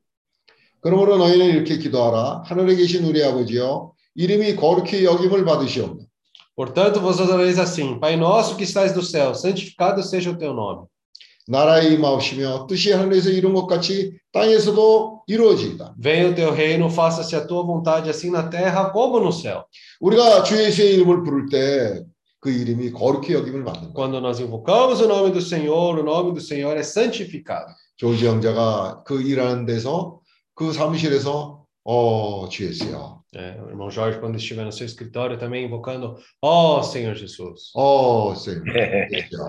그러므로 너희는 이렇게 기도하라 하늘에 계신 우리 아버지여 이름이 거룩히 여김을 받으시옵나 Portanto, vos orareis assim: Pai nosso que estais do céu, santificado seja o teu nome. 나라의 임하옵시며 뜻이 하늘에서 이룬 것 같이 땅에서도 이루어지이다. Venha o teu reino, faça-se a tua vontade, assim na terra como no céu. 우리가 주 예수의 이름을 부를 때 그 이름이 거룩히 여김을 받는 거야. Quando nós invocamos o nome do Senhor, o nome do Senhor é santificado. 조지 형제가 그 일하는 데서 그 사무실에서 어, 주 예수야. É, o irmão Jorge, quando estiver no seu escritório, também invocando: Ó Senhor Jesus. 어, 쌤.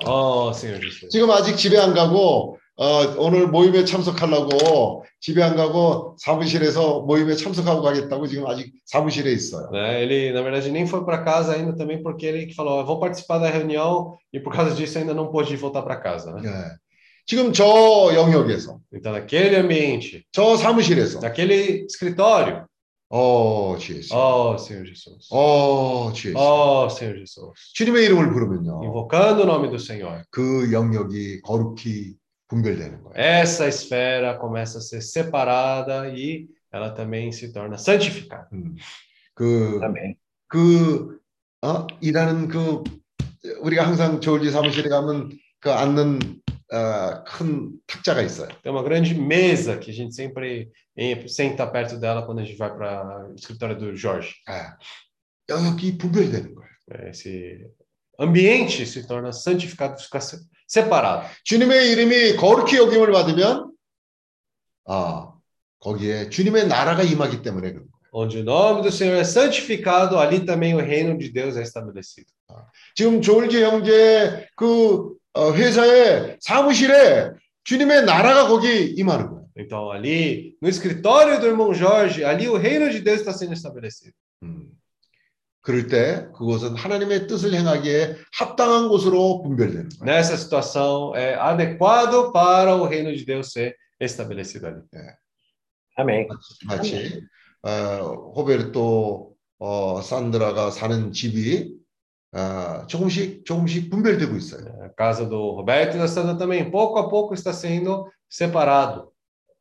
Ó Senhor Jesus. 지금 아직 집에 안 가고 어, 오늘 모임에 참석하려고 집에 안 가고 사무실에서 모임에 참석하고 가겠다고 지금 아직 사무실에 있어요. Né, Ele, na verdade, nem foi para casa ainda também, porque ele falou: "Eu vou participar da reunião e por causa disso ainda não pôde voltar para casa. Né? 예. 지금 저 영역에서 Então, naquele ambiente, 저 사무실에서 naquele escritório, 어, 주 예수. ó Senhor Jesus. 어, 주 예수. Ó Senhor Jesus. 주님의 이름을 부르면요. Invocando o nome do Senhor. 그 영역이 거룩히 분별되는 거예요. Essa esfera começa a ser separada e ela também se torna santificada. 음. 그, 아멘. 그, 어, 일하는 그, 우리가 항상 조울지 사무실에 가면 그 앉는 어, 큰 탁자가 있어요. Tem uma grande mesa que a gente sempre em- senta perto dela quando a gente vai para o escritório do Jorge. 예. 영역이 분별되는 거예요. É, Esse ambiente se torna santificado, fica se- separado. 주님의 이름이 거룩히 여김을 받으면, 아, 거기에 주님의 나라가 임하기 때문에 그런 거예요. onde o nome do Senhor é santificado, ali também o reino de Deus é estabelecido. 지금 조울지 형제 그 어, 회사의 사무실에 주님의 나라가 거기 임하는 거예요. Então, ali no escritório do irmão Jorge, ali o reino de Deus está sendo estabelecido. 음. 그럴 때 그곳은 하나님의 뜻을 행하기에 합당한 곳으로 분별되는 거예요. Nessa situação, é adequado para o reino de Deus ser estabelecido ali. Amém. 마치 어, 호베르토 어, 산드라가 사는 집이 어, 조금씩 조금씩 분별되고 있어요. A casa do Roberto e da Sandra também, pouco a pouco, está sendo separado.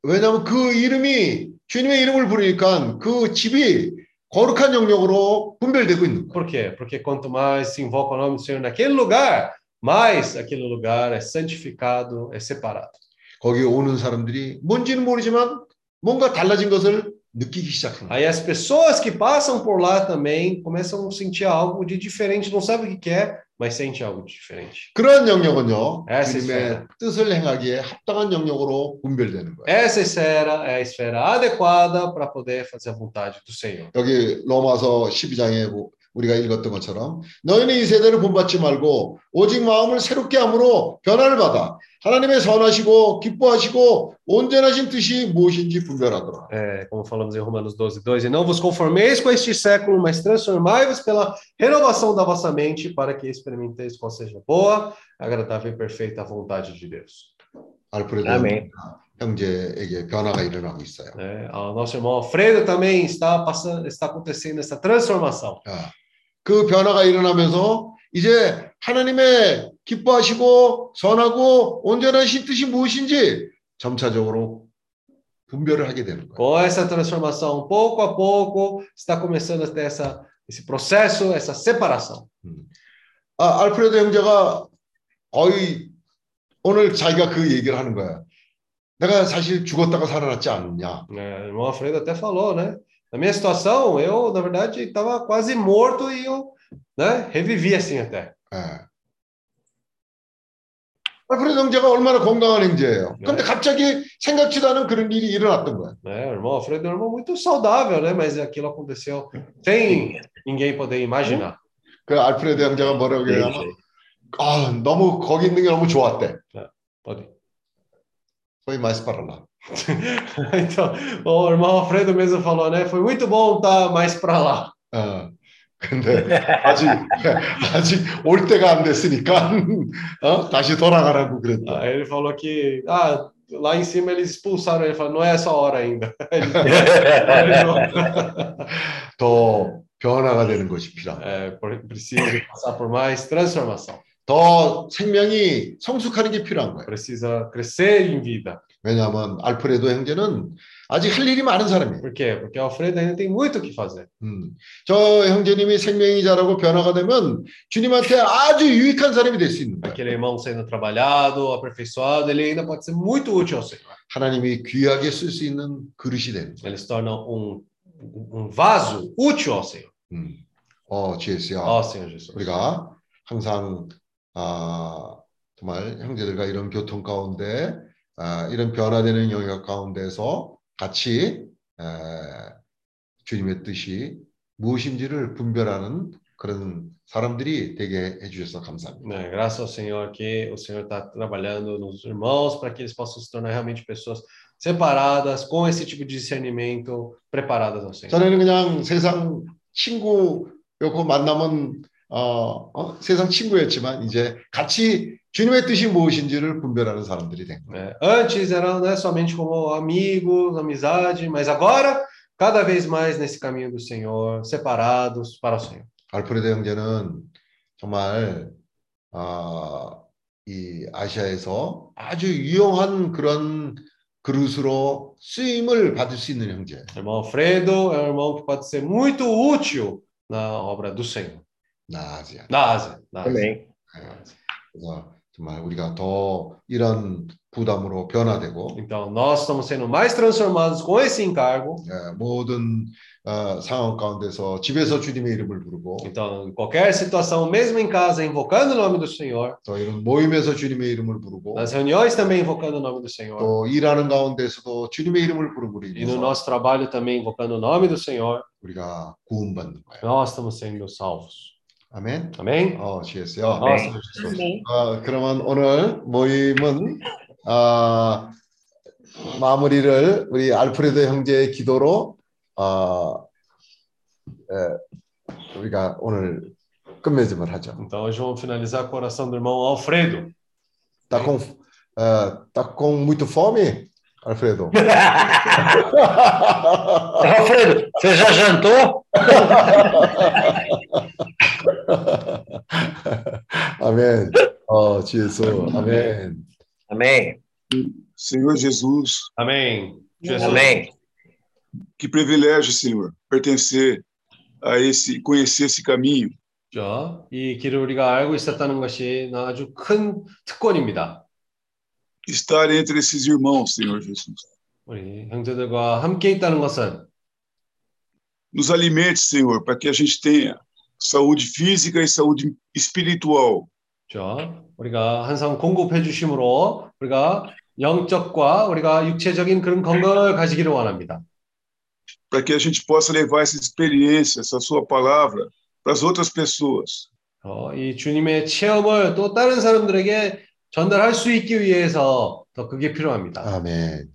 왜냐하면 그 이름이 주님의 이름을 부르니까 그 집이 거룩한 영역으로 분별되고 있는 거예요. Por quê? Porque quanto mais se invoca o nome do Senhor naquele lugar, mais aquele lugar é santificado, é separado. 거기 오는 사람들이 뭔지는 모르지만 뭔가 달라진 것을. Aí as pessoas que passam por lá também começam a sentir algo de diferente, não sabe o que que é, mas sente algo de diferente. 그런 영역은요, Essa 주님의 esfera. 뜻을 행하기에 합당한 영역으로 분별되는 거예요. Essa esfera é a esfera adequada para poder fazer a vontade do Senhor. 여기 로마서 12장에 우리가 읽었던 것처럼 너희는 이 세대를 본받지 말고 오직 마음을 새롭게 함으로 변화를 받아 하나님의 선하시고 기뻐하시고 온전하신 뜻이 무엇인지 분별하더라. É, como falamos em Romanos 12, 2, e não vos conformeis com este século, mas transformai-vos pela renovação da vossa mente, para que experimenteis qual seja a boa, agradável e perfeita vontade de Deus. 알프레드 아멘. 형제에게 변화가 일어나고 있어요. É, o nosso irmão Alfredo também está passando, está acontecendo essa transformação. 아, 그 변화가 일어나면서 이제 하나님의 기뻐하시고 선하고 온전하신 뜻이 무엇인지 점차적으로 분별을 하게 되는 거예요. Com essa transformação, pouco a pouco, está começando a ter essa, esse processo, essa separação. 아, 알프레드 형제가 거의 오늘 자기가 그 얘기를 하는 거야. 내가 사실 죽었다가 살아났지 않느냐. O irmão Alfredo até falou, né? Na minha situação, eu, na verdade, estava quase morto e eu né, revivi assim até. 예. 알프레드 형제가 얼마나 건강한 형제예요. 근데 갑자기 생각지도 않은 그런 일이 일어났던 거야. Né? O irmão Alfredo é um irmão muito saudável, né? Mas aquilo aconteceu sem ninguém poder imaginar. 그 알프레드 형제가 뭐라고 얘기하면 아, 너무 거기 있는 게 너무 좋았대. Pode. Foi mais para lá. então, o irmão Alfredo mesmo falou, né? Foi muito bom estar mais para lá. 어. 근데 아직 아직 올 때가 안 됐으니까 어? 다시 돌아가라고 그랬다. Aí ele falou que ah, lá em cima eles expulsaram ele, falou, não é essa hora ainda. 더 변화가 되는 것이 필요합니다. é, por- precisa passar por mais transformação. 더 생명이 성숙하는 게 필요한 거예요. Precisa crescer em vida. 왜냐하면 알프레도 형제는 아직 할 일이 많은 사람이에요. Por quê? Porque Alfredo ainda tem muito o que fazer. 음. 저 형제님이 생명이 자라고 변화가 되면 주님한테 아주 유익한 사람이 될 수 있는 거예요. Aquele irmão sendo trabalhado, aperfeiçoado, ele ainda pode ser muito útil ao Senhor. 하나님이 귀하게 쓸 수 있는 그릇이 되는 거예요. Ele se torna um, um vaso útil ao Senhor. 음. 어, GS야. Ó Senhor Jesus. 우리가 항상 아, 정말 형제들과 이런 교통 가운데 아, 이런 변화되는 영역 가운데서 같이 에, 주님의 뜻이 무엇인지를 분별하는 그런 사람들이 되게 해주셔서 감사합니다. Né, graças ao Senhor que o Senhor está trabalhando nos irmãos para que eles possam se tornar realmente pessoas separadas, com esse tipo de discernimento, preparadas ao Senhor. 전에는 그냥 세상 친구였고 만나면 어, 어, 세상 친구였지만 이제 같이 주님의 뜻이 무엇인지를 분별하는 사람들이 된 거예요. né? Antes eram né, somente como amigos, amizade, mas agora, cada vez mais nesse caminho do Senhor, separados para o Senhor. 알프레드 형제는 정말 아, 이 아시아에서 아주 유용한 그런 그릇으로 쓰임을 받을 수 있는 형제. Irmão Alfredo é um irmão que pode ser muito útil na obra do Senhor. na Ásia. Na Ásia. Amém. 그래서 정말 우리가 더 이런 부담으로 변화되고 Então, nós estamos sendo mais transformados com esse encargo. 예, 모든 어, 상황 가운데서 집에서 주님의 이름을 부르고 Então, em qualquer situação, mesmo em casa, invocando o nome do Senhor, 또 이런 모임에서 주님의 이름을 부르고 nas reuniões também invocando o nome do Senhor, 또 일하는 가운데서도 주님의 이름을 부르므로 e no 인해서 nosso trabalho também invocando o nome do Senhor, 우리가 구원받는 거예요. nós estamos sendo salvos. 아멘. Amém? 어. Nós somos Jesus. Amém. 어, 그러면 오늘 모임은 어, 마무리를 우리 알프레도 형제의 기도로 어, 에, 우리가 오늘 끝맺음을 하죠. Então, hoje vamos finalizar com a oração do irmão Alfredo. Tá com, 어, tá com muito fome, Alfredo? Alfredo, você já jantou? 아멘. 어, 지혜수. 아멘. Amém. Senhor Jesus, Amém. Jesus. Amém. que privilégio, Senhor, pertencer a esse, conhecer esse caminho. 그렇죠? 이 길을 우리가 알고 있었다는 것이 아주 큰 특권입니다. Estar entre esses irmãos, Senhor Jesus. 우리 형제들과 함께 있다는 것은 Nos alimente, Senhor, para que a gente tenha saúde física e saúde espiritual. 그렇죠? 우리가 항상 공급해 주심으로 우리가 영적과 우리가 육체적인 그런 건강을 가지기를 원합니다. Para que a gente possa levar essa experiência, essa sua palavra, para as outras pessoas. 어, 이 주님의 체험을 또 다른 사람들에게 전달할 수 있기 위해서 더 그게 필요합니다. 아멘.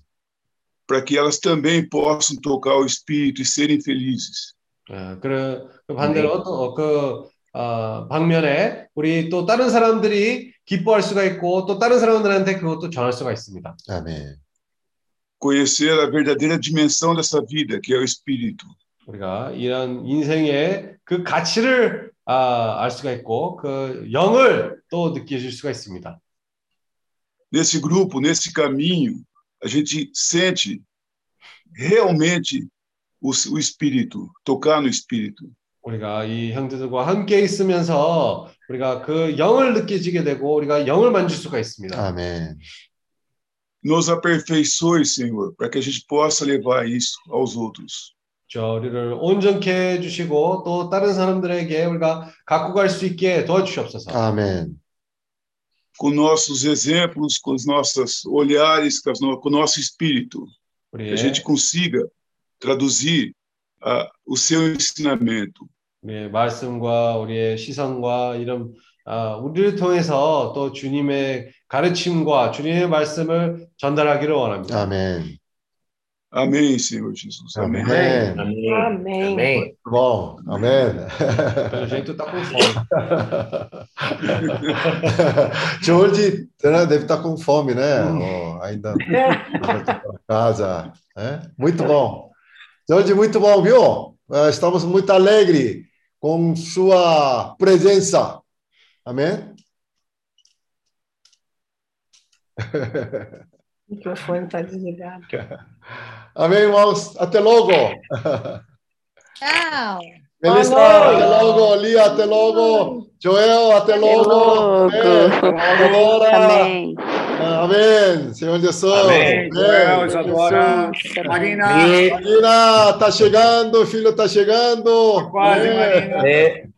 Para que elas também possam tocar o Espírito e serem felizes. 예, 그래, 그 반대로 또 그, 어, 방면에 우리 또 다른 사람들이 기뻐할 수가 있고 또 다른 사람들한테 그것도 전할 수가 있습니다. 아멘. Conhecer a verdadeira dimensão dessa vida, que é o Espírito. 우리가 이런 인생의 그 가치를 아, 알 수가 있고 그 영을 또 느껴질 수가 있습니다. Nesse grupo, nesse caminho, a gente sente realmente o, o Espírito, tocar no Espírito. 우리가 이 형제들과 함께 있으면서 우리가 그 영을 느껴지게 되고 우리가 영을 만질 수가 있습니다. 아멘. Nos aperfeiçoe, Senhor, para que a gente possa levar isso aos outros. 저 우리를 온전케 해주시고 또 다른 사람들에게 우리가 갖고 갈 수 있게 도와주시옵소서. 아멘. Com nossos exemplos, com os nossos olhares, com, as no, com o nosso espírito, que 우리의, a gente consiga traduzir ah, o seu ensinamento. 우리의 말씀과 우리의 시선과 이런 아, 우리를 통해서 또 주님의 가르침과 주님의 말씀을 전달하기를 원합니다. 아멘. Amém, Senhor Jesus. Amém. 아멘. Amém. Amém. Amém. Bom, amém. pelo jeito tá com fome. George né, deve estar com fome, né? Oh, ainda para casa. né? Muito bom. George, muito bom, viu? Eh, Estamos muito alegres com sua presença. Amém? O microfone está desligado. Amém, irmãos. Até logo. Tchau. Melissa, até logo. Lia, até logo. Joel, até logo. logo. Amém. Agora. Amém. Amém. Senhor Jesus. Amém. Isadora, Jesus. Marina. Marina, tá chegando, filho tá chegando. Quase, É. Marina. Amén.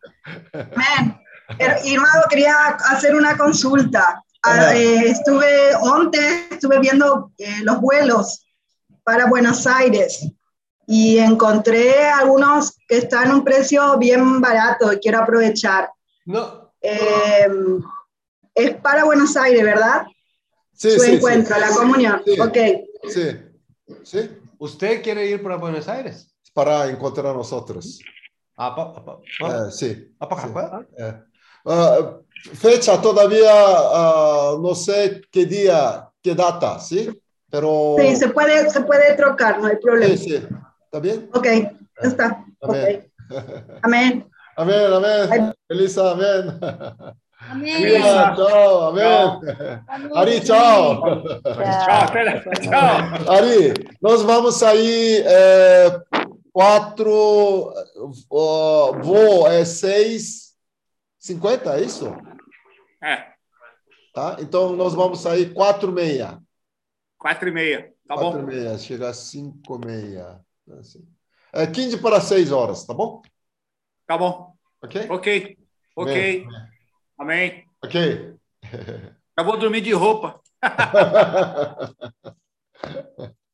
Her- Hermano, quería hacer una consulta. Ah, eh, estuve, antes estuve viendo eh, los vuelos para Buenos Aires y encontré algunos que están a un precio bien barato y quiero aprovechar. No, Eh, es para Buenos Aires, ¿verdad? sí, su sí, encuentro, sí. la comunión. Ok. Sí. ¿Usted quiere ir para Buenos Aires? Para encontrar a nosotros. Ah, pa, pa, pa. Eh, sí. Ah, para eh. uh, fecha todavía, uh, no sé qué día, qué data, ¿sí? Pero... Sí, se puede, se puede trocar, no hay problema. Sí, sí. ¿Está bien? Ok, está. Eh, amén. Okay. amén. Amén, amén. Elisa, amén. Amém. Mira, chao, amén. Ari. Tchau, espera. Tchau. Ari, nós vamos sair é, quatro, voo é seis, cinquenta, é isso? É. Tá? Então, nós vamos sair quatro e meia. Quatro e meia, tá quatro bom? e meia, chega às cinco e meia. Assim. É 15 para 6 horas, tá bom? Tá bom. Ok? Ok, ok. Bem. Amém. Ok. Já vou dormir de roupa.